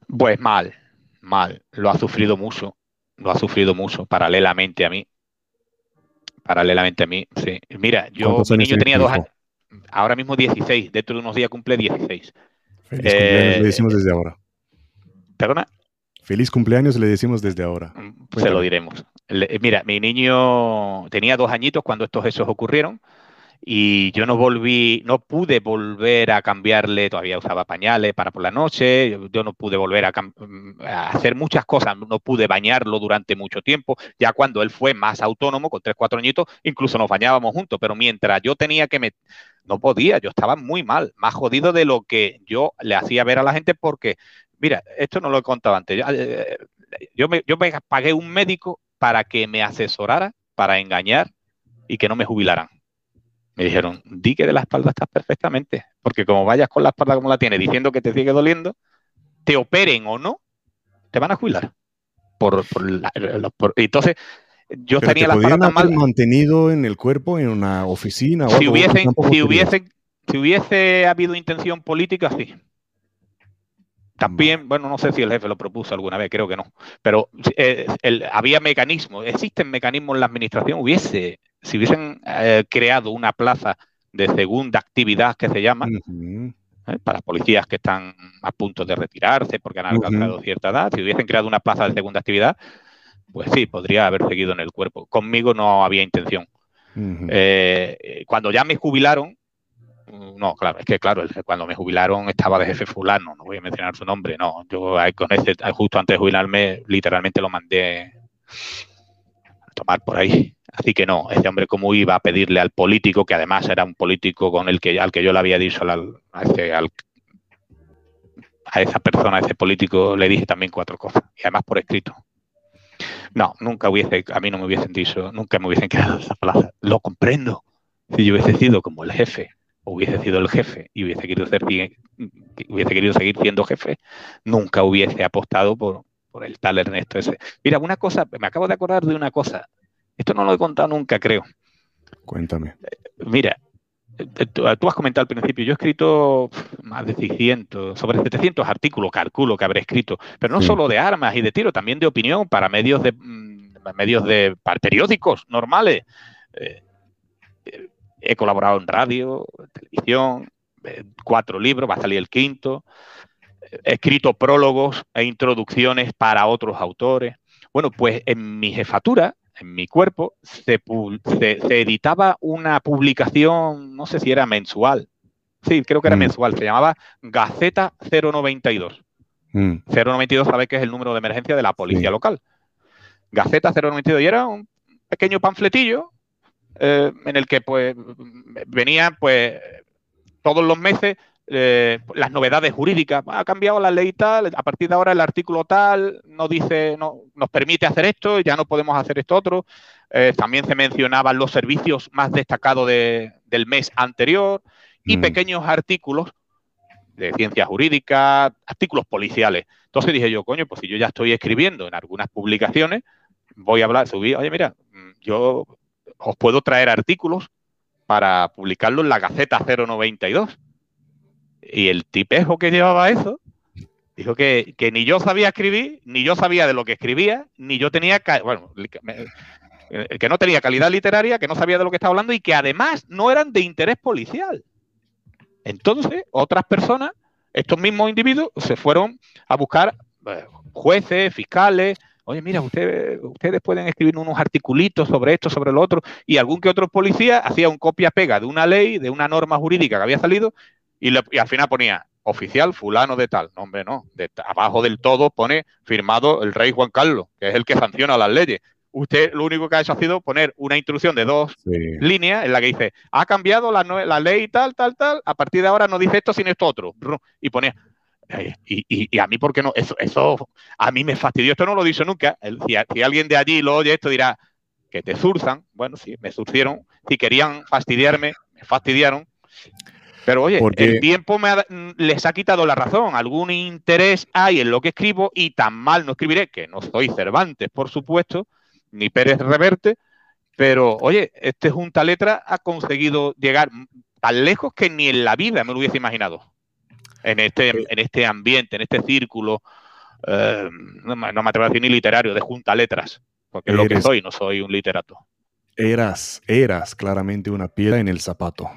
Pues mal, mal. Lo ha sufrido mucho. Lo ha sufrido mucho, paralelamente a mí. Paralelamente a mí, sí. Mira, yo, mi niño tenía dos años. Ahora mismo 16. Dentro de unos días cumple 16. Feliz cumpleaños le decimos desde ahora. ¿Perdona? Feliz cumpleaños le decimos desde ahora. Mm, se lo diremos. mira, mi niño tenía dos añitos cuando estos hechos ocurrieron y yo no volví, no pude volver a cambiarle, todavía usaba pañales para por la noche, yo, no pude volver mm, a, hacer muchas cosas, no pude bañarlo durante mucho tiempo, ya cuando él fue más autónomo, con tres, cuatro añitos, incluso nos bañábamos juntos, pero mientras yo tenía que me, no podía, yo estaba muy mal, más jodido de lo que yo le hacía ver a la gente porque, mira, esto no lo he contado antes, yo, eh, yo me, yo me pagué un médico para que me asesorara, para engañar y que no me jubilaran me dijeron, di que de la espalda estás perfectamente, porque como vayas con la espalda como la tienes, diciendo que te sigue doliendo, te operen o no, te van a jubilar. Por, entonces, yo tenía la espalda tan mal. mantenido en el cuerpo en una oficina? si, hubiese, si, hubiese, si hubiese habido intención política, sí. También, bueno, no sé si el jefe lo propuso alguna vez, creo que no, pero eh, había mecanismos, existen mecanismos en la administración, hubiese si hubiesen eh, creado una plaza de segunda actividad que se llama, ¿eh? para policías que están a punto de retirarse porque han alcanzado cierta edad, si hubiesen creado una plaza de segunda actividad, pues sí, podría haber seguido en el cuerpo. Conmigo no había intención. Eh, cuando ya me jubilaron, no, claro, es que claro, cuando me jubilaron estaba de jefe fulano, no voy a mencionar su nombre, no, yo con ese, justo antes de jubilarme, literalmente lo mandé a tomar por ahí. Así que no, ese hombre cómo iba a pedirle al político, que además era un político con el que, al que yo le había dicho a, esa persona, a ese político, le dije también cuatro cosas, y además por escrito. No, nunca hubiese, a mí no me hubiesen dicho, nunca me hubiesen quedado esa plaza. Lo comprendo. Si yo hubiese sido como el jefe, hubiese sido el jefe y hubiese querido, ser, hubiese querido seguir siendo jefe, nunca hubiese apostado por, por el tal Ernesto ese. Mira, una cosa, me acabo de acordar de una cosa. Esto no lo he contado nunca, creo. Cuéntame. Mira, eh, tú, has comentado al principio, yo he escrito más de 600, sobre 700 artículos, calculo que habré escrito, pero no solo de armas y de tiro, también de opinión para medios de mm, medios de para periódicos normales. Eh, eh, he colaborado en radio, televisión, cuatro libros, va a salir el quinto. He escrito prólogos e introducciones para otros autores. Bueno, pues en mi jefatura en mi cuerpo, se, editaba una publicación, no sé si era mensual. Sí, creo que era mm. mensual. Se llamaba Gaceta 092. 092, sabes que es el número de emergencia de la policía local. Gaceta 092 y era un pequeño panfletillo eh, en el que pues venía pues todos los meses eh, las novedades jurídicas. Ha cambiado la ley tal, a partir de ahora el artículo tal nos dice, no, nos permite hacer esto, ya no podemos hacer esto otro. Eh, también se mencionaban los servicios más destacados del mes anterior y mm. pequeños artículos de ciencia jurídica, artículos policiales. Entonces dije yo, coño, pues si yo ya estoy escribiendo en algunas publicaciones, voy a hablar, subir, oye, mira, mm, yo os puedo traer artículos para publicarlo en la Gaceta 092 y el tipejo que llevaba eso dijo que, ni yo sabía escribir, ni yo sabía de lo que escribía, ni yo tenía, bueno, que no tenía calidad literaria, que no sabía de lo que estaba hablando y que además no eran de interés policial. Entonces, otras personas, estos mismos individuos, se fueron a buscar eh, jueces, fiscales. Oye, mira, ustedes, ustedes pueden escribir unos articulitos sobre esto, sobre lo otro, y algún que otro policía hacía un copia-pega de una ley, de una norma jurídica que había salido, y, al final ponía oficial fulano de tal. No, hombre, no. De, abajo del todo pone firmado el rey Juan Carlos, que es el que sanciona las leyes. Usted lo único que ha hecho ha sido poner una instrucción de dos líneas en la que dice, ha cambiado la, la ley tal, tal, tal, a partir de ahora no dice esto, sino esto otro. Y ponía, y, a mí, ¿por qué no? Eso, eso a mí me fastidió. Esto no lo dicho nunca. Si, si, alguien de allí lo oye esto, dirá que te zurzan. Bueno, sí, me surcieron. Si querían fastidiarme, me fastidiaron. Pero oye, el tiempo me les ha quitado la razón. Algún interés hay en lo que escribo y tan mal no escribiré, que no soy Cervantes, por supuesto, ni Pérez Reverte, pero oye, este Junta Letra ha conseguido llegar tan lejos que ni en la vida me lo hubiese imaginado. En este, en este ambiente, en este círculo, eh, no, me atrevo a decir ni literario, de Junta Letras, porque es lo que soy, no soy un literato. Eras, eras claramente una piedra en el zapato.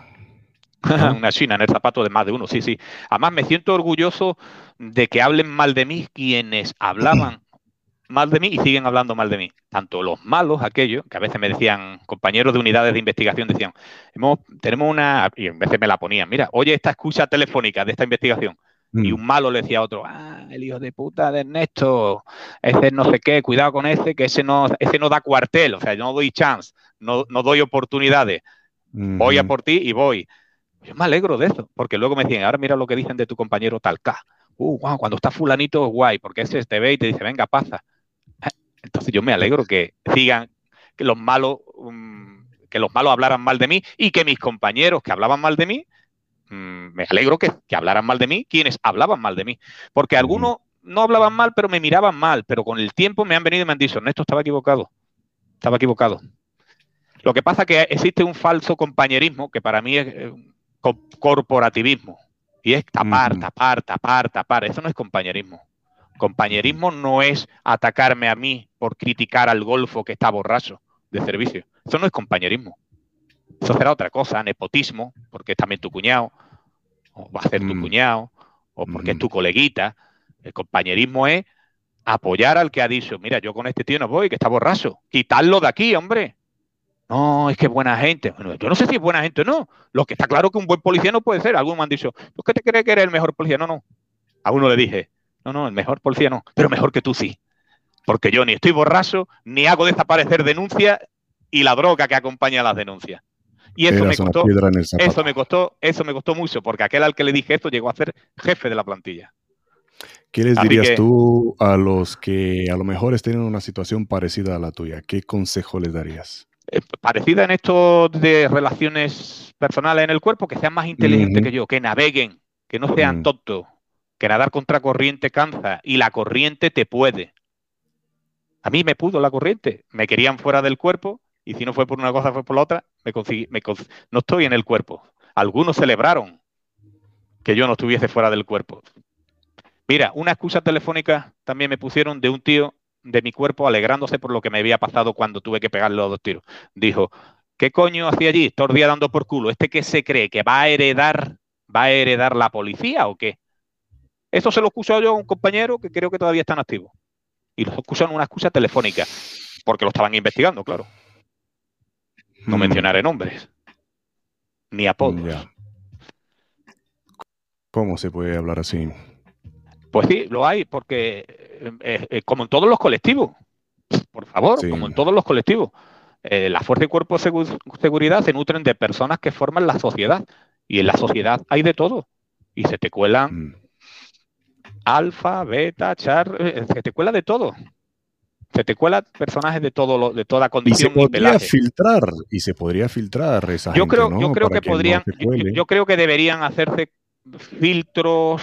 Una china en el zapato de más de uno, sí, sí. Además, me siento orgulloso de que hablen mal de mí quienes hablaban mal de mí y siguen hablando mal de mí. Tanto los malos, aquellos, que a veces me decían, compañeros de unidades de investigación, decían, Hemos, tenemos una, y en veces me la ponían, mira, oye esta escucha telefónica de esta investigación. Y mm. un malo le decía a otro, ah, el hijo de puta de Ernesto, ese no sé qué, cuidado con ese, que ese no, ese no da cuartel, o sea, yo no doy chance, no, no doy oportunidades. Voy a por ti y voy. Yo me alegro de eso, porque luego me decían, ahora mira lo que dicen de tu compañero Talca. Uh, wow, cuando está fulanito, guay, porque ese te ve y te dice, venga, pasa. Eh, entonces yo me alegro que sigan, que los malos, mm, que los malos hablaran mal de mí y que mis compañeros que hablaban mal de mí, mm, me alegro que, hablaran mal de mí quienes hablaban mal de mí. Porque algunos no hablaban mal, pero me miraban mal, pero con el tiempo me han venido y me han dicho, Ernesto, estaba equivocado, estaba equivocado. Lo que pasa es que existe un falso compañerismo que para mí es eh, corporativismo. Y es tapar, tapar, tapar, tapar. Eso no es compañerismo. Compañerismo no es atacarme a mí por criticar al golfo que está borracho de servicio. Eso no es compañerismo. Eso será otra cosa, nepotismo, porque es también tu cuñado, o va a ser tu cuñado, o porque es tu coleguita. El compañerismo es apoyar al que ha dicho, mira, yo con este tío no voy, que está borracho. Quitarlo de aquí, hombre. No, es que es buena gente. Bueno, yo no sé si es buena gente o no. Lo que está claro que un buen policía no puede ser. Algunos me han dicho, ¿tú qué te crees que eres el mejor policía? No, no. A uno le dije, no, no, el mejor policía no, pero mejor que tú sí. Porque yo ni estoy borracho, ni hago desaparecer denuncias y la droga que acompaña a las denuncias. Y eso me costó, eso me costó, eso me costó mucho, porque aquel al que le dije esto llegó a ser jefe de la plantilla. ¿Qué les dirías tú a los que a lo mejor estén en una situación parecida a la tuya? ¿Qué consejo les darías? Eh, parecida en esto de relaciones personales en el cuerpo, que sean más inteligentes que yo, que naveguen, que no sean tontos, que nadar contra corriente cansa y la corriente te puede. A mí me pudo la corriente, me querían fuera del cuerpo y si no fue por una cosa fue por la otra, me conseguí, no estoy en el cuerpo. Algunos celebraron que yo no estuviese fuera del cuerpo. Mira, una excusa telefónica también me pusieron de un tío de mi cuerpo alegrándose por lo que me había pasado cuando tuve que pegarle los dos tiros. Dijo, ¿qué coño hacía allí? Todo el día dando por culo. ¿Este qué se cree? ¿Que va a heredar, va a heredar la policía o qué? Eso se lo excusó yo a un compañero que creo que todavía está en activo. Y lo en una excusa telefónica, porque lo estaban investigando, claro. No mm. mencionaré nombres, ni apodos. ¿Cómo se puede hablar así? Pues sí, lo hay, porque eh, eh, como en todos los colectivos, por favor, como en todos los colectivos, eh, la fuerza y cuerpo de seguridad se nutren de personas que forman la sociedad. Y en la sociedad hay de todo. Y se te cuelan mm. alfa, beta, char, se te cuela de todo. Se te cuela personajes de todo de toda condición. Y se podría filtrar, y se podría filtrar esa yo creo, Yo creo que, podrían, yo creo que deberían hacerse filtros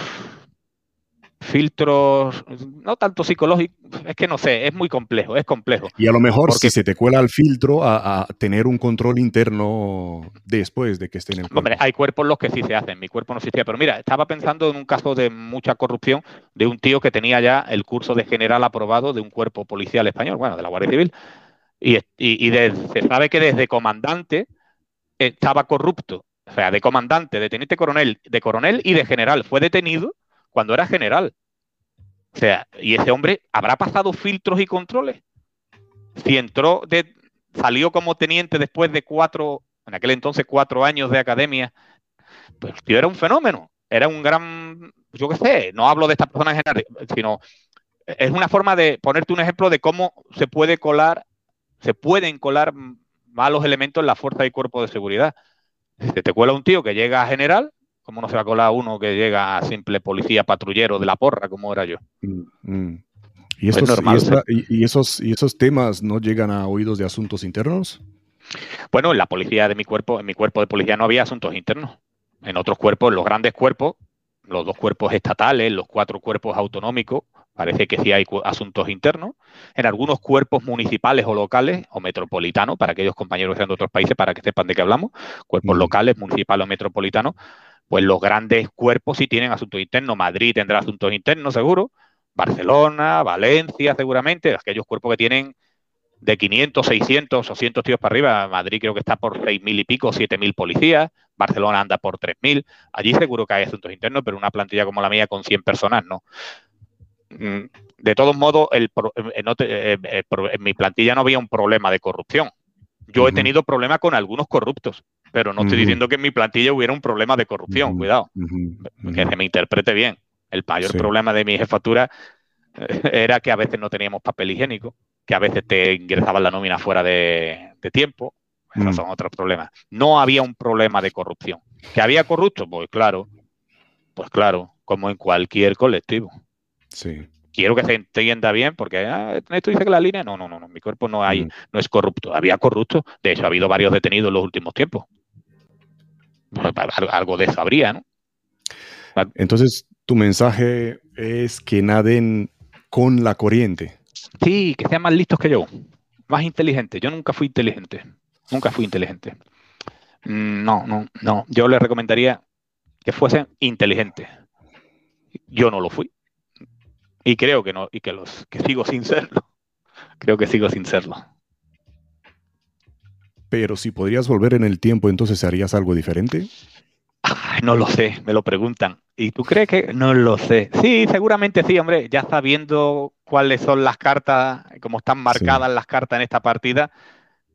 filtros, no tanto psicológicos, es que no sé, es muy complejo, es complejo. Y a lo mejor si se te cuela el filtro a, tener un control interno después de que esté en el cuerpo. Hombre, hay cuerpos los que sí se hacen, mi cuerpo no existía, pero mira, estaba pensando en un caso de mucha corrupción de un tío que tenía ya el curso de general aprobado de un cuerpo policial español, bueno, de la Guardia Civil, y, se sabe que desde comandante estaba corrupto, o sea, de comandante, de teniente coronel, de coronel y de general, fue detenido cuando era general. O sea, y ese hombre habrá pasado filtros y controles. Si entró de, salió como teniente después de cuatro, en aquel entonces cuatro años de academia, pues tío era un fenómeno, era un gran, yo qué sé, no hablo de estas personas en general, sino es una forma de ponerte un ejemplo de cómo se puede colar, se pueden colar malos elementos en la fuerza y cuerpo de seguridad. Si te cuela un tío que llega a general, ¿Cómo no se va a colar uno que llega a simple policía patrullero de la porra, como era yo? Mm. ¿Y, y, esos, ¿Y esos temas no llegan a oídos de asuntos internos? Bueno, en la policía de mi cuerpo, en mi cuerpo de policía no había asuntos internos. En otros cuerpos, en los grandes cuerpos, los dos cuerpos estatales, los cuatro cuerpos autonómicos, parece que sí hay asuntos internos. En algunos cuerpos municipales o locales o metropolitanos, para aquellos compañeros que sean de otros países, para que sepan de qué hablamos, cuerpos mm. locales, municipales o metropolitanos, pues los grandes cuerpos sí tienen asuntos internos. Madrid tendrá asuntos internos, seguro. Barcelona, Valencia, seguramente. Aquellos cuerpos que tienen de 500, 600 o 100 tíos para arriba. Madrid creo que está por 6.000 y pico, 7.000 policías. Barcelona anda por 3.000. Allí seguro que hay asuntos internos, pero una plantilla como la mía con 100 personas no. Mm, de todos modos, el, eh, eh, eh, en mi plantilla no había un problema de corrupción. Yo he tenido problemas con algunos corruptos, pero no estoy diciendo que en mi plantilla hubiera un problema de corrupción, cuidado, que se me interprete bien. El mayor problema de mi jefatura eh, era que a veces no teníamos papel higiénico, que a veces te ingresaban la nómina fuera de, tiempo. Esos mm. son otros problemas. No había un problema de corrupción. ¿Que había corrupto? Pues claro, pues claro, como en cualquier colectivo. Sí quiero que se entienda bien, porque ah, esto dice que la línea, no, no, no, mi cuerpo no hay, mm. no es corrupto. Había corrupto, de hecho ha habido varios detenidos en los últimos tiempos. Algo de eso habría, ¿no? Entonces, tu mensaje es que naden con la corriente. Sí, que sean más listos que yo, más inteligentes. Yo nunca fui inteligente, nunca fui inteligente. Mm, no, no, no. Yo les recomendaría que fuesen inteligentes. Yo no lo fui. Y creo que no, y que los que sigo sin serlo. [laughs] Creo que sigo sin serlo. Pero si podrías volver en el tiempo, entonces harías algo diferente. no lo sé, me lo preguntan. ¿Y tú crees que no lo sé? Sí, seguramente sí, hombre, ya sabiendo cuáles son las cartas, cómo están marcadas las cartas en esta partida,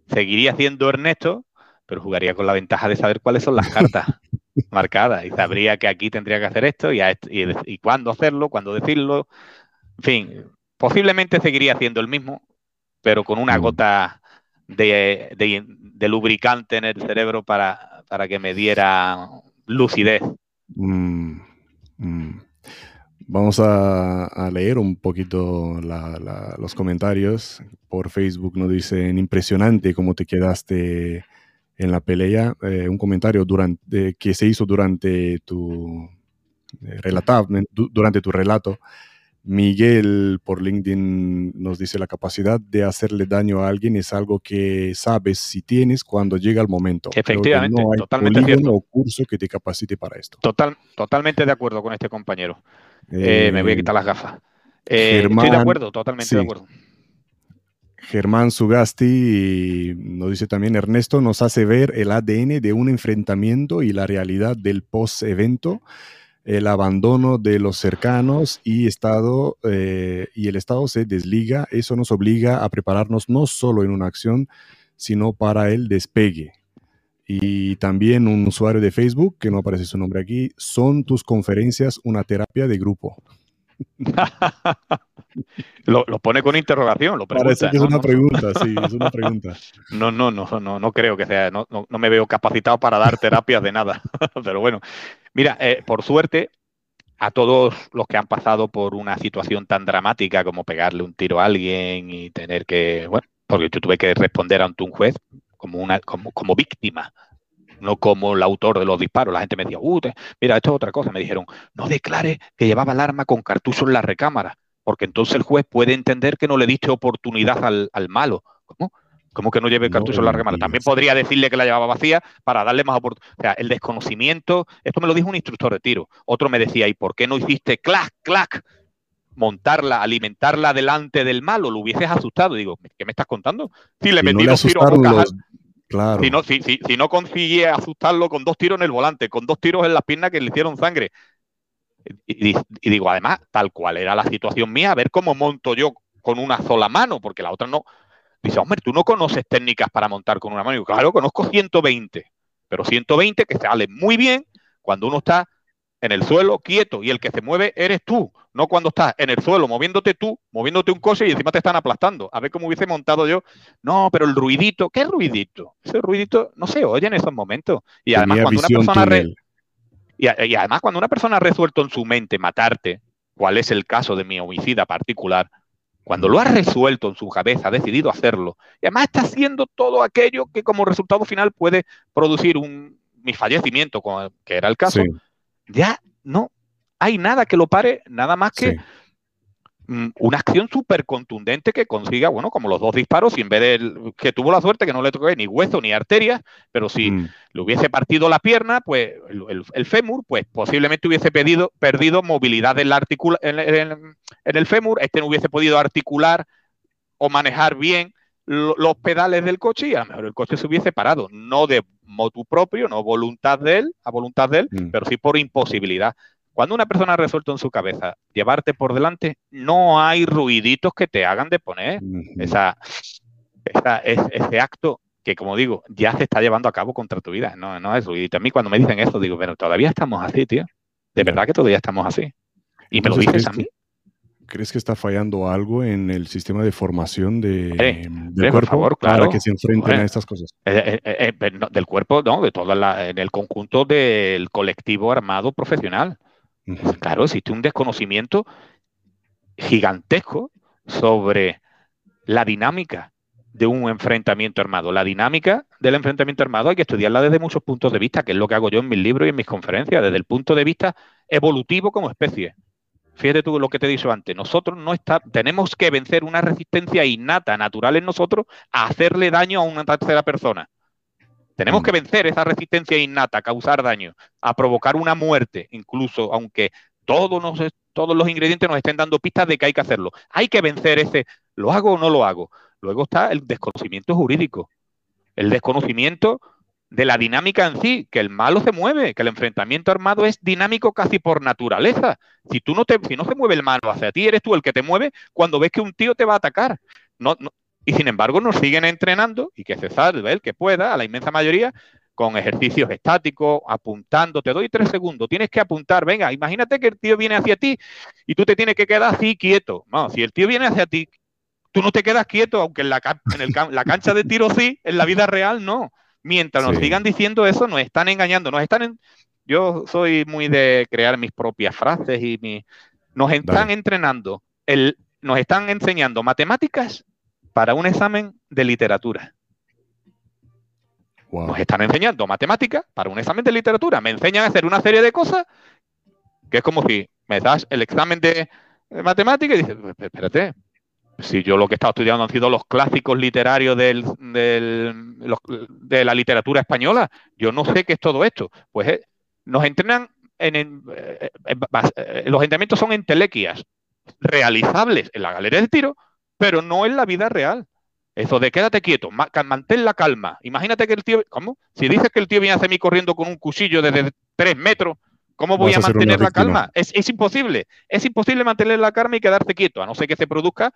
seguiría siendo Ernesto, pero jugaría con la ventaja de saber cuáles son las cartas [laughs] marcadas y sabría que aquí tendría que hacer esto y, y cuándo hacerlo, cuándo decirlo. En fin, posiblemente seguiría haciendo el mismo, pero con una gota de, lubricante en el cerebro para, para que me diera lucidez. Mm, mm. Vamos a, leer un poquito los comentarios. Por Facebook nos dicen, impresionante cómo te quedaste en la pelea. Eh, un comentario durante, que se hizo durante tu, eh, durante tu relato. Miguel por LinkedIn nos dice la capacidad de hacerle daño a alguien es algo que sabes si tienes cuando llega el momento. Efectivamente, no hay totalmente o curso que te capacite para esto. Total, totalmente de acuerdo con este compañero. Eh, me voy a quitar las gafas. Eh, estoy de acuerdo, totalmente de acuerdo. Germán Sugasti nos dice también, Ernesto nos hace ver el ADN de un enfrentamiento y la realidad del post-evento el abandono de los cercanos y, estado, eh, y el Estado se desliga. Eso nos obliga a prepararnos no solo en una acción, sino para el despegue. Y también un usuario de Facebook, que no aparece su nombre aquí, son tus conferencias una terapia de grupo. [laughs] lo, pone con interrogación, lo Parece que es una pregunta, sí, es una pregunta. [laughs] No, no, no, no, no creo que sea, no, no, me veo capacitado para dar terapias de nada. [laughs] Pero bueno, mira, eh, por suerte, a todos los que han pasado por una situación tan dramática como pegarle un tiro a alguien y tener que, bueno, porque yo tuve que responder ante un juez como una, como, como víctima no como el autor de los disparos. La gente me decía, uh, mira, esto es otra cosa. Me dijeron, no declare que llevaba el arma con cartucho en la recámara, porque entonces el juez puede entender que no le diste oportunidad al, malo. ¿Cómo? ¿Cómo que no lleve cartucho en la recámara? También podría decirle que la llevaba vacía para darle más oportunidad. O sea, el desconocimiento, esto me lo dijo un instructor de tiro. Otro me decía, ¿y por qué no hiciste clac, clac? montarla, alimentarla delante del malo, lo hubieses asustado. Digo, ¿qué me estás contando? Si le metí dos tiros Si no, si, si, no consigue asustarlo con dos tiros en el volante, con dos tiros en las piernas que le hicieron sangre. Y, digo, además, tal cual era la situación mía, a ver cómo monto yo con una sola mano, porque la otra no. Dice, hombre, tú no conoces técnicas para montar con una mano. Y claro, conozco 120, pero 120 que salen muy bien cuando uno está en el suelo quieto y el que se mueve eres tú, no cuando estás en el suelo moviéndote tú, moviéndote un coche y encima te están aplastando. A ver cómo hubiese montado yo. No, pero el ruidito, ¿qué ruidito? Ese ruidito no se oye en esos momentos. Y además cuando una persona y, y, además cuando una persona ha resuelto en su mente matarte, cuál es el caso de mi homicida particular, cuando lo ha resuelto en su cabeza, ha decidido hacerlo, y además está haciendo todo aquello que como resultado final puede producir un mi fallecimiento, que era el caso, ya no hay nada que lo pare, nada más que mm, una acción súper contundente que consiga, bueno, como los dos disparos, y en vez de que tuvo la suerte que no le toque ni hueso ni arterias, pero si mm. le hubiese partido la pierna, pues el, fémur, pues posiblemente hubiese perdido movilidad en, la en, en, el fémur, este no hubiese podido articular o manejar bien los pedales del coche y a lo mejor el coche se hubiese parado, no de motu propio, no voluntad de él, a voluntad de él, mm. pero sí por imposibilidad. Cuando una persona ha resuelto en su cabeza llevarte por delante, no hay ruiditos que te hagan de poner esa, ese acto que, como digo, ya se está llevando a cabo contra tu vida. No, no es ruidito. A mí cuando me dicen eso, digo, pero todavía estamos así, tío. De verdad que todavía estamos así. Y me lo dices a mí. ¿Crees que está fallando algo en el sistema de formación de, del cuerpo para que se enfrenten a estas cosas? Eh, eh, eh, del cuerpo, no, de toda la, en el conjunto del colectivo armado profesional. Claro, existe un desconocimiento gigantesco sobre la dinámica de un enfrentamiento armado. La dinámica del enfrentamiento armado hay que estudiarla desde muchos puntos de vista, que es lo que hago yo en mis libros y en mis conferencias, desde el punto de vista evolutivo como especie fíjate tú lo que te he dicho antes, nosotros no está, tenemos que vencer una resistencia innata, natural en nosotros, a hacerle daño a una tercera persona. Tenemos que vencer esa resistencia innata, a causar daño, a provocar una muerte, incluso aunque todos, todos los ingredientes nos estén dando pistas de que hay que hacerlo. Hay que vencer ese, ¿lo hago o no lo hago? Luego está el desconocimiento jurídico. El desconocimiento de la dinámica en sí, que el malo se mueve, que el enfrentamiento armado es dinámico casi por naturaleza. Si tú no te, si no se mueve el malo hacia ti, eres tú el que te mueve cuando ves que un tío te va a atacar. No, y sin embargo nos siguen entrenando y que se salve el que pueda, a la inmensa mayoría, con ejercicios estáticos, apuntando, te doy tres segundos, tienes que apuntar, venga, imagínate que el tío viene hacia ti y tú te tienes que quedar así quieto. No, si el tío viene hacia ti, tú no te quedas quieto, aunque en la, en el, la cancha de tiro sí, en la vida real no. Mientras nos sigan diciendo eso, nos están engañando, nos están... Yo soy muy de crear mis propias frases y Nos están entrenando, el, nos están enseñando matemáticas para un examen de literatura. Nos están enseñando matemáticas para un examen de literatura. Me enseñan a hacer una serie de cosas que es como si me das el examen de, matemáticas y dices, espérate, si yo lo que he estado estudiando han sido los clásicos literarios del, de la literatura española, yo no sé qué es todo esto. Pues eh, nos entrenan en, eh, eh, los entrenamientos son entelequias realizables en la galería de tiro, pero no en la vida real. Eso de quédate quieto, mantén la calma. Imagínate que el tío, ¿cómo? Si dices que el tío viene hacia mí corriendo con un cuchillo desde tres metros, ¿cómo voy a, mantener la calma? Es, imposible. Es imposible mantener la calma y quedarse quieto, a no ser que se produzca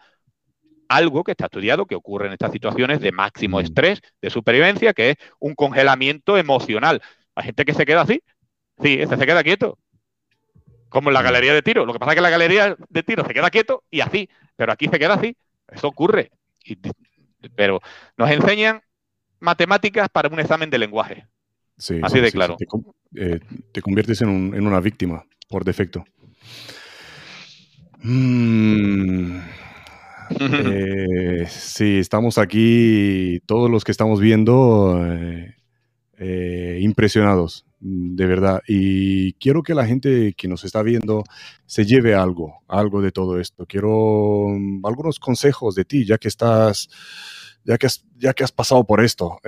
algo que está estudiado que ocurre en estas situaciones de máximo mm. estrés, de supervivencia, que es un congelamiento emocional. Hay gente que se queda así, sí, ese se queda quieto, como en la mm. galería de tiro. Lo que pasa es que la galería de tiro se queda quieto y así, pero aquí se queda así. Eso ocurre pero nos enseñan matemáticas para un examen de lenguaje. Así de claro. Eh, te, conviertes en, una víctima por defecto. Mm. [laughs] Eh, sí, estamos aquí, todos los que estamos viendo, eh, impresionados, de verdad. Y quiero que la gente que nos está viendo se lleve algo, algo de todo esto. Quiero mm, algunos consejos de ti, ya que estás ya que has, ya que has pasado por esto.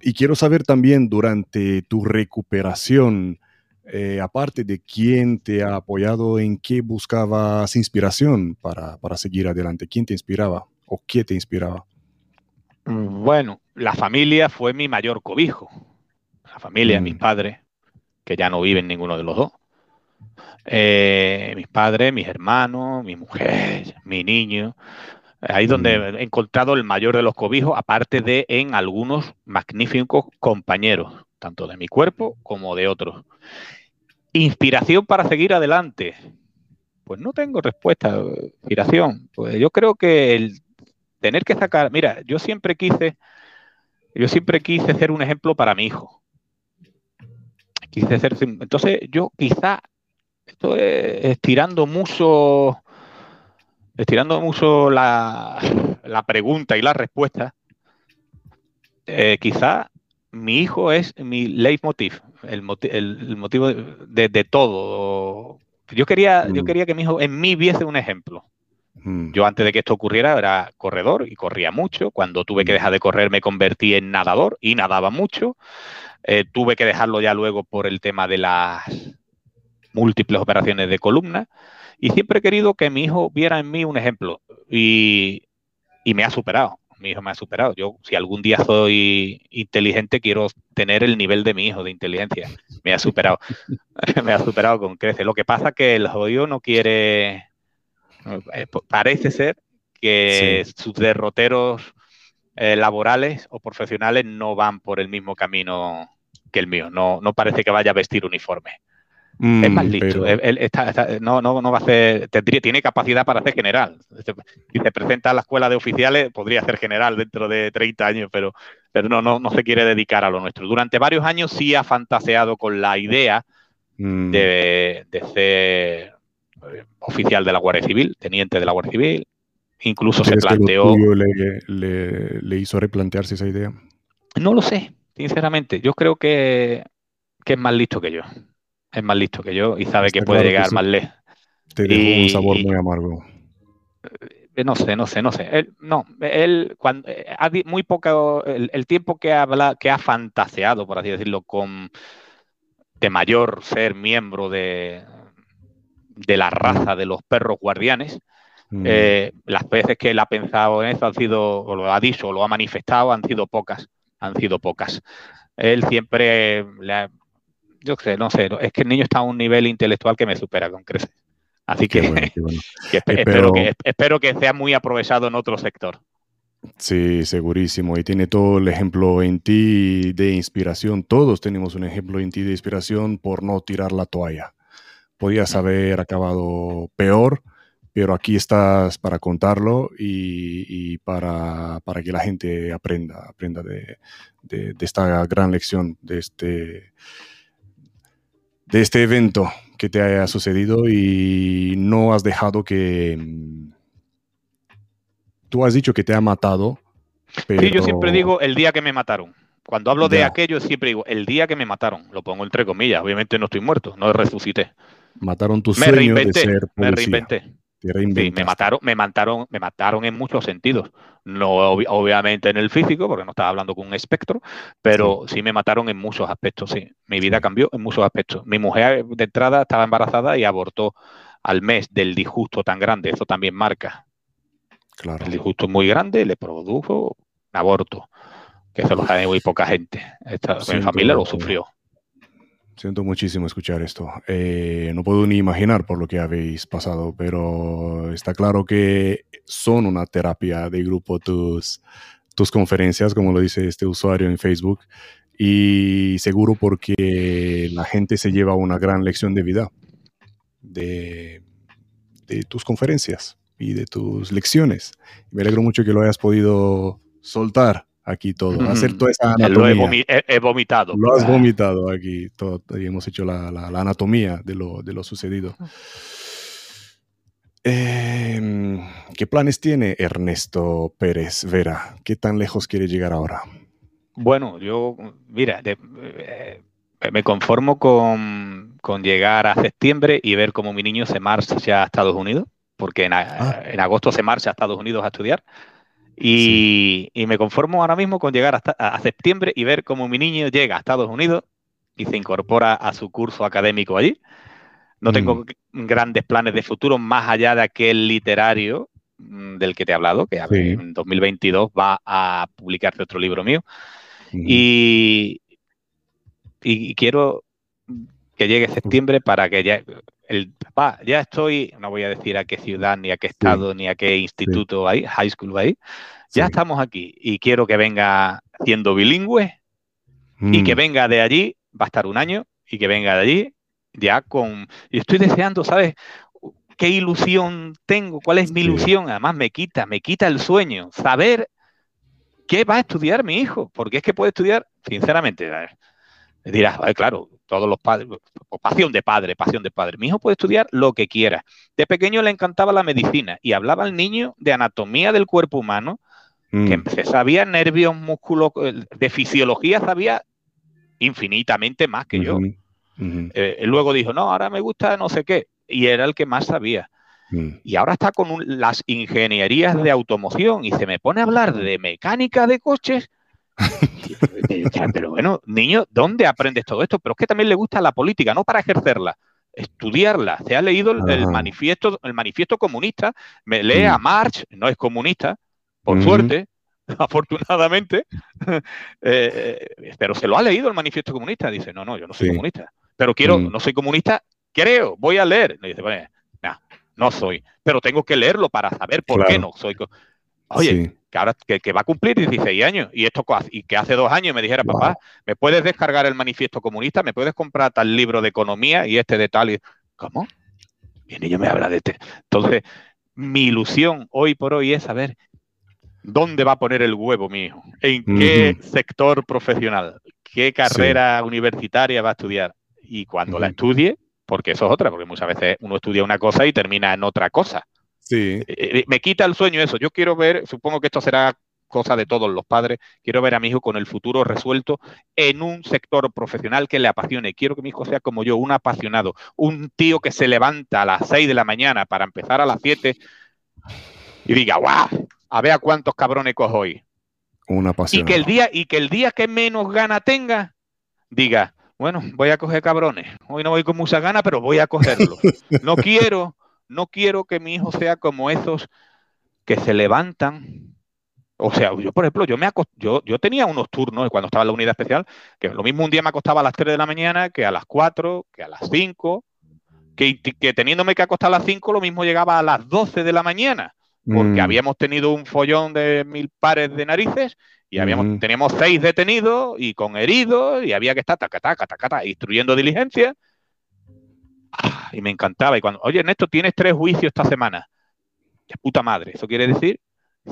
Y quiero saber también durante tu recuperación, eh, aparte de quién te ha apoyado, en qué buscabas inspiración para, seguir adelante, quién te inspiraba o qué te inspiraba. Bueno, la familia fue mi mayor cobijo. La familia, mis mm. padres, que ya no viven ninguno de los dos. Eh, mis padres, mis hermanos, mi mujer, mi niño. Ahí es donde mm. he encontrado el mayor de los cobijos, aparte de en algunos magníficos compañeros, tanto de mi cuerpo como de otros. Inspiración para seguir adelante. Pues no tengo respuesta. Inspiración. Pues yo creo que el tener que sacar. Mira, yo siempre quise. Yo siempre quise ser un ejemplo para mi hijo. Quise ser. Entonces, yo quizá. Estoy estirando mucho estirando mucho la, pregunta y la respuesta, eh, quizá mi hijo es mi leitmotiv, el, el, motivo de, todo. Yo quería, yo mm. quería que mi hijo en mí viese un ejemplo. Mm. Yo antes de que esto ocurriera era corredor y corría mucho. Cuando tuve que mm. dejar de correr me convertí en nadador y nadaba mucho. Eh, tuve que dejarlo ya luego por el tema de las múltiples operaciones de columna. Y siempre he querido que mi hijo viera en mí un ejemplo y, me ha superado. Mi hijo me ha superado. Yo, si algún día soy inteligente, quiero tener el nivel de mi hijo de inteligencia. Me ha superado. [laughs] me ha superado con crece. Lo que pasa es que el jodido no quiere. Eh, parece ser que sus derroteros eh, laborales o profesionales no van por el mismo camino que el mío. No, no parece que vaya a vestir uniforme es más mm, listo. no, no, no va a ser. tiene capacidad para ser general. Si se presenta a la escuela de oficiales, podría ser general dentro de 30 años, pero, pero no, no, no se quiere dedicar a lo nuestro. Durante varios años sí ha fantaseado con la idea mm. de, ser eh, oficial de la Guardia Civil, teniente de la Guardia Civil. Incluso se planteó. le, le, hizo replantearse esa idea? No lo sé, sinceramente. Yo creo que, que es más listo que yo es más listo que yo y sabe que puede llegar más lejos. Te dejó un sabor muy amargo. Eh, no sé, no sé, no sé. Él, no, él cuando eh, muy poco el, tiempo que ha que ha fantaseado, por así decirlo, con de mayor ser miembro de, de la raza de los perros guardianes. Mm. Eh, las veces que él ha pensado en eso han sido, o lo ha dicho, o lo ha manifestado, han sido pocas, han sido pocas. Él siempre le ha, yo sé, no sé, es que el niño está a un nivel intelectual que me supera con creces. Así que, [laughs] espero, que, espero que sea muy aprovechado en otro sector. Sí, segurísimo. Y tiene todo el ejemplo en ti de inspiración. Todos tenemos un ejemplo en ti de inspiración por no tirar la toalla. Podías haber acabado peor, pero aquí estás para contarlo y, para, que la gente aprenda, aprenda de, de, esta gran lección, de este, de este evento que te haya sucedido y no has dejado que... Mm, tú has dicho que te ha matado. Pero... Sí, yo siempre digo el día que me mataron. Cuando hablo de aquello, siempre digo el día que me mataron. Lo pongo entre comillas. Obviamente no estoy muerto, no resucité. Mataron tus sueños de ser policía. Me reinventé. Sí, me mataron, me mataron, me mataron en muchos sentidos. No obviamente en el físico, porque no estaba hablando con un espectro, pero sí. me mataron en muchos aspectos, sí. Mi vida cambió en muchos aspectos. Mi mujer de entrada estaba embarazada y abortó al mes del disgusto tan grande. Eso también marca. Claro. El disgusto muy grande le produjo aborto, que eso lo sabe muy poca gente. Esta, mi familia lo sufrió. Siento muchísimo escuchar esto. Eh, no puedo ni imaginar por lo que habéis pasado, pero está claro que son una terapia de grupo tus, tus conferencias, como lo dice este usuario en Facebook, y seguro porque la gente se lleva una gran lección de vida de, de tus conferencias y de tus lecciones. Me alegro mucho que lo hayas podido soltar aquí todo, hacer toda esa anatomía. Lo he, vomitado. Lo has vomitado aquí, todo, y hemos hecho la, anatomía de lo, sucedido. Em, ¿Qué planes tiene Ernesto Pérez Vera? ¿Qué tan lejos quiere llegar ahora? Bueno, yo, mira, eh, me conformo con, llegar a septiembre y ver cómo mi niño se marcha a Estados Unidos, porque en, ah. en agosto se marcha a Estados Unidos a estudiar. Y, me conformo ahora mismo con llegar hasta, a septiembre y ver cómo mi niño llega a Estados Unidos y se incorpora a su curso académico allí. No tengo mm. grandes planes de futuro más allá de aquel literario mm, del que te he hablado, que en 2022 va a publicarse otro libro mío. y, y, quiero que llegue septiembre para que ya el papá, ya estoy, no voy a decir a qué ciudad, ni a qué estado, ni a qué instituto hay, high school hay, ya estamos aquí y quiero que venga siendo bilingüe y que mm. venga de allí, va a estar un año, y que venga de allí ya con... Y estoy deseando, ¿sabes? ¿Qué ilusión tengo? ¿Cuál es mi ilusión? Además me quita, me quita el sueño, saber qué va a estudiar mi hijo, porque es que puede estudiar, sinceramente, dirás, claro, todos los padres, pasión de padre, pasión de padre. Mi hijo puede estudiar lo que quiera. De pequeño le encantaba la medicina y hablaba al niño de anatomía del cuerpo humano, que mm. se sabía nervios, músculos, eh, de fisiología sabía infinitamente más que yo. Eh, luego dijo, no, ahora me gusta no sé qué, y era el que más sabía. Mm. Y ahora está con las ingenierías de automoción y se me pone a hablar de mecánica de coches [laughs] pero bueno, niño, ¿dónde aprendes todo esto? Pero es que también le gusta la política, no para ejercerla, estudiarla. Se ha leído el, manifiesto, el manifiesto comunista, me lee a mm. Marx, no es comunista, por suerte, [laughs] afortunadamente, [laughs] eh, eh, pero se lo ha leído el manifiesto comunista. Dice, no, no, yo no soy comunista, pero quiero, mm. no soy comunista, creo, voy a leer. dice, bueno, no soy, pero tengo que leerlo para saber por qué no soy. Oye, que ahora que, va a cumplir 16 años y esto y que hace dos años me dijera, papá, ¿me puedes descargar el manifiesto comunista? ¿Me puedes comprar tal libro de economía y este de tal? Y, ¿Cómo? Y el niño me habla de este. Entonces, mi ilusión hoy por hoy es saber dónde va a poner el huevo mi hijo, en qué sector profesional, qué carrera universitaria va a estudiar. Y cuando la estudie, porque eso es otra, porque muchas veces uno estudia una cosa y termina en otra cosa. Sí. Eh, eh, me quita el sueño eso. Yo quiero ver, supongo que esto será cosa de todos los padres, quiero ver a mi hijo con el futuro resuelto en un sector profesional que le apasione. Quiero que mi hijo sea como yo, un apasionado, un tío que se levanta a las 6 de la mañana para empezar a las 7 y diga, ¡guau! A ver a cuántos cabrones cojo hoy. Un apasionado. Y que el día, y que el día que menos gana tenga, diga, bueno, voy a coger cabrones. Hoy no voy con mucha gana, pero voy a cogerlos. No [laughs] quiero no quiero que mi hijo sea como esos que se levantan. O sea, yo, por ejemplo, yo, me yo, yo tenía unos turnos cuando estaba en la unidad especial, que lo mismo un día me acostaba a las 3 de la mañana que a las 4, que a las 5, que, que teniéndome que acostar a las 5, lo mismo llegaba a las 12 de la mañana, porque mm. habíamos tenido un follón de mil pares de narices y habíamos, mm. teníamos seis detenidos y con heridos y había que estar taca, taca, taca, instruyendo diligencia y me encantaba. Y cuando, oye, Ernesto, tienes tres juicios esta semana. De puta madre. Eso quiere decir,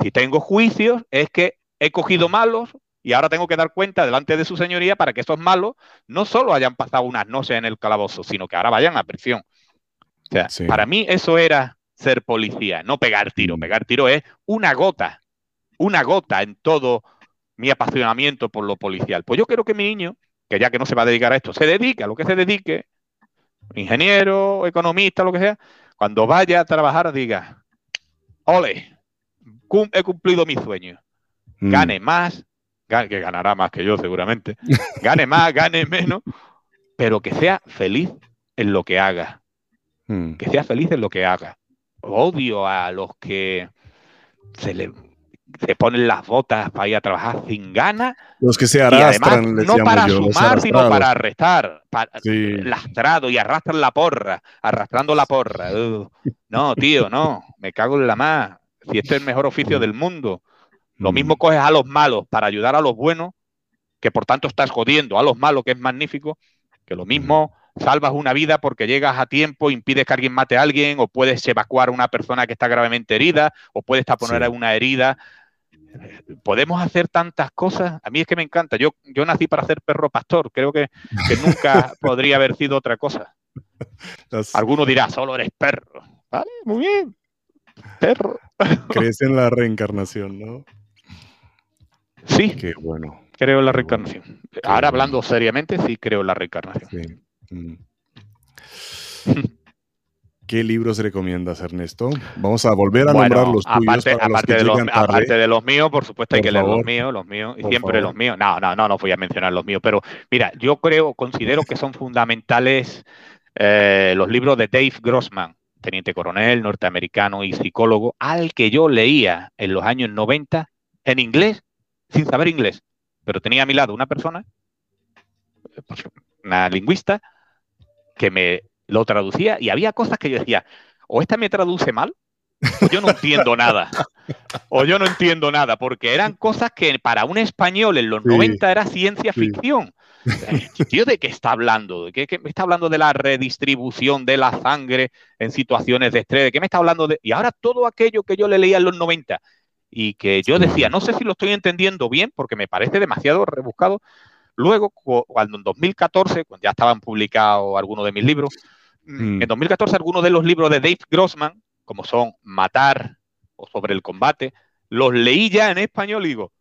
si tengo juicios, es que he cogido malos y ahora tengo que dar cuenta delante de su señoría para que esos malos no solo hayan pasado unas noches en el calabozo, sino que ahora vayan a prisión. O sea, para mí eso era ser policía, no pegar tiro. Mm. Pegar tiro es una gota, una gota en todo mi apasionamiento por lo policial. Pues yo quiero que mi niño, que ya que no se va a dedicar a esto, se dedique a lo que se dedique, ingeniero, economista, lo que sea, cuando vaya a trabajar diga, ole, he cumplido mi sueño. Mm. Gane más, que ganará más que yo seguramente, [laughs] gane más, gane menos, pero que sea feliz en lo que haga. Mm. Que sea feliz en lo que haga. Odio a los que se le se ponen las botas para ir a trabajar sin ganas. Los que se arrastran. no para sumar, sino para arrestar. Lastrado y arrastran la porra, arrastrando la porra. no, tío, no, me cago en la más. Si este es el mejor oficio del mundo. Lo mismo mm. coges a los malos para ayudar a los buenos, que por tanto estás jodiendo a los malos, que es magnífico, que lo mismo salvas una vida porque llegas a tiempo, impides que alguien mate a alguien, o puedes evacuar a una persona que está gravemente herida, o puedes taponar una herida. Podemos hacer tantas cosas. A mí es que me encanta. Yo, yo nací para ser perro pastor. Creo que, nunca [laughs] podría haber sido otra cosa. Alguno dirá, solo eres perro. Vale, muy bien. Perro. [laughs] Crees en la reencarnación, ¿no? Sí. Qué bueno. Creo en la reencarnación. Ahora hablando seriamente, sí creo en la reencarnación. Sí. Mm. [laughs] ¿Qué libros recomiendas, Ernesto? Vamos a volver a nombrar los tuyos. Aparte, de los, aparte, de los, míos, por supuesto, hay que leer los míos, los míos, y siempre los míos. No, no, no, no voy a mencionar los míos, pero mira, yo creo, considero que son fundamentales eh, los libros de Dave Grossman, teniente coronel norteamericano y psicólogo, al que yo leía en los años 90 en inglés, sin saber inglés, pero tenía a mi lado una persona, pues, una lingüista, que me lo traducía y había cosas que yo decía, o esta me traduce mal, o yo no entiendo nada. O yo no entiendo nada, porque eran cosas que para un español en los 90 era ciencia ficción. Tío, ¿de qué está hablando? ¿De qué, me está hablando de la redistribución de la sangre en situaciones de estrés? ¿De qué me está hablando de...? Y ahora todo aquello que yo le leía en los 90 y que yo decía, no sé si lo estoy entendiendo bien porque me parece demasiado rebuscado. Luego, cuando en 2014, cuando ya estaban publicados algunos de mis libros, Mm. En 2014, algunos de los libros de Dave Grossman, como son Matar o Sobre el Combate, los leí ya en español y digo,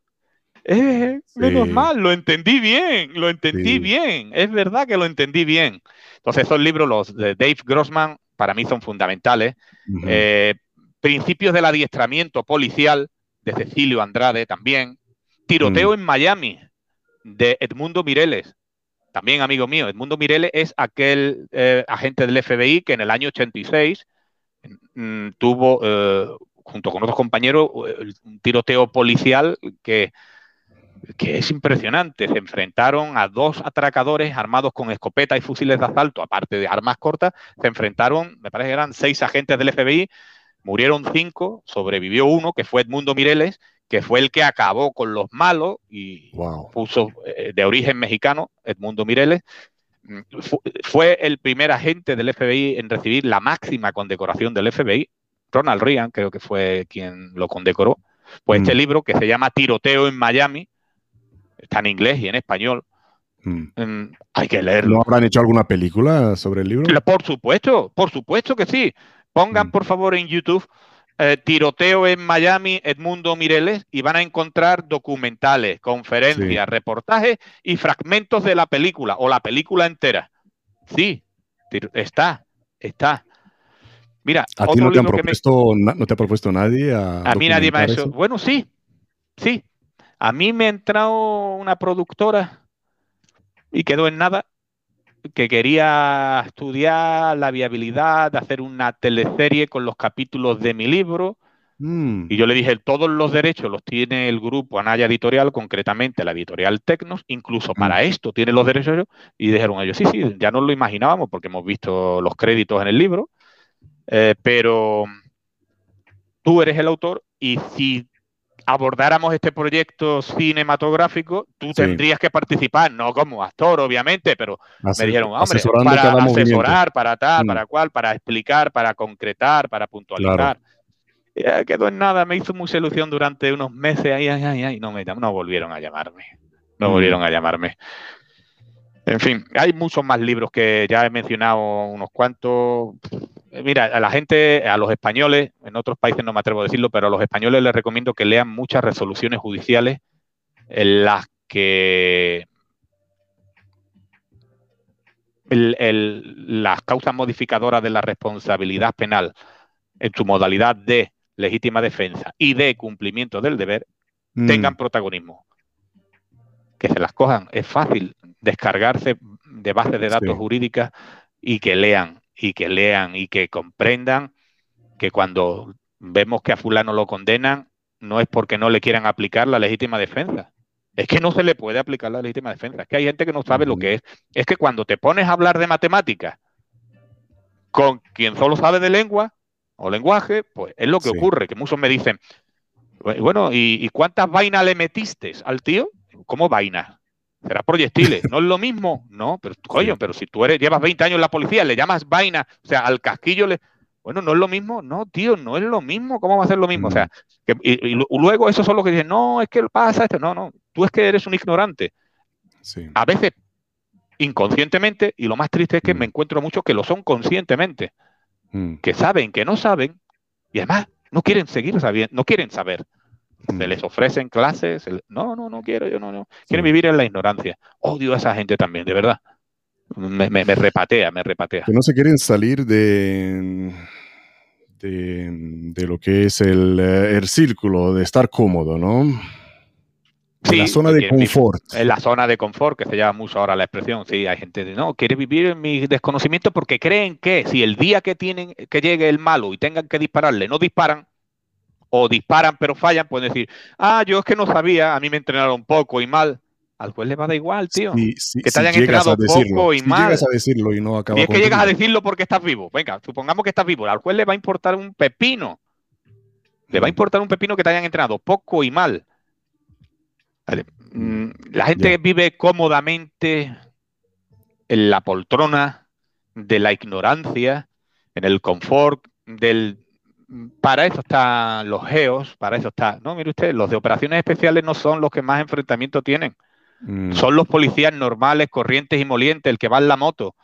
eh, menos mal, lo entendí bien, lo entendí bien, es verdad que lo entendí bien. Entonces, esos libros, los de Dave Grossman, para mí son fundamentales. Eh, Principios del adiestramiento policial, de Cecilio Andrade también. Tiroteo mm. en Miami, de Edmundo Mireles también amigo mío, Edmundo Mirele es aquel eh, agente del FBI que en el año 86 mm, tuvo, eh, junto con otros compañeros, un tiroteo policial que, que es impresionante. Se enfrentaron a dos atracadores armados con escopetas y fusiles de asalto, aparte de armas cortas. Se enfrentaron, me parece que eran seis agentes del FBI, murieron cinco, sobrevivió uno, que fue Edmundo Mireles, que fue el que acabó con los malos y puso eh, de origen mexicano, Edmundo Mireles, mm, fue el primer agente del FBI en recibir la máxima condecoración del FBI. Ronald Reagan creo que fue quien lo condecoró. Pues este mm. libro que se llama Tiroteo en Miami, está en inglés y en español. Mm. hay que leerlo. ¿No habrán hecho alguna película sobre el libro? Por supuesto, por supuesto que sí. Pongan por favor en YouTube eh, tiroteo en Miami, Edmundo Mireles, y van a encontrar documentales, conferencias, reportajes y fragmentos de la película o la película entera. Sí, está, está. Mira, ¿A ti no te, han propuesto, no te ha propuesto nadie? A, mí nadie me ha hecho. Bueno, sí, sí. A mí me ha entrado una productora y quedó en nada que quería estudiar la viabilidad de hacer una teleserie con los capítulos de mi libro. Mm. Y yo le dije, todos los derechos los tiene el grupo Anaya Editorial, concretamente la editorial Tecnos, incluso para mm. esto tiene los derechos. Y dijeron ellos, sí, sí, ya no lo imaginábamos porque hemos visto los créditos en el libro, eh, pero tú eres el autor y si abordáramos este proyecto cinematográfico, tú tendrías que participar, no como actor, obviamente, pero me dijeron, hombre, para asesorar, para tal, mm. para cual, para explicar, para concretar, para puntualizar. Ya quedó en nada, me hizo mucha ilusión durante unos meses, ay, ay, ay, ay, no, me, no volvieron a llamarme, no mm. volvieron a llamarme. En fin, hay muchos más libros que ya he mencionado unos cuantos. Mira, a la gente, a los españoles, en otros países no me atrevo a decirlo, pero a los españoles les recomiendo que lean muchas resoluciones judiciales en las que las causas modificadoras de la responsabilidad penal en su modalidad de legítima defensa y de cumplimiento del deber mm. tengan protagonismo. Que se las cojan. Es fácil descargarse de bases de datos jurídicas y que lean, y que lean, y que comprendan que cuando vemos que a fulano lo condenan, no es porque no le quieran aplicar la legítima defensa, es que no se le puede aplicar la legítima defensa. Es que hay gente que no sabe lo que es. Es que cuando te pones a hablar de matemáticas con quien solo sabe de lengua o lenguaje, pues es lo que ocurre, que muchos me dicen, bueno, ¿y, cuántas vainas le metiste al tío? ¿Cómo vainas? Será proyectiles, ¿no es lo mismo? No, pero coño, pero si tú eres, llevas 20 años en la policía, le llamas vaina, o sea, al casquillo le, bueno, no es lo mismo, no, tío, no es lo mismo, ¿cómo va a ser lo mismo? O sea, y, luego esos son los que dicen, no, es que pasa esto, no, no, tú es que eres un ignorante. A veces inconscientemente, y lo más triste es que me encuentro muchos que lo son conscientemente, que saben, que no saben, y además no quieren seguir sabiendo, no quieren saber. Se les ofrecen clases, no, no, no quiero, yo no, no. Quieren vivir en la ignorancia. Odio a esa gente también, de verdad. Me, me, repatea, me repatea. Que no se quieren salir de, de, lo que es el, el, círculo, de estar cómodo, ¿no? Sí, la zona de confort. En la zona de confort, que se llama mucho ahora la expresión. Sí, hay gente que no, quiere vivir en mi desconocimiento porque creen que si el día que tienen que llegue el malo y tengan que dispararle, no disparan, o disparan pero fallan, pueden decir, ah, yo es que no sabía, a mí me entrenaron poco y mal al juez le va a dar igual, tío. que te hayan entrenado poco y mal. Llegas a decirlo y no acaba Y es que llegas a decirlo porque estás vivo. Venga, supongamos que estás vivo. Al juez le va a importar un pepino. Le va a importar un pepino que te hayan entrenado poco y mal. Mm, la gente vive cómodamente en la poltrona de la ignorancia, en el confort del para eso están los geos, para eso está. No, mire usted, los de operaciones especiales no son los que más enfrentamiento tienen. Mm. Son los policías normales, corrientes y molientes, el que va en la moto,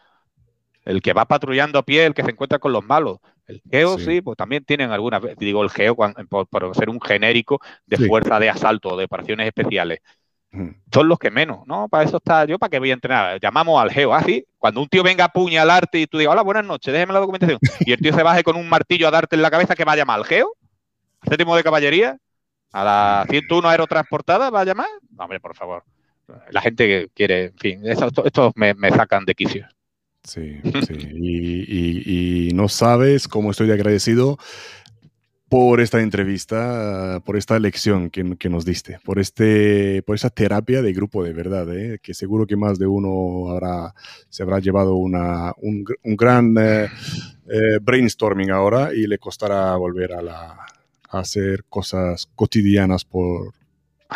el que va patrullando a pie, el que se encuentra con los malos. El geo sí, pues también tienen algunas digo el geo por, ser un genérico de fuerza de asalto o de operaciones especiales. Son los que menos, ¿no? Para eso está yo, ¿para qué voy a entrenar? Llamamos al geo, así. Ah, Cuando un tío venga a apuñalarte y tú digas, hola, buenas noches, déjeme la documentación. Y el tío se baje con un martillo a darte en la cabeza, que va a llamar al geo? ¿A séptimo de caballería? ¿A la 101 aerotransportada va a llamar? hombre, por favor la gente que quiere, en fin, estos me, sacan de quicio. Sí, sí. Y, no sabes cómo estoy agradecido por esta entrevista, por esta lección que, nos diste, por, este, por esa terapia de grupo de verdad, ¿eh? que seguro que más de uno habrá, se habrá llevado una, un, gran eh, eh, brainstorming ahora y le costará volver a, la, a hacer cosas cotidianas por,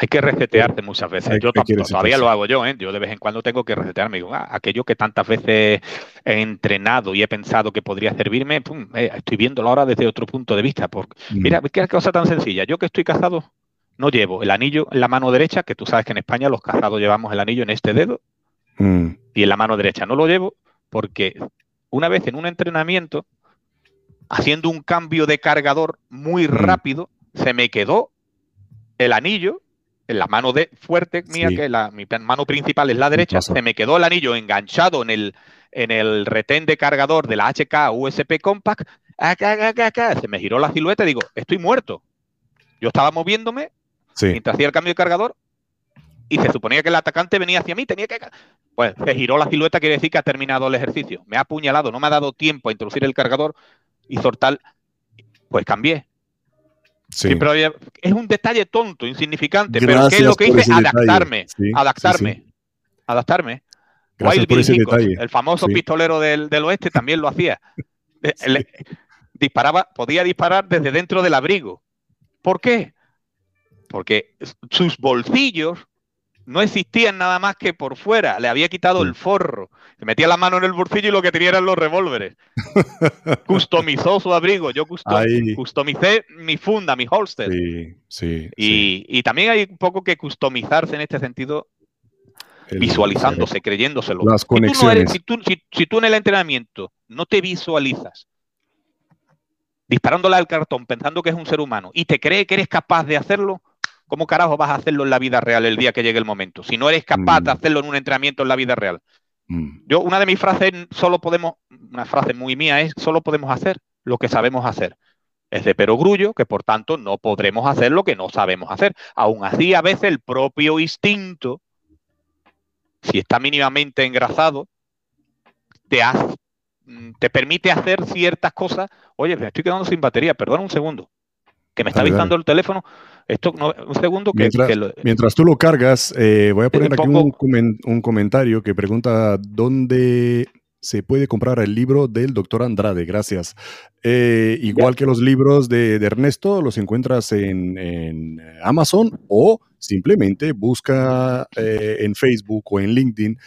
hay que resetearte muchas veces. Yo todavía lo hago yo, ¿eh? Yo de vez en cuando tengo que resetearme. Digo, ah, aquello que tantas veces he entrenado y he pensado que podría servirme, eh, estoy viéndolo ahora desde otro punto de vista. Porque, mm. Mira, qué cosa tan sencilla. Yo que estoy casado, no llevo el anillo en la mano derecha, que tú sabes que en España los casados llevamos el anillo en este dedo, mm. y en la mano derecha no lo llevo, porque una vez en un entrenamiento, haciendo un cambio de cargador muy mm. rápido, se me quedó el anillo la mano de fuerte mía, que la, mi mano principal es la derecha, se me quedó el anillo enganchado en el, en el retén de cargador de la HK USP Compact, se me giró la silueta y digo, estoy muerto. Yo estaba moviéndome mientras hacía el cambio de cargador y se suponía que el atacante venía hacia mí, tenía que... Pues se giró la silueta, quiere decir que ha terminado el ejercicio. Me ha apuñalado, no me ha dado tiempo a introducir el cargador y soltar. Pues cambié. Sí. pero es un detalle tonto, insignificante, pero ¿qué es lo que hice? Adaptarme, adaptarme, adaptarme. el famoso pistolero del, oeste, también lo hacía. Eh, [laughs] disparaba, podía disparar desde dentro del abrigo. ¿Por qué? Porque sus bolsillos no existían nada más que por fuera. Le había quitado el forro. Se metía la mano en el bolsillo y lo que tenía eran los revólveres. [laughs] Customizó su abrigo. Yo customicé mi funda, mi holster. Sí, sí y, también hay un poco que customizarse en este sentido, visualizándose, creyéndoselo. Las conexiones. Si tú, si tú en el entrenamiento no te visualizas disparándole al cartón pensando que es un ser humano y te cree que eres capaz de hacerlo, ¿cómo carajo vas a hacerlo en la vida real el día que llegue el momento? Si no eres capaz de mm. hacerlo en un entrenamiento en la vida real. Mm. Yo, una de mis frases, solo podemos, una frase muy mía es, solo podemos hacer lo que sabemos hacer. Es de perogrullo, que por tanto no podremos hacer lo que no sabemos hacer. Aún así, a veces el propio instinto, si está mínimamente engrasado, te, mm, te permite hacer ciertas cosas. Oye, me estoy quedando sin batería, perdón un segundo, que me está avisando el teléfono. Esto, un segundo que... Mientras, tú lo cargas, eh, voy a poner aquí un, comentario que pregunta dónde se puede comprar el libro del doctor Andrade. Gracias. Eh, igual que los libros de, Ernesto, los encuentras en, Amazon o simplemente busca eh, en Facebook o en LinkedIn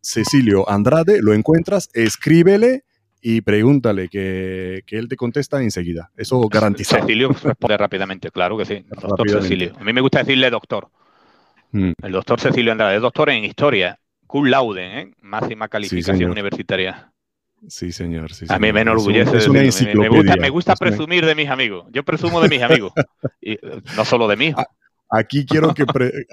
Cecilio Andrade, lo encuentras, escríbele y pregúntale que, él te contesta enseguida. Eso [laughs] garantiza. Cecilio responde rápidamente, claro que sí. Doctor Cecilio. A mí me gusta decirle doctor. Mm. El doctor Cecilio Andrade es doctor en historia, cum laude, ¿eh? máxima calificación universitaria. Sí, señor. a mí me enorgullece. Es una me, gusta, me gusta presumir de mis amigos. Yo presumo de mis amigos. [laughs] y, no solo de mí. Aquí quiero, que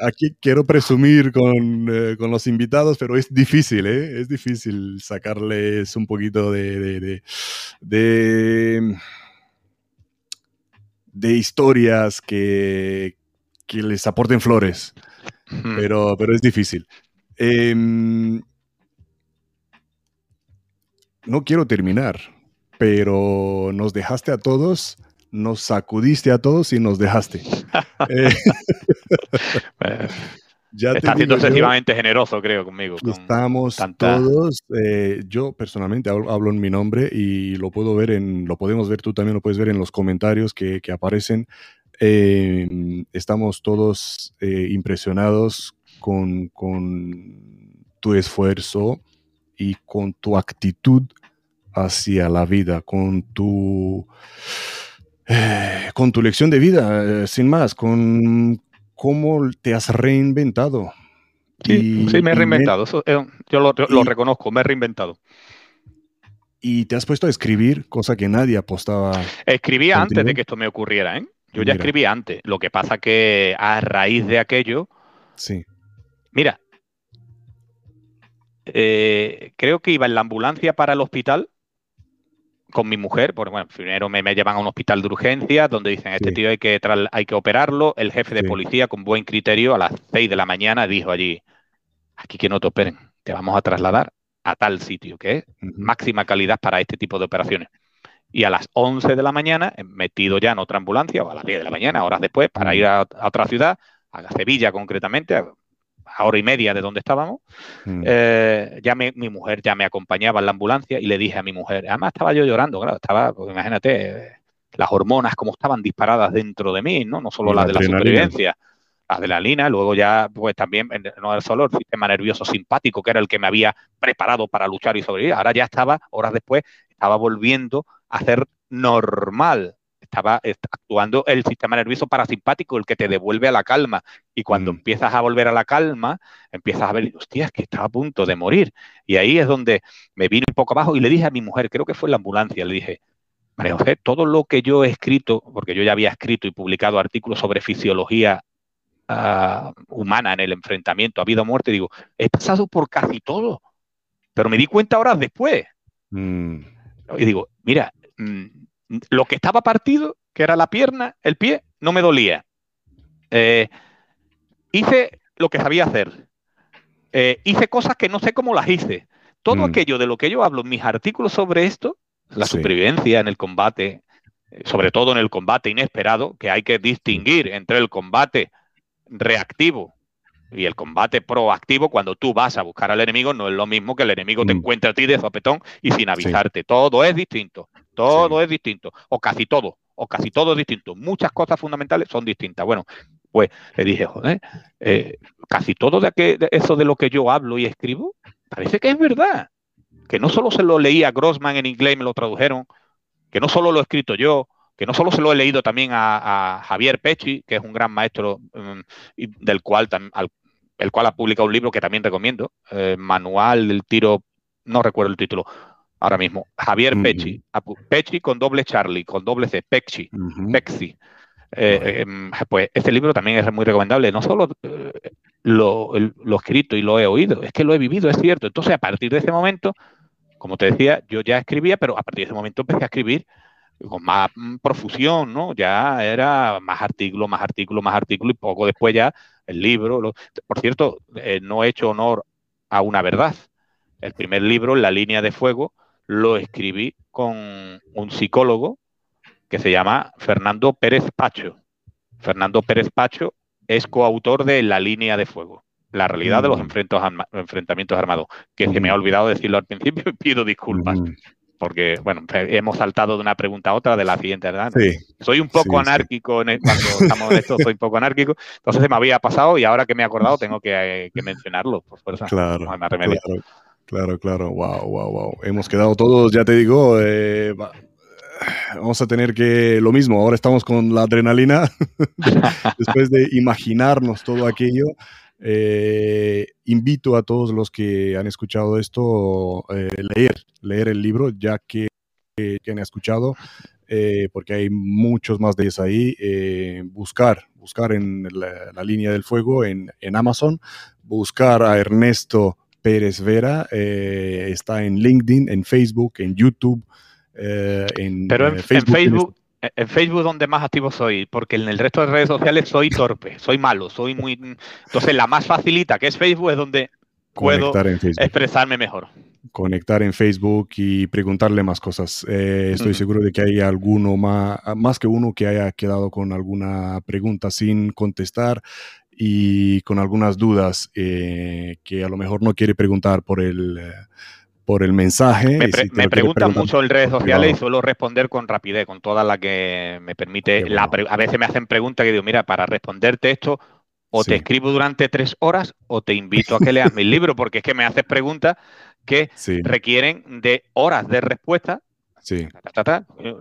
aquí quiero presumir eh, con, los invitados, pero es difícil, ¿eh? Es difícil sacarles un poquito de, de, de, historias que, les aporten flores, pero, pero es difícil. Em, no quiero terminar, pero nos dejaste a todos nos sacudiste a todos y nos dejaste. [laughs] Eh, [laughs] ya Está siendo excesivamente generoso, creo, conmigo. estamos todos, eh, yo personalmente hablo, en mi nombre y lo puedo ver en, lo podemos ver, tú también lo puedes ver en los comentarios que, aparecen. Eh, estamos todos impresionados con, con tu esfuerzo y con tu actitud hacia la vida, con tu eh, con tu lección de vida, eh, sin más, con cómo te has reinventado. Sí, me he reinventado, eh, yo lo, reconozco, me he reinventado. Y te has puesto a escribir, cosa que nadie apostaba. Escribía antes de que esto me ocurriera, ¿eh? Yo ya escribía antes. Lo que pasa que a raíz de aquello. Sí. Mira, creo que iba en la ambulancia para el hospital con mi mujer, porque bueno, primero me, llevan a un hospital de urgencia donde dicen, este tío hay que, hay que operarlo. El jefe de policía, con buen criterio, a las 6 de la mañana dijo allí, aquí que no te operen, te vamos a trasladar a tal sitio, que es máxima calidad para este tipo de operaciones. Y a las 11 de la mañana, metido ya en otra ambulancia, o a las 10 de la mañana, horas después, para ir a, a otra ciudad, a Sevilla concretamente, a hora y media de donde estábamos, mm. eh, ya mi mujer ya me acompañaba en la ambulancia y le dije a mi mujer, además estaba yo llorando, claro, estaba, pues, imagínate, las hormonas como estaban disparadas dentro de mí, ¿no? No solo las de la supervivencia, las de la lina, luego ya, pues también, no solo el sistema nervioso simpático, que era el que me había preparado para luchar y sobrevivir, ahora ya estaba, horas después, estaba volviendo a ser normal estaba actuando el sistema nervioso parasimpático, el que te devuelve a la calma. Y cuando mm. empiezas a volver a la calma, empiezas a ver, hostia, es que estaba a punto de morir. Y ahí es donde me vine un poco abajo y le dije a mi mujer, creo que fue en la ambulancia, le dije, María José, todo lo que yo he escrito, porque yo ya había escrito y publicado artículos sobre fisiología ah, humana en el enfrentamiento a vida o muerte, digo, he pasado por casi todo, pero me di cuenta horas después. Mm. Y digo, mira, mm, lo que estaba partido, que era la pierna, el pie, no me dolía. Eh, hice lo que sabía hacer. Eh, hice cosas que no sé cómo las hice. Todo mm. aquello de lo que yo hablo en mis artículos sobre esto, la supervivencia en el combate, eh, sobre todo en el combate inesperado, que hay que distinguir entre el combate reactivo y el combate proactivo cuando tú vas a buscar al enemigo no es lo mismo que el enemigo te mm. encuentre a ti de sopetón y sin avisarte. Todo es distinto. Todo es distinto. O casi todo. O casi todo es distinto. Muchas cosas fundamentales son distintas. Bueno, Pues le dije, joder, eh, casi todo de, eso de lo que yo hablo y escribo, parece que es verdad. Que no solo se lo leí a Grossman en inglés y me lo tradujeron, que no solo lo he escrito yo, que no solo se lo he leído también a, Javier Pechi, que es un gran maestro mm, del cual, el cual ha publicado un libro que también recomiendo, eh, Manual del Tiro, no recuerdo el título ahora mismo, Javier Pechi, Pechi con doble Charlie, con doble C, Pechi, Pexi. Eh, em, pues este libro también es muy recomendable, no solo eh, lo, lo, escrito y lo he oído, es que lo he vivido, es cierto. Entonces, a partir de ese momento, como te decía, yo ya escribía, pero a partir de ese momento empecé a escribir con más mm, profusión, ¿no? Ya era más artículo, más artículo, más artículo y poco después ya el libro. Por cierto, eh, no he hecho honor a una verdad. El primer libro, La línea de fuego, lo escribí con un psicólogo que se llama Fernando Pérez Pacho. Fernando Pérez Pacho es coautor de La línea de fuego, la realidad de los mm. enfrentamientos armados, que se me ha mm. olvidado decirlo al principio y pido disculpas porque, bueno, hemos saltado de una pregunta a otra de la siguiente, ¿verdad? soy un poco anárquico e, cuando estamos en esto, soy un poco anárquico, entonces se me había pasado y ahora que me he acordado tengo que, mencionarlo, por fuerza. Claro, claro, claro, wow, wow, wow. Hemos quedado todos, ya te digo, eh, vamos a tener que lo mismo, ahora estamos con la adrenalina, [laughs] después de imaginarnos todo aquello. Eh, invito a todos los que han escuchado esto eh, leer, leer el libro, ya que, han escuchado, eh, porque hay muchos más de ellos ahí. buscar, buscar en la, línea del fuego en, Amazon, buscar a Ernesto Pérez Vera, está en LinkedIn, en Facebook, en YouTube. en, Pero en, Facebook en Facebook donde más activo soy, porque en el resto de redes sociales soy torpe, soy malo, soy muy... Entonces la más facilita, que es Facebook, es donde puedo expresarme mejor. Conectar en Facebook y preguntarle más cosas. Eh, estoy seguro de que hay alguno más, más que uno que haya quedado con alguna pregunta sin contestar y con algunas dudas eh, que a lo mejor no quiere preguntar por el... Eh, por el mensaje. Me, preguntan mucho en redes sociales y suelo responder con rapidez, con toda la que me permite. a veces me hacen preguntas que digo, mira, para responderte esto, o te escribo durante tres horas o te invito a que leas mi libro, [laughs] porque es que me haces preguntas que requieren de horas de respuesta. Sí.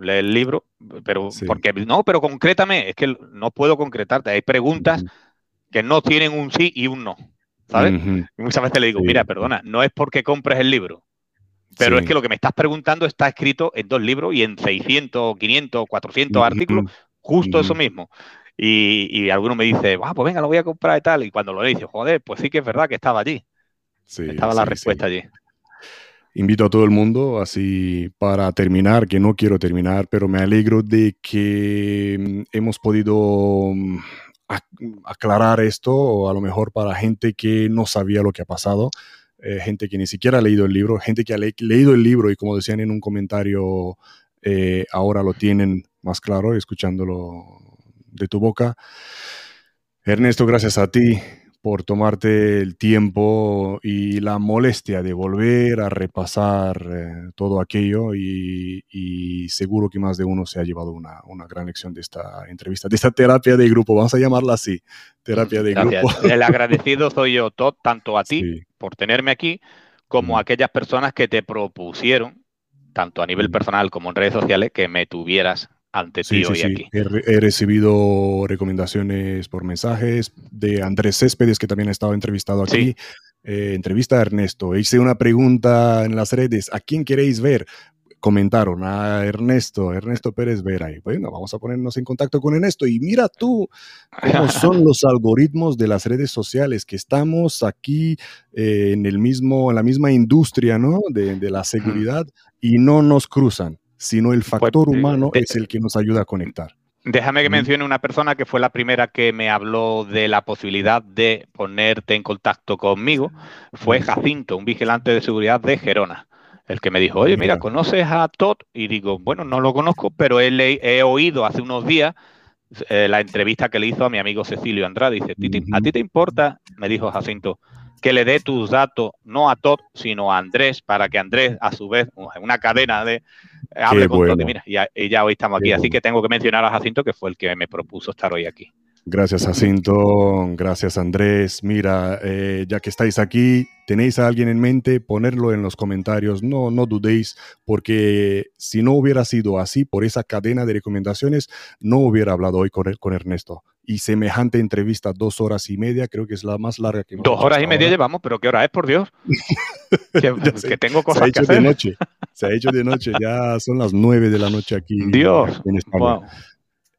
lee el libro, pero porque no, pero concrétame, es que no puedo concretarte. Hay preguntas que no tienen un sí y un no. ¿Sabes? Y muchas veces le digo, mira, perdona, no es porque compres el libro, pero es que lo que me estás preguntando está escrito en dos libros y en 600, 500, 400 artículos, justo eso mismo. Y, y, alguno me dice, ah, pues venga, lo voy a comprar y tal. Y cuando lo le dice, joder, pues sí que es verdad que estaba allí. estaba la respuesta allí. Invito a todo el mundo, así para terminar, que no quiero terminar, pero me alegro de que mm, hemos podido mm, aclarar esto, o a lo mejor para gente que no sabía lo que ha pasado. Eh, gente que ni siquiera ha leído el libro, gente que ha leído el libro y como decían en un comentario, eh, ahora lo tienen más claro escuchándolo de tu boca. Ernesto, gracias a ti por tomarte el tiempo y la molestia de volver a repasar eh, todo aquello y, seguro que más de uno se ha llevado una, gran lección de esta entrevista, de esta terapia de grupo, vamos a llamarla así, terapia de grupo. El agradecido soy yo, Todd, tanto a ti por tenerme aquí, como a aquellas personas que te propusieron, tanto a nivel personal como en redes sociales, que me tuvieras ante ti hoy aquí. He, recibido recomendaciones por mensajes de Andrés Céspedes, que también ha estado entrevistado aquí. Eh, entrevista a Ernesto. Hice una pregunta en las redes. ¿A quién queréis ver? Comentaron a Ernesto, Ernesto Pérez Vera. Y bueno, vamos a ponernos en contacto con Ernesto. Y mira tú cómo son los algoritmos de las redes sociales, que estamos aquí eh, en, el mismo, en la misma industria ¿no? de, de la seguridad y no nos cruzan sino el pues, factor humano es el que nos ayuda a conectar. Déjame que mencione una persona que fue la primera que me habló de la posibilidad de ponerte en contacto conmigo. Fue Jacinto, un vigilante de seguridad de Gerona, el que me dijo, oye, mira, ¿conoces a Todd? Y digo, bueno, no lo conozco, pero he, he oído hace unos días eh, la entrevista que le hizo a mi amigo Cecilio Andrade. Dice, ¿a ti te importa? Me dijo Jacinto, que le dé tus datos no a Todd, sino a Andrés, para que Andrés, a su vez, una cadena de hable con Todd. Y mira, y ya, hoy estamos aquí. Así que tengo que mencionar a Jacinto, que fue el que me propuso estar hoy aquí. Gracias, Jacinto. Gracias, Andrés. Mira, eh, ya que estáis aquí, tenéis a alguien en mente, ponerlo en los comentarios. No, no dudéis, porque si no hubiera sido así, por esa cadena de recomendaciones, no hubiera hablado hoy con, con Ernesto. Y semejante entrevista, dos horas y media, creo que es la más larga que hemos Dos horas y media llevamos, pero ¿qué hora es, por Dios? [laughs] que, tengo cosas se ha hecho de noche. Se ha hecho de noche, ya son las nueve de la noche aquí, Dios, en España.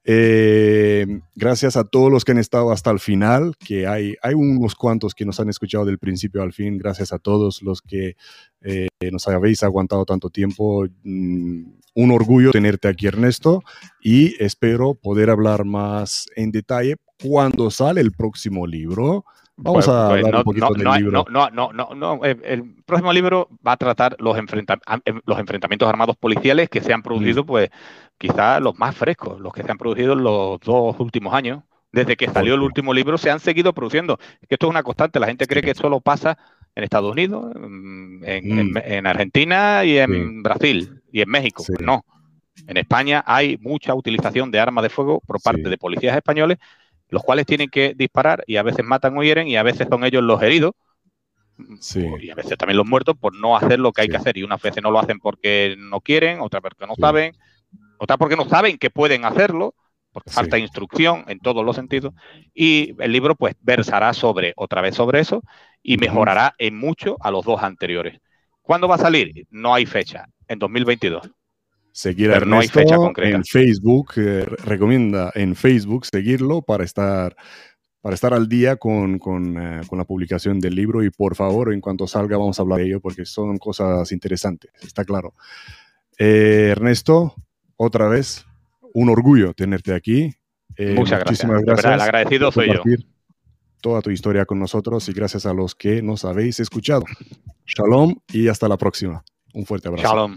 Eh, gracias a todos los que han estado hasta el final, que hay, hay unos cuantos que nos han escuchado del principio al fin. Gracias a todos los que eh, nos habéis aguantado tanto tiempo. Mm, un orgullo tenerte aquí, Ernesto, y espero poder hablar más en detalle cuando sale el próximo libro. Vamos a hablar un poquito del libro. No, no, no, no, El próximo libro va a tratar los, los enfrentamientos armados policiales que se han producido, mm. pues, quizás los más frescos, los que se han producido en los dos últimos años. Desde que salió el último libro se han seguido produciendo. Esto es una constante. La gente cree que solo pasa en Estados Unidos, en, mm. Argentina y en Brasil y en México. Pues no. En España hay mucha utilización de armas de fuego por parte de policías españoles, los cuales tienen que disparar y a veces matan o hieren y a veces son ellos los heridos y a veces también los muertos por no hacer lo que hay que hacer. Y unas veces no lo hacen porque no quieren, otras porque no saben, otra porque no saben que pueden hacerlo, porque falta instrucción en todos los sentidos. Y el libro, pues, versará sobre, otra vez sobre eso, y mejorará en mucho a los dos anteriores. ¿Cuándo va a salir? No hay fecha, en 2022. Seguir a no hay fecha concreta. en Facebook, eh, recomienda en Facebook seguirlo para estar para estar al día con, con, eh, con, la publicación del libro y por favor, en cuanto salga, vamos a hablar de ello porque son cosas interesantes, está claro. Eh, Ernesto, otra vez, un orgullo tenerte aquí. Eh, Muchas gracias. gracias. el agradecido soy yo. Toda tu historia con nosotros y gracias a los que nos habéis escuchado. Shalom y hasta la próxima. Un fuerte abrazo. Shalom.